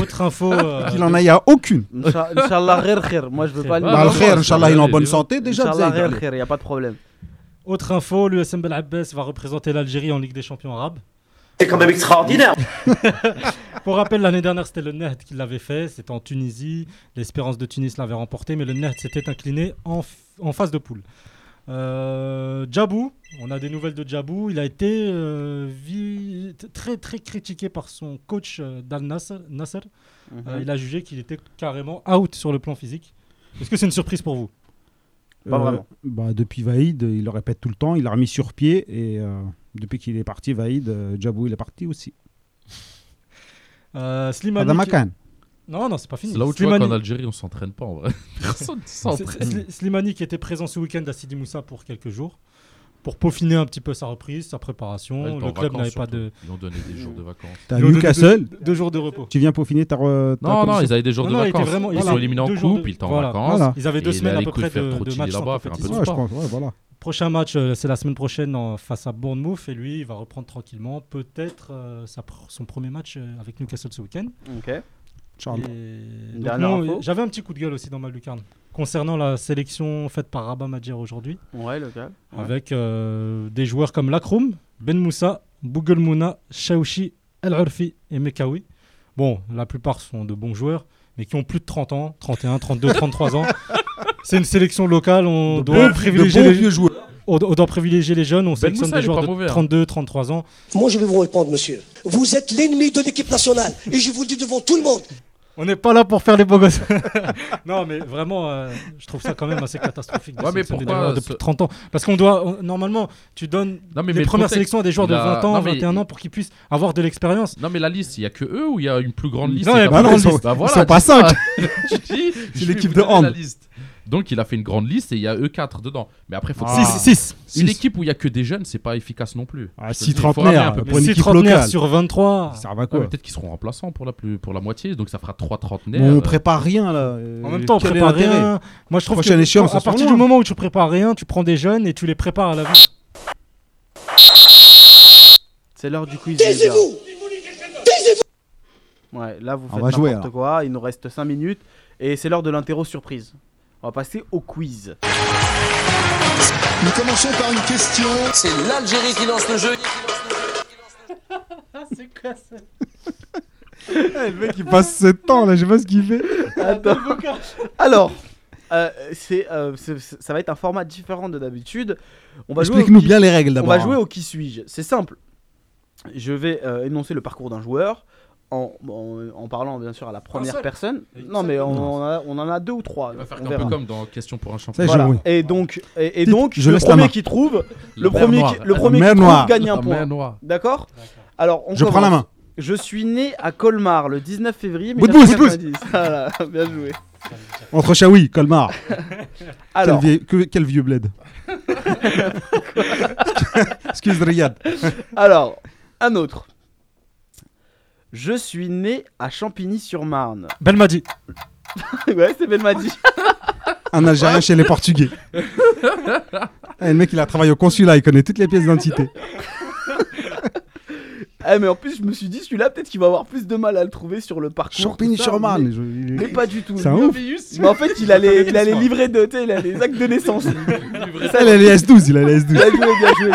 Autre info. euh, Il en a, il y a aucune. Incha- Inch'Allah. Moi, je veux pas. Le- Bah, le Inch'Allah, il est en bonne santé déjà. Inch'Allah, Zayd, khair, allez. khair, y a pas de problème. Autre info, l'USM Bel Abbès va représenter l'Algérie en Ligue des Champions arabes. C'est quand même extraordinaire. Pour rappel, l'année dernière, c'était le Nehd qui l'avait fait. C'était en Tunisie. L'Espérance de Tunis l'avait remporté, mais le Nehd s'était incliné en, f- en phase de poule. Euh, Djabou, on a des nouvelles de Djabou. Il a été euh, vi- très très critiqué par son coach euh, d'Al Nasser. Nasser. Mhm. Euh, il a jugé qu'il était carrément out sur le plan physique. Est-ce que c'est une surprise pour vous? Pas Euh, vraiment. bah, depuis Vaïd, il le répète tout le temps, il l'a remis sur pied et euh, depuis qu'il est parti, Vaïd, euh, Djabou, il est parti aussi. euh, Slimani. Adam Akan. Non, non, c'est pas fini. C'est là où tu vois Slimani- qu'en Algérie, on s'entraîne pas en vrai. Personne s'entraîne. Sli- Slimani qui était présent ce week-end à Sidi Moussa pour quelques jours. pour peaufiner un petit peu sa reprise, sa préparation. Ouais, le club n'avait pas de. Ils ont donné des jours de vacances. T'as Newcastle. deux, deux jours de repos. Tu viens peaufiner ta. re- ta Non, non, ils avaient des jours Non, de non, vacances. vraiment- ils ils sont éliminés en coupe, de- ils étaient en voilà. vacances. Voilà. Ils avaient deux semaines à peu près de- de matchs là-bas, faire un peu de sport. pense, ouais, voilà. Prochain match, euh, c'est la semaine prochaine face à Bournemouth et lui, il va reprendre tranquillement. Peut-être euh, sa pr- son premier match euh, avec Newcastle ce week-end. Ok. Charles. Et Une donc, dernière non, info J'avais un petit coup de gueule aussi dans ma lucarne concernant la sélection faite par Rabat Madjer aujourd'hui, Ouais, le gars. Ouais. avec euh, des joueurs comme Lakroum, Ben Moussa, Bougle Mouna, Chaouchi, El Urfi et Mekawi. Bon, la plupart sont de bons joueurs, mais qui ont plus de 30 ans, 31, 32, 33 ans. C'est une sélection locale, on De doit bons- privilégier de les vieux joueurs. On, on doit privilégier les jeunes, on sélectionne Moussa, des joueurs pas de mauvais, hein. 32, 33 ans. Moi, je vais vous répondre, monsieur. Vous êtes l'ennemi de l'équipe nationale. Et je vous le dis devant tout le monde. On n'est pas là pour faire les beaux gosses. non, mais vraiment, euh, je trouve ça quand même assez catastrophique. de Ouais, mais des pourquoi joueurs de ce- plus de 30 ans Parce qu'on doit, on- normalement, tu donnes Non, mais- les mais premières sélections à des joueurs de a- 20 ans, non, mais- 21 ans pour qu'ils puissent avoir de l'expérience. Non, mais la liste, il y a que eux ou il y a une plus grande liste? Non, il y a pas pas- de grande ils sont- liste. Bah ils voilà, sont pas dis ça. cinq. Tu dis, C'est je vais l'équipe de hand. Donc il a fait une grande liste et il y a eux 4 dedans. Mais après, faut Ah. que- Six, six. Une Six. équipe où il y a que des jeunes, c'est pas efficace non plus. Ah, Je te six dis, il faut trentenaires, pour une Six équipe trentenaires locale. sur 23. Ça va quoi Peut-être qu'ils seront remplaçants pour la, plus, pour la moitié, donc ça fera 3 trentenaires. Bon, On prépare rien là. En même temps, on prépare rien. Moi, je trouve Prochaine que échéance, à partir du moment où tu prépares rien, tu prends des jeunes et tu les prépares à la vie. C'est l'heure du quiz. Taisez-vous Taisez-vous Ouais, là vous On faites va jouer, n'importe quoi. Il nous reste 5 minutes et c'est l'heure de l'interro surprise. On va passer au quiz. Nous commençons par une question. C'est l'Algérie qui lance le jeu. c'est quoi ça Eh, Le mec il passe 7 ans là, je sais pas ce qu'il fait. Attends. Alors, euh, c'est, euh, c'est- c'est- ça va être un format différent de d'habitude. On va jouer au Explique-nous qui- bien les règles On d'abord. va jouer au qui suis-je. C'est simple. Je vais euh, énoncer le parcours d'un joueur en, en, en parlant bien sûr à la première personne. Non, mais on, on a- on en a deux ou trois. Il va faire on un verra. peu comme dans Question pour un champion. Voilà. oui. Et donc, et, et donc je le laisse la premier qui trouve, le premier, qui, le premier qui trouve gagne un point. D'accord Alors, on Je prends la main. Je suis né à Colmar le 19 février Bout de bout, bout de bout. 1990. Voilà, bien joué. Entre Chaoui, Colmar. Alors, Quel, vieux, que- quel vieux bled. Excuse Riyad. alors, un autre. Je suis né à Champigny-sur-Marne. Belmadi. ouais, c'est Belmadi. Un Algérien chez les Portugais. Eh, le mec il a travaillé au consulat, il connaît toutes les pièces d'identité. Eh, mais en plus, je me suis dit, celui-là, peut-être qu'il va avoir plus de mal à le trouver sur le parcours. tout ça, Champigny-sur-Marne. mais- pas du tout. C'est un ouf. Mais en fait, il a les, il a les livrets de, tu sais, il a les actes de naissance. Ça, il a les S12, il a les Bien S12. joué, bien joué.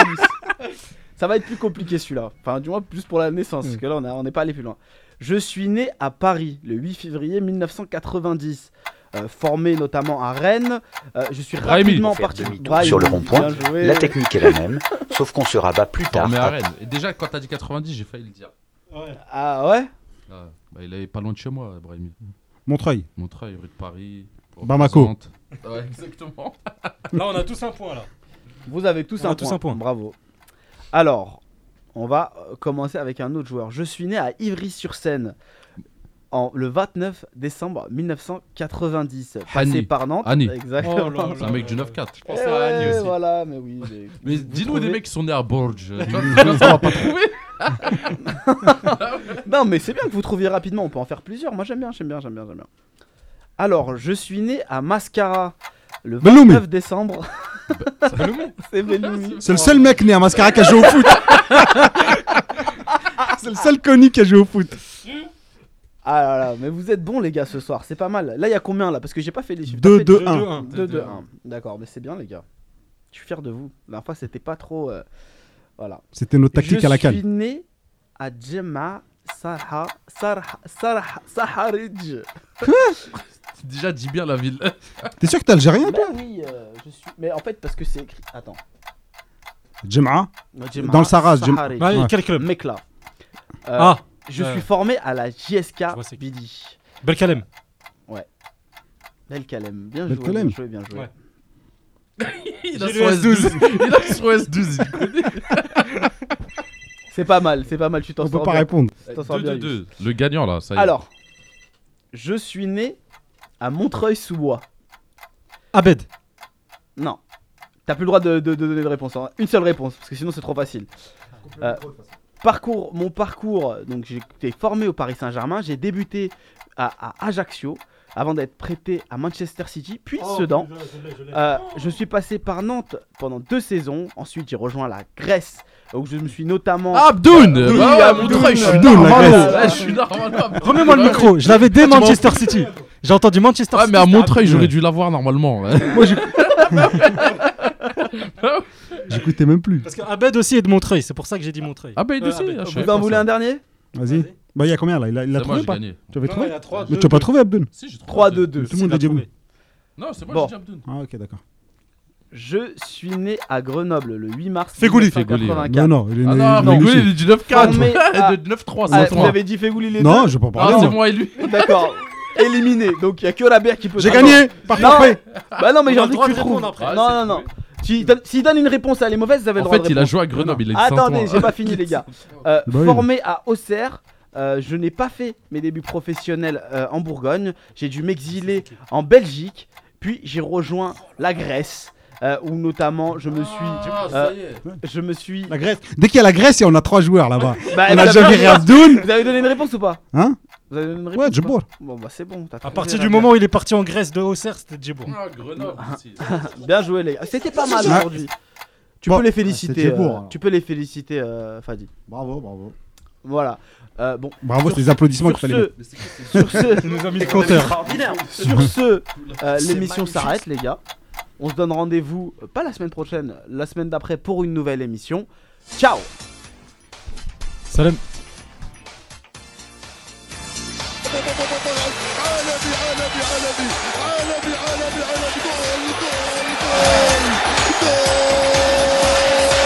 Ça va être plus compliqué celui-là. Enfin, du moins, plus pour la naissance, parce que là, on n'est pas allé plus loin. Je suis né à Paris le 8 février 1990. euh, formé notamment à Rennes. Euh, je suis Brahimi. rapidement parti. sur le rond-point, la technique est la même, sauf qu'on se rabat plus tard. Formé à Rennes. Et déjà, quand t'as dit 90, j'ai failli le dire. Ah ouais? Ah, bah, il est pas loin de chez moi, Brahimi. Montreuil. Montreuil, rue de Paris. Bamako. Ouais, exactement. Là, on a tous un point là. Vous avez tous, On un, a tous point. un point. Bravo. Alors, on va euh, commencer avec un autre joueur. Je suis né à Ivry-sur-Seine en, le 29 décembre 1990. Passé par Nantes. Hani. Exactement. Oh C'est un mec du 9-4. Je Eh pensais à aussi. voilà, mais oui. mais- dis-nous trouvez- des mecs qui sont nés à toi, ça va pas trouver. Non, mais c'est bien que vous trouviez rapidement. On peut en faire plusieurs. Moi, j'aime bien, j'aime bien, j'aime bien, j'aime bien. Alors, je suis né à Mascara le Belloumi. 29 décembre. c'est Belloumi. C'est le seul mec né à Mascara qui a joué au foot. C'est le seul connu qui a joué au foot. Ah là là, mais vous êtes bons les gars ce soir, c'est pas mal. Là, il y a combien là? Parce que j'ai pas fait les chiffres. Deux, T'as fait deux, deux, un. deux, deux, un. D'accord, mais c'est bien les gars. Je suis fier de vous. La dernière fois, c'était pas trop. euh, Voilà. C'était notre tactique je à la suis cale. né à Djemma Sarha, Sarha, Sarha, Saharij. Déjà, dis bien la ville. T'es sûr que t'es algérien Ben oui, euh, je suis. Mais en fait, parce que c'est écrit. Attends. Djem'a Djemma Dans le Sahara, Djem- Saharij. Bah, Ouais. Quel club Mekla. Euh, Ah Je euh, suis formé à la JSK vois c'est qui. Bidi. Belkalem. Belkalem. Bien joué, Belkalem. bien joué, bien joué. Ouais. Il a J'ai son le S12. Il a son S12. il connaît. C'est pas mal, c'est pas mal, tu t'en On peut sors pas bien. répondre. Tu t'en sors bien, 2-2-2. Yus. Le gagnant là, ça y est. Alors, je suis né à Montreuil-sous-Bois. Abed. Non. T'as plus le droit de, de- de donner de réponse. hein. Une seule réponse, parce que sinon c'est trop facile. Euh, parcours, mon parcours, donc j'ai été formé au Paris Saint-Germain. J'ai débuté à, à Ajaccio avant d'être prêté à Manchester City, puis Oh, Sedan. je l'ai, je l'ai, je l'ai. Euh, je suis passé par Nantes pendant deux saisons. Ensuite, j'ai rejoint la Grèce, où je me suis notamment. Ah, Abdoun Oui, Bah ouais, Abdoun. Montreuil, je suis Abdoun, la Grèce. Ouais, je suis normal. Remets-moi le micro, je l'avais dès Ah, tu m'en Manchester. City. J'ai entendu Manchester Ouais, City. mais à c'était Montreuil, Abdoun. j'aurais dû l'avoir normalement. ouais. Moi, j'ai- J'écoutais même plus. Parce qu'Abed aussi est de Montreuil, c'est pour ça que j'ai dit Montreuil. Abed Ouais, aussi, Abed. ah, je Vous savais en pas voulez ça. un dernier Vas-y. Bah, il y a combien là? Il a, il a C'est trouvé ou pas gagné. Tu avais Non, trouvé il Mais tu as pas trouvé Abdoun Si, j'ai 3, 2, deux. 2. Tout le monde a dit oui. Non, c'est moi, Bon. j'ai dit Abdoun. Ah, ok, d'accord. Je suis né à Grenoble le 8 mars Fégouli. 1984. Non, non, il est Ah né- non, il est né Fégouli, il est du 9-4. Formé à- De 9-3, Ah, vous avez dit Fégouli les Non, deux je peux pas Ah, c'est moi. et lui. D'accord. Éliminé. Donc il y a que la bière qui peut. J'ai gagné Par Non. forfait Bah non, mais On j'ai a envie que tu trouves. après. Non, non, non. S'il donne, une réponse, elle est mauvaise, vous avez le En droit de fait, il a joué à Grenoble, il est de Attendez, Saint-Ouen. j'ai pas fini les gars. Euh, Bah. Formé à Auxerre, euh, je n'ai pas fait mes débuts professionnels euh, en Bourgogne. J'ai dû m'exiler en Belgique, puis j'ai rejoint la Grèce, euh, où notamment je me suis, Ah, euh, ça y est. je me suis. La Grèce. Dès qu'il y a la Grèce, on a trois joueurs là-bas. Bah, on vous a viré Abdoun. Vous avez donné une réponse ou pas Hein Vous avez donné une réponse Ouais, ou Djibour. Bon bah c'est bon. À partir du moment où il est parti en Grèce de Auxerre, c'était Djibour. Ah, Grenoble aussi. Bien joué les gars. C'était pas mal Ah. aujourd'hui. Tu Bon. peux les Ah, féliciter. c'est Djibour, euh, alors. tu peux les féliciter, euh, Fadi. Bravo, bravo. Voilà. Euh, bon. Bravo, c'est les applaudissements sur qu'il fallait ce, sur ce, nous a mis le compteur. sur ce, euh, l'émission s'arrête, les gars. On se donne rendez-vous, pas la semaine prochaine, la semaine d'après pour une nouvelle émission. Ciao Salam